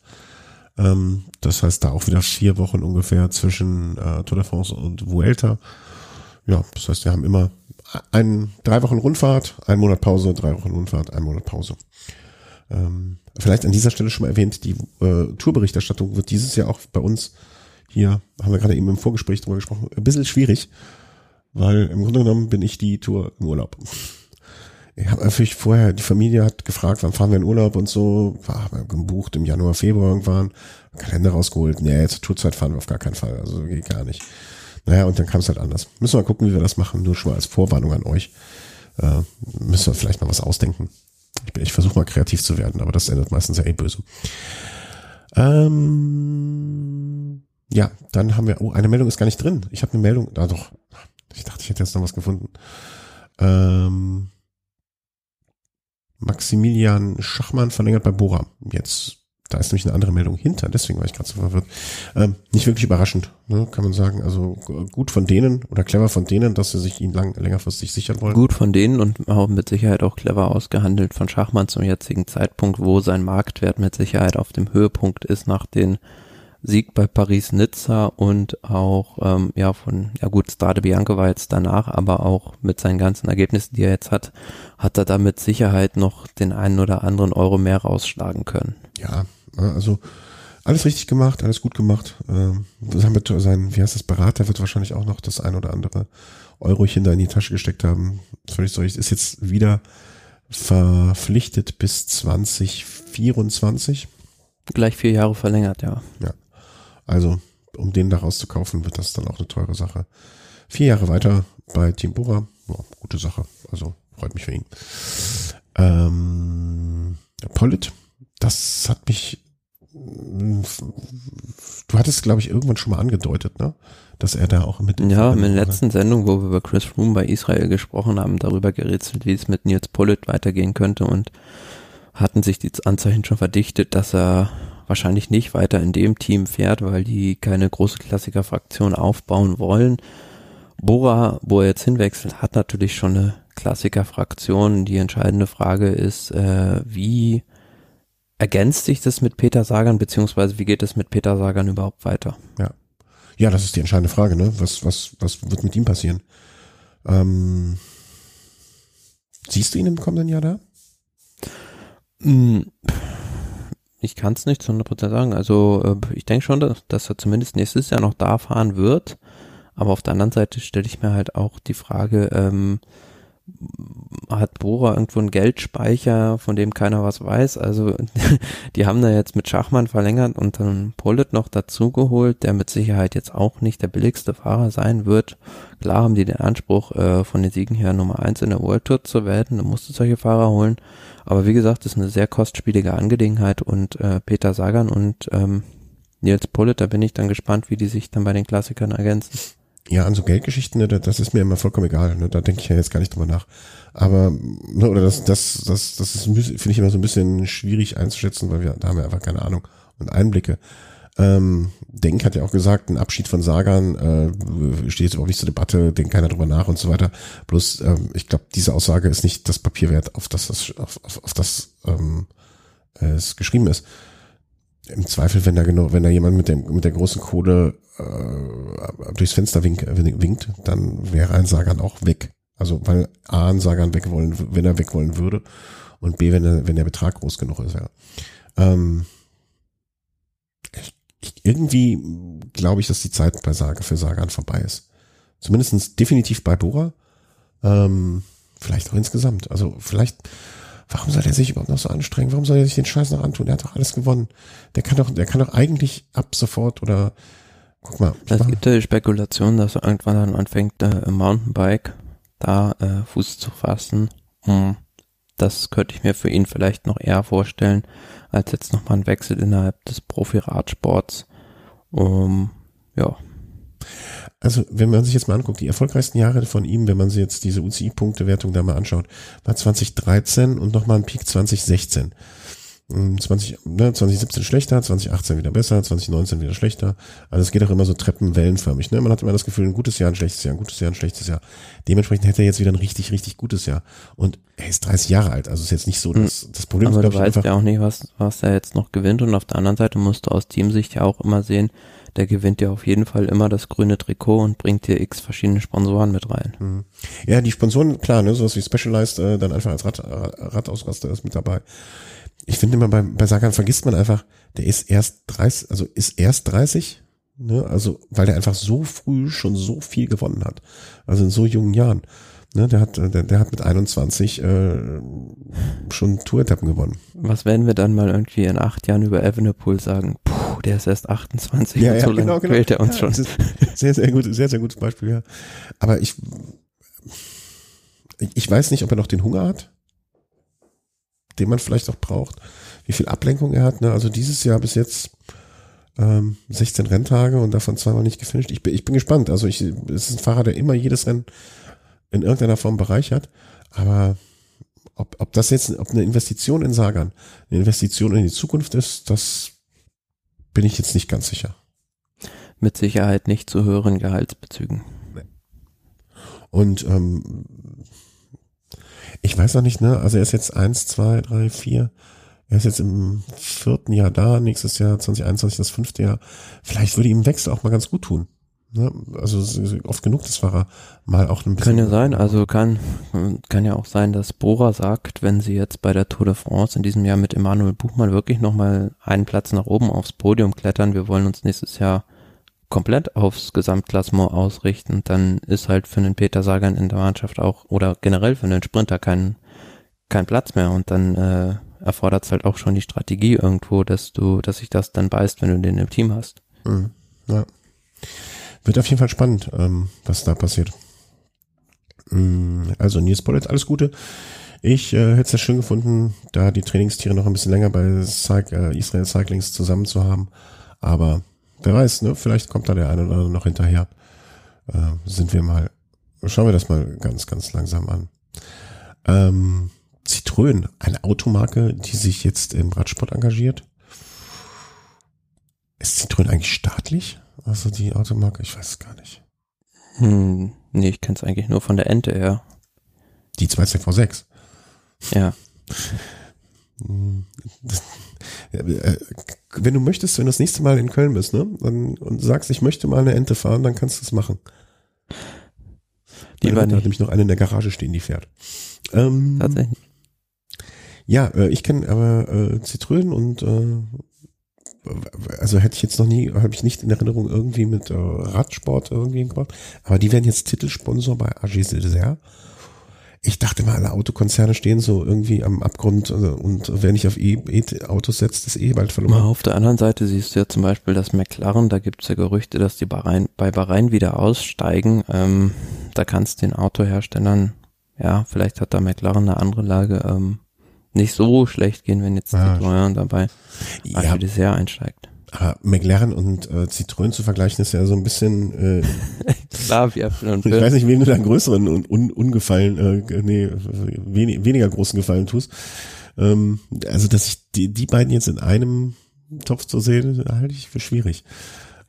ähm, das heißt, da auch wieder vier Wochen ungefähr zwischen äh, Tour de France und Vuelta. Ja, das heißt, wir haben immer ein, drei Wochen Rundfahrt, ein Monat Pause, drei Wochen Rundfahrt, ein Monat Pause. Ähm, vielleicht an dieser Stelle schon mal erwähnt, die äh, Tourberichterstattung wird dieses Jahr auch bei uns hier, haben wir gerade eben im Vorgespräch drüber gesprochen, ein bisschen schwierig, weil im Grunde genommen bin ich die Tour im Urlaub ich habe natürlich vorher, die Familie hat gefragt, wann fahren wir in Urlaub und so, war gebucht im Januar, Februar irgendwann, Kalender rausgeholt, nee, zur Tourzeit fahren wir auf gar keinen Fall, also geht gar nicht. Naja, und dann kam es halt anders. Müssen wir mal gucken, wie wir das machen, nur schon mal als Vorwarnung an euch. Äh, müssen wir vielleicht mal was ausdenken. Ich, ich versuche mal kreativ zu werden, aber das endet meistens ja eh böse. Ähm, ja, dann haben wir, oh, eine Meldung ist gar nicht drin. Ich habe eine Meldung, da doch, ich dachte, ich hätte jetzt noch was gefunden. Ähm, Maximilian Schachmann verlängert bei Bora. Jetzt, da ist nämlich eine andere Meldung hinter, deswegen war ich gerade so verwirrt. Ähm, nicht wirklich überraschend, ne, kann man sagen. Also gut von denen oder clever von denen, dass sie sich ihn lang, längerfristig sichern wollen. Gut von denen und auch mit Sicherheit auch clever ausgehandelt von Schachmann zum jetzigen Zeitpunkt, wo sein Marktwert mit Sicherheit auf dem Höhepunkt ist nach den Sieg bei Paris-Nizza und auch, ähm, ja, von, ja gut, Strade Bianca war jetzt danach, aber auch mit seinen ganzen Ergebnissen, die er jetzt hat, hat er da mit Sicherheit noch den einen oder anderen Euro mehr rausschlagen können. Ja, also alles richtig gemacht, alles gut gemacht. Ähm, sein, wie heißt das, Berater wird wahrscheinlich auch noch das ein oder andere Eurochen da in die Tasche gesteckt haben. Völlig so, ist jetzt wieder verpflichtet bis 2024. Gleich vier Jahre verlängert, ja. Ja. Also, um den da rauszukaufen, wird das dann auch eine teure Sache. Vier Jahre weiter bei Team Bora. Ja, gute Sache. Also, freut mich für ihn. Ähm, Pollitt, das hat mich, du hattest, glaube ich, irgendwann schon mal angedeutet, ne? Dass er da auch mit. Ja, in der letzten Sendung, wo wir über Chris Froome bei Israel gesprochen haben, darüber gerätselt, wie es mit Nils Pollitt weitergehen könnte und hatten sich die Anzeichen schon verdichtet, dass er wahrscheinlich nicht weiter in dem Team fährt, weil die keine große Klassikerfraktion aufbauen wollen. Bora, wo er jetzt hinwechselt, hat natürlich schon eine Klassikerfraktion. Die entscheidende Frage ist, äh, wie ergänzt sich das mit Peter Sagan, beziehungsweise wie geht es mit Peter Sagan überhaupt weiter? Ja. Ja, das ist die entscheidende Frage, ne? Was, was, was wird mit ihm passieren? Ähm, siehst du ihn im kommenden Jahr da? Mm, ich kann es nicht zu 100% sagen. Also äh, ich denke schon, dass, dass er zumindest nächstes Jahr noch da fahren wird. Aber auf der anderen Seite stelle ich mir halt auch die Frage, ähm, hat Bora irgendwo einen Geldspeicher, von dem keiner was weiß. Also (laughs) die haben da jetzt mit Schachmann verlängert und dann Pollet noch dazugeholt, der mit Sicherheit jetzt auch nicht der billigste Fahrer sein wird. Klar haben die den Anspruch, äh, von den Siegen her Nummer eins in der World Tour zu werden. Da musst du solche Fahrer holen. Aber wie gesagt, das ist eine sehr kostspielige Angelegenheit und äh, Peter Sagan und ähm, Nils Pollet, da bin ich dann gespannt, wie die sich dann bei den Klassikern ergänzen. Ja, an so Geldgeschichten, ne, das ist mir immer vollkommen egal. Ne, da denke ich ja jetzt gar nicht drüber nach. Aber, ne, oder das, das, das, das finde ich immer so ein bisschen schwierig einzuschätzen, weil wir, da haben wir einfach keine Ahnung und Einblicke. Ähm, Denk hat ja auch gesagt, ein Abschied von Sagan äh, steht jetzt überhaupt nicht zur Debatte, denkt keiner drüber nach und so weiter. Bloß, ähm, ich glaube, diese Aussage ist nicht das Papier wert, auf das das, auf, auf, auf das ähm, es geschrieben ist. Im Zweifel, wenn da genau, wenn da jemand mit dem mit der großen Kohle äh, durchs Fenster wink, winkt, dann wäre ein Sagan auch weg. Also weil A ein Sagan weg wollen, wenn er weg wollen würde und B, wenn er, wenn der Betrag groß genug ist, ja. Ähm, irgendwie glaube ich, dass die Zeit bei Saga für Sagan vorbei ist. Zumindestens definitiv bei Bora. Ähm, vielleicht auch insgesamt. Also vielleicht, warum soll er sich überhaupt noch so anstrengen? Warum soll er sich den Scheiß noch antun? Er hat doch alles gewonnen. Der kann doch, der kann doch eigentlich ab sofort oder guck mal. Es gibt ja die Spekulation, dass er irgendwann dann anfängt, äh, im Mountainbike da äh, Fuß zu fassen. Hm. Das könnte ich mir für ihn vielleicht noch eher vorstellen, als jetzt nochmal ein Wechsel innerhalb des Profi-Radsports. Um, ja. Also, wenn man sich jetzt mal anguckt, die erfolgreichsten Jahre von ihm, wenn man sich jetzt diese UCI-Punktewertung da mal anschaut, war 2013 und nochmal ein Peak 2016. 20, ne, 2017 schlechter, 2018 wieder besser, 2019 wieder schlechter. Also es geht auch immer so treppenwellenförmig. Ne? Man hat immer das Gefühl, ein gutes Jahr, ein schlechtes Jahr, ein gutes Jahr, ein schlechtes Jahr. Dementsprechend hätte er jetzt wieder ein richtig, richtig gutes Jahr. Und er ist 30 Jahre alt, also ist jetzt nicht so dass das Problem. Aber ist, du weißt ja auch nicht, was, was er jetzt noch gewinnt. Und auf der anderen Seite musst du aus Teamsicht ja auch immer sehen, der gewinnt ja auf jeden Fall immer das grüne Trikot und bringt dir x verschiedene Sponsoren mit rein. Mhm. Ja, die Sponsoren, klar, ne, sowas wie Specialized, äh, dann einfach als Rad, Radausraster ist mit dabei ich finde immer bei, bei Sagan vergisst man einfach, der ist erst 30, also ist erst 30, ne, also, weil der einfach so früh schon so viel gewonnen hat. Also in so jungen Jahren. Ne, der hat, der, der hat mit 21 äh, schon Tour-Etappen gewonnen. Was werden wir dann mal irgendwie in acht Jahren über Evenepoel sagen? Puh, der ist erst 28 ja, ja, so genau, lange genau. quält er uns ja, schon. Sehr, sehr gut, sehr, sehr gutes Beispiel, ja. Aber ich, ich weiß nicht, ob er noch den Hunger hat den man vielleicht auch braucht, wie viel Ablenkung er hat. Ne? Also dieses Jahr bis jetzt ähm, 16 Renntage und davon zweimal nicht gefinisht. Ich bin, ich bin gespannt. Also ich, es ist ein Fahrer, der immer jedes Rennen in irgendeiner Form bereichert. Aber ob, ob das jetzt, ob eine Investition in Sagan, eine Investition in die Zukunft ist, das bin ich jetzt nicht ganz sicher. Mit Sicherheit nicht zu höheren Gehaltsbezügen. Und ähm, ich weiß noch nicht, ne? Also er ist jetzt eins, zwei, drei, vier. Er ist jetzt im vierten Jahr da, nächstes Jahr 2021 das fünfte Jahr. Vielleicht würde ihm Wechsel auch mal ganz gut tun. Ne? Also oft genug, das Fahrer mal auch ein bisschen. Kann ja sein, also kann, kann ja auch sein, dass Bora sagt, wenn sie jetzt bei der Tour de France in diesem Jahr mit Emanuel Buchmann wirklich nochmal einen Platz nach oben aufs Podium klettern, wir wollen uns nächstes Jahr komplett aufs Gesamtklassement ausrichten, dann ist halt für den Peter Sagan in der Mannschaft auch oder generell für den Sprinter kein, kein Platz mehr und dann äh, erfordert es halt auch schon die Strategie irgendwo, dass du, dass sich das dann beißt, wenn du den im Team hast. Mhm. Ja. Wird auf jeden Fall spannend, ähm, was da passiert. Mhm. Also Nils Pollitt, alles Gute. Ich äh, hätte es ja schön gefunden, da die Trainingstiere noch ein bisschen länger bei Cyc äh, Israel Cyclings zusammen zu haben. Aber wer weiß, ne? Vielleicht kommt da der eine oder andere noch hinterher. Äh, sind wir mal, schauen wir das mal ganz, ganz langsam an. Ähm, Citroën, eine Automarke, die sich jetzt im Radsport engagiert. Ist Citroën eigentlich staatlich? Also die Automarke, ich weiß es gar nicht. Hm, nee, ich kenne es eigentlich nur von der Ente her. Die 2CV6. Ja. Das, äh, wenn du möchtest, wenn du das nächste Mal in Köln bist, ne, dann, und sagst, ich möchte mal eine Ente fahren, dann kannst du es machen. Die war hat nämlich noch eine in der Garage stehen, die fährt. Ähm, Tatsächlich. Ja, äh, ich kenne aber äh, Zitrönen und äh, also hätte ich jetzt noch nie, habe ich nicht in Erinnerung irgendwie mit äh, Radsport irgendwie gemacht, aber die werden jetzt Titelsponsor bei AG Silser. Ich dachte mal, alle Autokonzerne stehen so irgendwie am Abgrund also, und wer nicht auf E-Autos setzt, ist eh bald verloren. Auf der anderen Seite siehst du ja zum Beispiel das McLaren, da gibt es ja Gerüchte, dass die Bahrain, bei Bahrain wieder aussteigen. Ähm, da kannst den Autoherstellern, ja, vielleicht hat da McLaren eine andere Lage, ähm, nicht so schlecht gehen, wenn jetzt Ah, Citroën dabei Ja, ja. sehr einsteigt. aber McLaren und äh, Citroën zu vergleichen ist ja so ein bisschen, (laughs) äh, Klar, wie Äpfel und ich weiß nicht, wem du da einen größeren und un, ungefallen, äh, nee, wenig, weniger großen Gefallen tust. Ähm, also, dass ich die, die beiden jetzt in einem Topf zu sehen, halte ich für schwierig.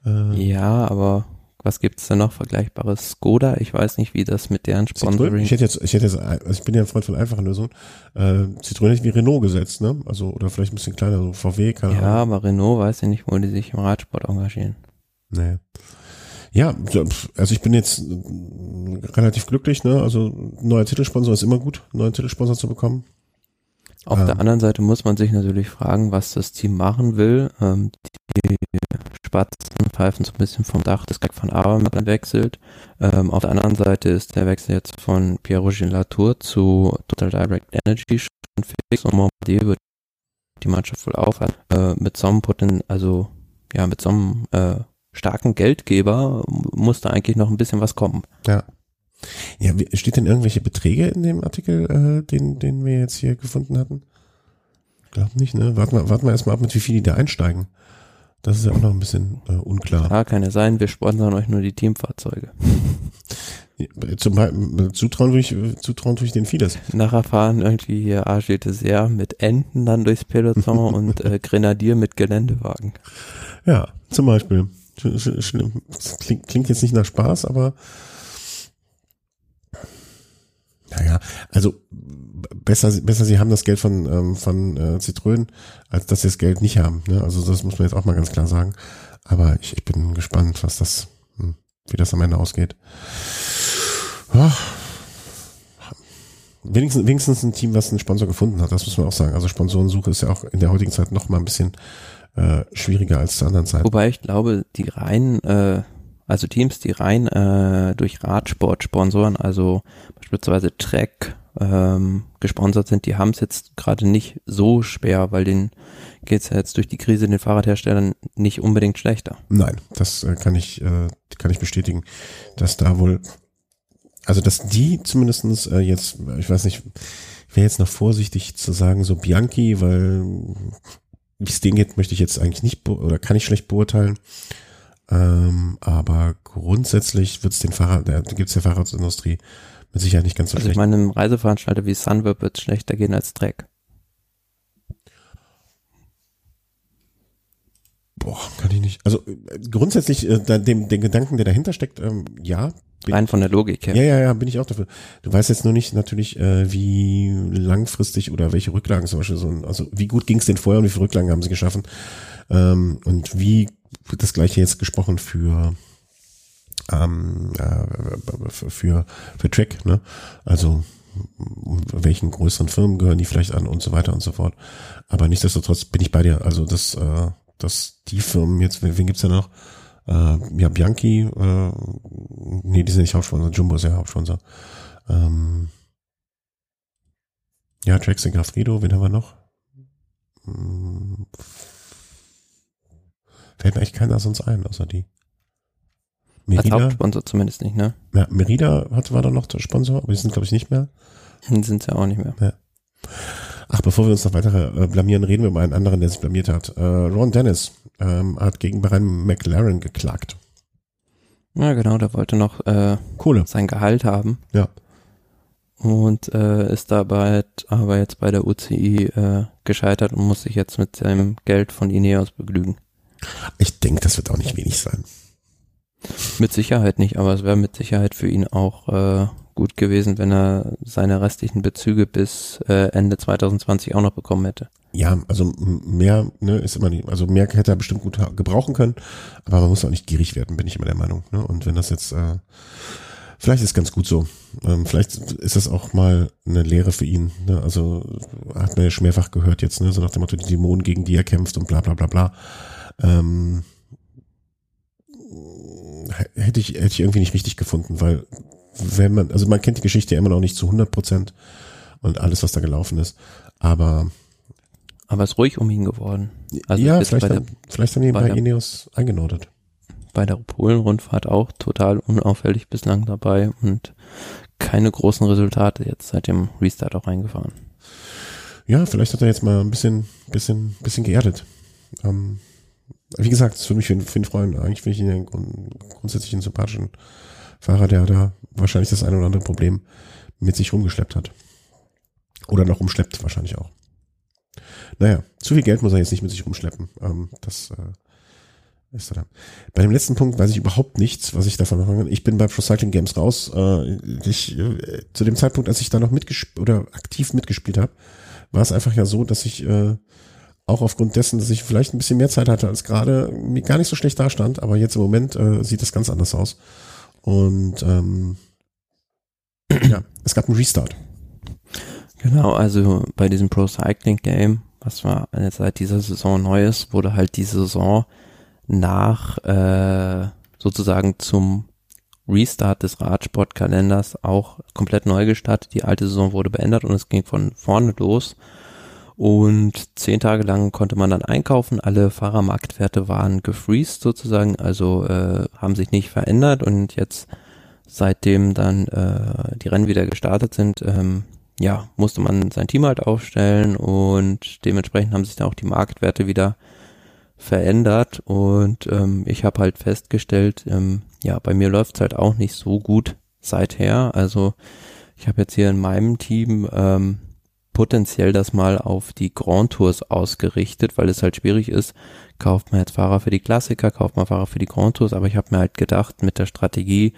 Äh, Ja, aber was gibt's da noch Vergleichbares? Skoda, ich weiß nicht, wie das mit deren Citroën, Sponsoring. ich hätte jetzt, ich hätte jetzt, also ich bin ja ein Freund von einfachen Lösungen. Äh, Citroën hätte ich wie Renault gesetzt, ne? Also, oder vielleicht ein bisschen kleiner, so VW, keine Ja, aber Renault weiß ja nicht, wo die sich im Radsport engagieren. Nee. Ja, also ich bin jetzt äh, relativ glücklich, ne? Also neuer Titelsponsor ist immer gut, neuen Titelsponsor zu bekommen. Auf Ähm. der anderen Seite muss man sich natürlich fragen, was das Team machen will. Ähm, die Spatzen pfeifen so ein bisschen vom Dach des Gag von Abermann wechselt. Ähm, auf der anderen Seite ist der Wechsel jetzt von Pierre-Roger Latour zu Total Direct Energy schon fix und Bombardier wird die Mannschaft wohl aufhalten. Äh, mit so einem also ja, mit so einem äh, starken Geldgeber muss da eigentlich noch ein bisschen was kommen. Ja. Ja, steht denn irgendwelche Beträge in dem Artikel, äh, den, den wir jetzt hier gefunden hatten? Glaub nicht, ne? Warten wir, warten wir erstmal ab, mit wie viel die da einsteigen. Das ist ja auch noch ein bisschen äh, unklar. Klar, kann ja sein, wir sponsern euch nur die Teamfahrzeuge. (laughs) Zum Beispiel, zutrauen tue ich, zutrauen tue ich denen vieles. Nachher fahren irgendwie hier Argel Dessert mit Enten dann durchs Peloton (laughs) und äh, Grenadier mit Geländewagen. Ja, zum Beispiel. Klingt, klingt jetzt nicht nach Spaß, aber naja, also besser, besser sie haben das Geld von, ähm, von äh, Zitrönen, als dass sie das Geld nicht haben. Ne? Also das muss man jetzt auch mal ganz klar sagen. Aber ich, ich bin gespannt, was das, hm, wie das am Ende ausgeht. Ja. Wenigstens, wenigstens ein Team, was einen Sponsor gefunden hat, das muss man auch sagen. Also Sponsorensuche ist ja auch in der heutigen Zeit noch mal ein bisschen äh, schwieriger als zu anderen Zeiten. Wobei ich glaube, die rein, äh, also Teams, die rein äh, durch Radsport sponsoren, also beispielsweise Trek ähm, gesponsert sind, die haben es jetzt gerade nicht so schwer, weil denen geht's ja jetzt durch die Krise den Fahrradherstellern nicht unbedingt schlechter. Nein, das äh, kann ich äh, kann ich bestätigen, dass da wohl, also dass die zumindestens äh, jetzt, ich weiß nicht, ich wäre jetzt noch vorsichtig zu sagen so Bianchi, weil wie es denen geht, möchte ich jetzt eigentlich nicht oder kann ich schlecht beurteilen. Ähm, aber grundsätzlich wird's den Fahrrad, da gibt's der Fahrradindustrie mit Sicherheit nicht ganz so Also ich schlecht. meine, einem Reiseveranstalter wie Sunweb wird schlechter gehen als Trek. Boah, kann ich nicht. Also äh, grundsätzlich äh, da- dem den Gedanken, der dahinter steckt, ähm, ja, Rein von der Logik her. Ja, ja, ja, bin ich auch dafür. Du weißt jetzt nur nicht natürlich, äh, wie langfristig oder welche Rücklagen zum Beispiel so, also wie gut ging es denn vorher und wie viele Rücklagen haben sie geschaffen? Ähm, und wie das gleiche jetzt gesprochen für ähm, äh, für, für Track, ne? Also welchen größeren Firmen gehören die vielleicht an und so weiter und so fort. Aber nichtsdestotrotz bin ich bei dir. Also dass, äh, dass die Firmen jetzt, wen, gibt's da noch? Äh, ja, Bianchi, äh, nee, die sind nicht Hauptsponsor, Jumbo ist ja Hauptsponsor. Ähm, ja, Trax und Grafredo, wen haben wir noch? Hm, fällt mir echt keiner sonst ein, außer die. Als Merida, Hauptsponsor zumindest nicht, ne? ja, Merida hat, war da noch der Sponsor, aber die sind, glaube ich, nicht mehr. Sind ja auch nicht mehr. Ach, bevor wir uns noch weiter äh, blamieren, reden wir über einen anderen, der sich blamiert hat. Äh, Ron Dennis ähm, hat gegen Brian McLaren geklagt. Ja, genau, der wollte noch äh, Kohle. sein Gehalt haben. Ja. Und äh, ist dabei aber jetzt bei der UCI äh, gescheitert und muss sich jetzt mit seinem Geld von Ineos begnügen. Ich denke, das wird auch nicht wenig sein. Mit Sicherheit nicht, aber es wäre mit Sicherheit für ihn auch äh, gut gewesen, wenn er seine restlichen Bezüge bis äh, Ende 2020 auch noch bekommen hätte. Ja, also mehr ne, ist immer nicht, also mehr hätte er bestimmt gut gebrauchen können, aber man muss auch nicht gierig werden, bin ich immer der Meinung. Ne? Und wenn das jetzt, äh, vielleicht ist ganz gut so. Ähm, vielleicht ist das auch mal eine Lehre für ihn. Ne? Also hat man ja schon mehrfach gehört jetzt, ne? so nach dem Motto, die Dämonen, gegen die er kämpft und bla bla bla bla. Ähm, hätte ich, hätte ich irgendwie nicht richtig gefunden, weil wenn man, also man kennt die Geschichte ja immer noch nicht zu 100 Prozent und alles, was da gelaufen ist, aber aber es ist ruhig um ihn geworden. Also ja, vielleicht, der, vielleicht haben die bei, bei Ineos eingenordet. Bei der Polen-Rundfahrt auch total unauffällig bislang dabei und keine großen Resultate jetzt seit dem Restart auch eingefahren. Ja, vielleicht hat er jetzt mal ein bisschen, bisschen, bisschen geerdet. Ähm, wie gesagt, für mich, für, den Freund, eigentlich finde ich ihn einen grundsätzlich einen sympathischen Fahrer, der da wahrscheinlich das eine oder andere Problem mit sich rumgeschleppt hat. Oder noch umschleppt, wahrscheinlich auch. Naja, zu viel Geld muss er jetzt nicht mit sich rumschleppen. Ähm, das äh, ist da. Bei dem letzten Punkt weiß ich überhaupt nichts, was ich davon machen kann. Ich bin bei Pro Cycling Games raus. Äh, ich, äh, zu dem Zeitpunkt, als ich da noch mitgespielt oder aktiv mitgespielt habe, war es einfach ja so, dass ich äh, auch aufgrund dessen, dass ich vielleicht ein bisschen mehr Zeit hatte als gerade, mir gar nicht so schlecht dastand, aber jetzt im Moment äh, sieht das ganz anders aus. Und ähm, (clears throat) ja, es gab einen Restart. Genau, also bei diesem Pro Cycling Game, was war seit dieser Saison neu ist, wurde halt die Saison nach äh, sozusagen zum Restart des Radsportkalenders auch komplett neu gestartet. Die alte Saison wurde beendet und es ging von vorne los. Und zehn Tage lang konnte man dann einkaufen. Alle Fahrermarktwerte waren gefreezed sozusagen, also äh, haben sich nicht verändert. Und jetzt, seitdem dann äh, die Rennen wieder gestartet sind, ähm, ja, musste man sein Team halt aufstellen und dementsprechend haben sich dann auch die Marktwerte wieder verändert. Und ähm, ich habe halt festgestellt, ähm, ja, bei mir läuft's halt auch nicht so gut seither. Also ich habe jetzt hier in meinem Team ähm, potenziell das mal auf die Grand Tours ausgerichtet, weil es halt schwierig ist. Kauft man jetzt Fahrer für die Klassiker, kauft man Fahrer für die Grand Tours, aber ich habe mir halt gedacht, mit der Strategie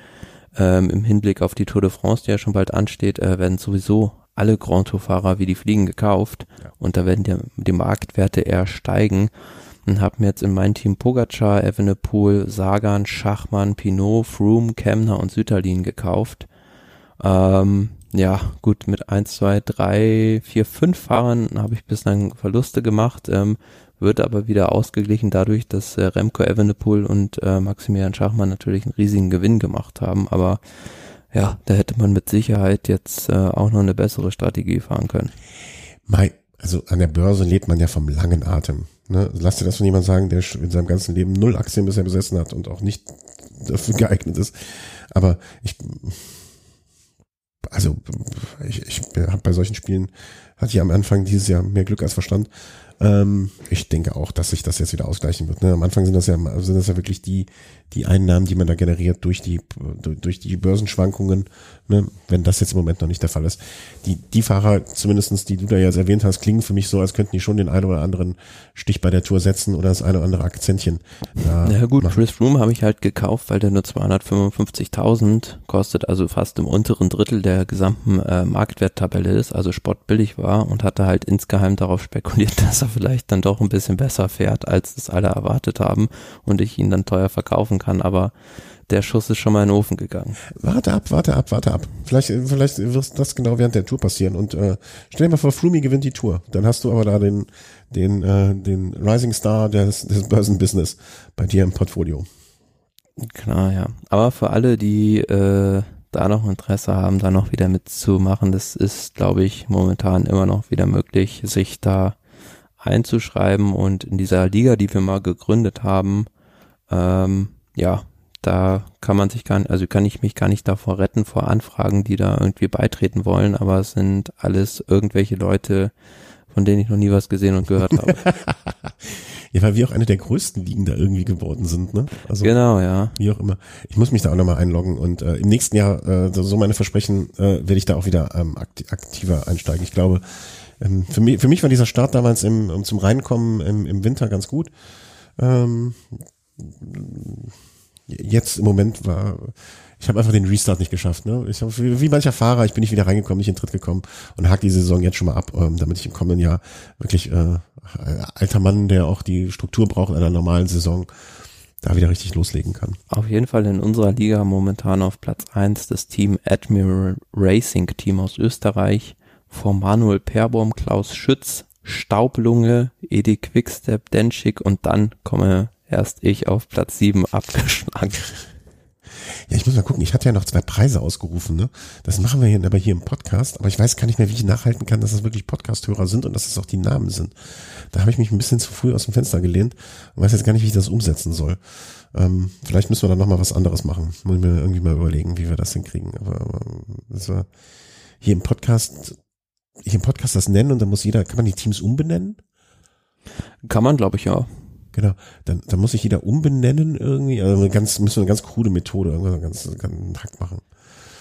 ähm, im Hinblick auf die Tour de France, die ja schon bald ansteht, äh, werden sowieso alle Grand Tour Fahrer wie die Fliegen gekauft ja. und da werden die, die Marktwerte eher steigen und habe mir jetzt in mein Team Pogacar, Evenepoel, Sagan, Schachmann, Pinot, Froome, Kemner und Süterlin gekauft. Ähm, ja, gut, mit eins, zwei, drei, vier, fünf Fahrern habe ich bislang Verluste gemacht, ähm, wird aber wieder ausgeglichen dadurch, dass äh, Remco Evenepoel und äh, Maximilian Schachmann natürlich einen riesigen Gewinn gemacht haben, aber ja, da hätte man mit Sicherheit jetzt äh, auch noch eine bessere Strategie fahren können. Mai, also an der Börse lebt man ja vom langen Atem. Ne? Lass dir das von jemand sagen, der in seinem ganzen Leben null Aktien bisher besessen hat und auch nicht dafür geeignet ist. Aber ich, also ich, ich habe bei solchen Spielen, hatte ich am Anfang dieses Jahr mehr Glück als Verstand. Ähm, ich denke auch, dass sich das jetzt wieder ausgleichen wird. Ne? Am Anfang sind das ja sind das ja wirklich die die Einnahmen, die man da generiert durch die durch die Börsenschwankungen. Ne? Wenn das jetzt im Moment noch nicht der Fall ist, die die Fahrer zumindestens, die du da jetzt erwähnt hast, klingen für mich so, als könnten die schon den einen oder anderen Stich bei der Tour setzen oder das eine oder andere Akzentchen. Ja, ja gut, machen. Chris Froome habe ich halt gekauft, weil der nur 255.000 kostet, also fast im unteren Drittel der gesamten äh, Marktwerttabelle ist, also spottbillig war und hatte halt insgeheim darauf spekuliert, (laughs) dass er vielleicht dann doch ein bisschen besser fährt, als es alle erwartet haben und ich ihn dann teuer verkaufen kann, aber der Schuss ist schon mal in den Ofen gegangen. Warte ab, warte ab, warte ab. Vielleicht, vielleicht wird das genau während der Tour passieren und äh, stell dir mal vor, Flumi gewinnt die Tour. Dann hast du aber da den, den, äh, den Rising Star des, des Börsenbusiness bei dir im Portfolio. Klar, ja. Aber für alle, die äh, da noch Interesse haben, da noch wieder mitzumachen, das ist, glaube ich, momentan immer noch wieder möglich, sich da einzuschreiben und in dieser Liga, die wir mal gegründet haben, ähm, ja, da kann man sich gar nicht, also kann ich mich gar nicht davor retten vor Anfragen, die da irgendwie beitreten wollen, aber es sind alles irgendwelche Leute, von denen ich noch nie was gesehen und gehört habe. (laughs) ja, weil wir auch eine der größten Ligen da irgendwie geworden sind, ne? Also, genau, ja. Wie auch immer. Ich muss mich da auch nochmal einloggen und äh, im nächsten Jahr, äh, so meine Versprechen, äh, werde ich da auch wieder ähm, aktiver einsteigen. Ich glaube, ähm, für, mich, für mich war dieser Start damals im, um zum Reinkommen im, im Winter ganz gut. Ähm, jetzt im Moment war, ich habe einfach den Restart nicht geschafft. Ne? Ich hab, wie, wie mancher Fahrer, ich bin nicht wieder reingekommen, nicht in den Tritt gekommen und hake die Saison jetzt schon mal ab, ähm, damit ich im kommenden Jahr wirklich äh, alter Mann, der auch die Struktur braucht in einer normalen Saison, da wieder richtig loslegen kann. Auf jeden Fall in unserer Liga momentan auf Platz eins das Team Admiral Racing Team aus Österreich vor Manuel Perbaum, Klaus Schütz, Staublunge, Edi Quickstep, Denschik und dann komme erst ich auf Platz 7 (laughs) abgeschlagen. Ja, ich muss mal gucken. Ich hatte ja noch zwei Preise ausgerufen. Ne? Das machen wir hier, aber hier im Podcast. Aber ich weiß gar nicht mehr, wie ich nachhalten kann, dass das wirklich Podcast-Hörer sind und dass das auch die Namen sind. Da habe ich mich ein bisschen zu früh aus dem Fenster gelehnt und weiß jetzt gar nicht, wie ich das umsetzen soll. Ähm, vielleicht müssen wir dann nochmal was anderes machen. Muss ich mir irgendwie mal überlegen, wie wir das hinkriegen. Aber, aber das war hier im Podcast, hier im Podcast das nennen und dann muss jeder, kann man die Teams umbenennen? Kann man, glaube ich, ja. Genau. Dann, dann muss sich jeder umbenennen irgendwie. Also eine ganz, müssen wir eine ganz krude Methode, irgendwas ganz, ganz Hack machen.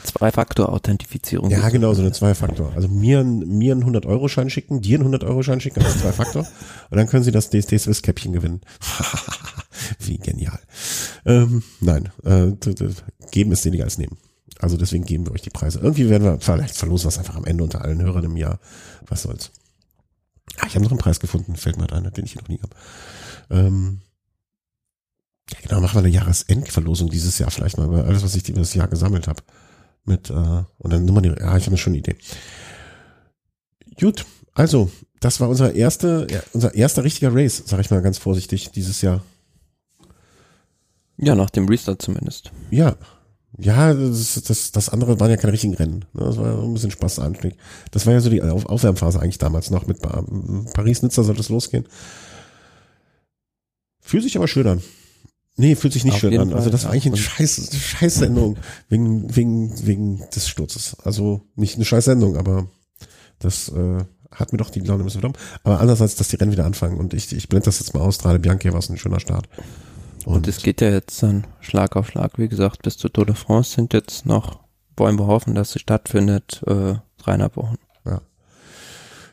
Zwei-Faktor-Authentifizierung. Ja, genau, so eine Zwei-Faktor. Also mir, ein- mir einen 100-Euro-Schein schicken, dir einen 100-Euro-Schein schicken, das ist Zwei-Faktor. (laughs) Und dann können sie das DSD Swiss-Käppchen gewinnen. (laughs) Wie genial. Ähm, nein, äh, geben ist weniger als nehmen. Also deswegen geben wir euch die Preise. Irgendwie werden wir, vielleicht verlosen wir es einfach am Ende unter allen Hörern im Jahr. Was soll's. Ah, ich habe noch einen Preis gefunden, fällt mir ein, den ich noch nie habe. Ähm, ja, genau, machen wir eine Jahresendverlosung dieses Jahr vielleicht mal, über alles, was ich dieses Jahr gesammelt habe. Mit, äh, und dann Nummer die, ja, ich habe schon eine Idee. Gut, also, das war unser erste, ja, unser erster richtiger Race, sag ich mal ganz vorsichtig, dieses Jahr. Ja, nach dem Restart zumindest. Ja. Ja, das, das, das andere waren ja keine richtigen Rennen. ne? Das war ja ein bisschen Spaß Anstieg. Das war ja so die Auf Aufwärmphase eigentlich damals noch. Mit Pa- Paris-Nizza sollte es losgehen. Fühlt sich aber schön an. Nee, fühlt sich nicht Auf schön an. Also Fall, das war eigentlich eine scheiß, scheiß Sendung. Wegen, wegen, wegen des Sturzes. Also nicht eine scheiß Sendung, aber das äh, hat mir doch die Laune ein bisschen verdammt. Aber andererseits, dass die Rennen wieder anfangen. Und ich, ich blende das jetzt mal aus. Gerade Bianchi war es ein schöner Start. Und es geht ja jetzt dann Schlag auf Schlag, wie gesagt, bis zur Tour de France sind jetzt noch, wollen wir hoffen, dass sie stattfindet, äh, dreieinhalb Wochen.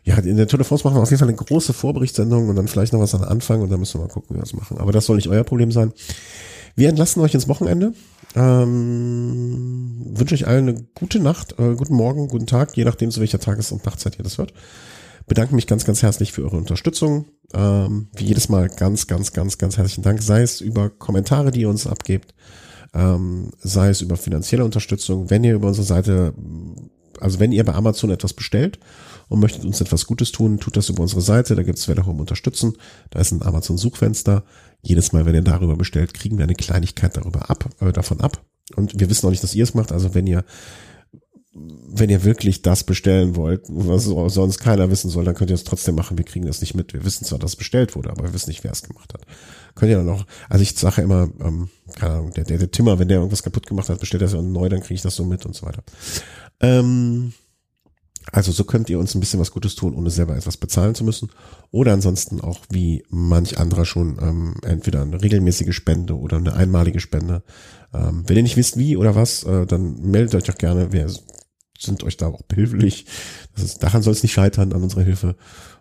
Ja, in der Tour de France machen wir auf jeden Fall eine große Vorberichtsendung und dann vielleicht noch was an Anfang und dann müssen wir mal gucken, wie wir das machen. Aber das soll nicht euer Problem sein. Wir entlassen euch ins Wochenende. Ähm, wünsche euch allen eine gute Nacht, äh, guten Morgen, guten Tag, je nachdem, zu welcher Tages- und Nachtzeit ihr das hört. Bedanke mich ganz, ganz herzlich für eure Unterstützung. Ähm, wie jedes Mal ganz, ganz, ganz, ganz herzlichen Dank. Sei es über Kommentare, die ihr uns abgebt, ähm, sei es über finanzielle Unterstützung. Wenn ihr über unsere Seite, also wenn ihr bei Amazon etwas bestellt und möchtet uns etwas Gutes tun, tut das über unsere Seite. Da gibt es um Unterstützen. Da ist ein Amazon-Suchfenster. Jedes Mal, wenn ihr darüber bestellt, kriegen wir eine Kleinigkeit darüber ab, äh, davon ab. Und wir wissen auch nicht, dass ihr es macht. Also wenn ihr wenn ihr wirklich das bestellen wollt, was so- sonst keiner wissen soll, dann könnt ihr es trotzdem machen. Wir kriegen das nicht mit. Wir wissen zwar, dass es bestellt wurde, aber wir wissen nicht, wer es gemacht hat. Könnt ihr dann auch, also ich sage immer, ähm, keine Ahnung, der, der, der Timmer, wenn der irgendwas kaputt gemacht hat, bestellt er es neu, dann kriege ich das so mit und so weiter. Ähm, also so könnt ihr uns ein bisschen was Gutes tun, ohne selber etwas bezahlen zu müssen. Oder ansonsten auch wie manch anderer schon ähm, entweder eine regelmäßige Spende oder eine einmalige Spende. Ähm, wenn ihr nicht wisst, wie oder was, äh, dann meldet euch doch gerne. Wir sind euch da auch behilflich. Das ist, daran soll es nicht scheitern, an unserer Hilfe.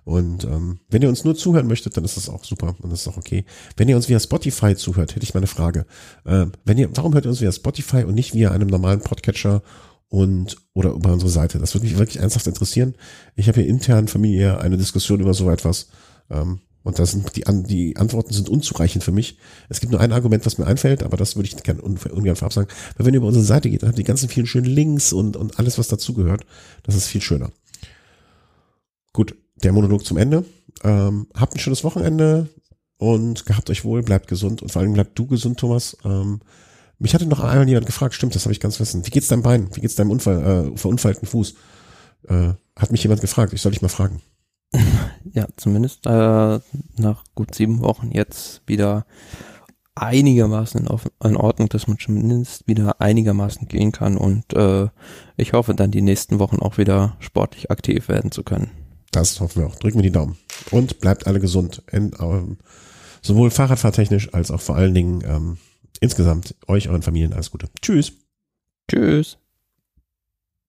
Und ähm, wenn ihr uns nur zuhören möchtet, dann ist das auch super und das ist auch okay. Wenn ihr uns via Spotify zuhört, hätte ich mal eine Frage. Ähm, wenn ihr, warum hört ihr uns via Spotify und nicht via einem normalen Podcatcher und oder über unsere Seite? Das würde mich wirklich ernsthaft interessieren. Ich habe hier intern familiär eine Diskussion über so etwas. Ähm, und da sind die, die Antworten sind unzureichend für mich. Es gibt nur ein Argument, was mir einfällt, aber das würde ich gerne un ungern vorab sagen. Weil wenn ihr über unsere Seite geht, dann habt ihr die ganzen vielen schönen Links und, und alles, was dazugehört. Das ist viel schöner. Gut, der Monolog zum Ende. Ähm, habt ein schönes Wochenende und gehabt euch wohl, bleibt gesund und vor allem bleibt du gesund, Thomas. Ähm, mich hatte noch einmal jemand gefragt, stimmt, das habe ich ganz vergessen. Wie geht's deinem Bein? Wie geht's deinem Unfall, äh, verunfallten Fuß? Äh, hat mich jemand gefragt, ich soll dich mal fragen. (laughs) Ja, zumindest äh, nach gut sieben Wochen jetzt wieder einigermaßen in, in Ordnung, dass man zumindest wieder einigermaßen gehen kann und äh, ich hoffe dann die nächsten Wochen auch wieder sportlich aktiv werden zu können. Das hoffen wir auch. Drücken wir die Daumen. Und bleibt alle gesund. In, ähm, sowohl Fahrradfahrtechnisch als auch vor allen Dingen ähm, insgesamt euch, euren Familien alles Gute. Tschüss. Tschüss.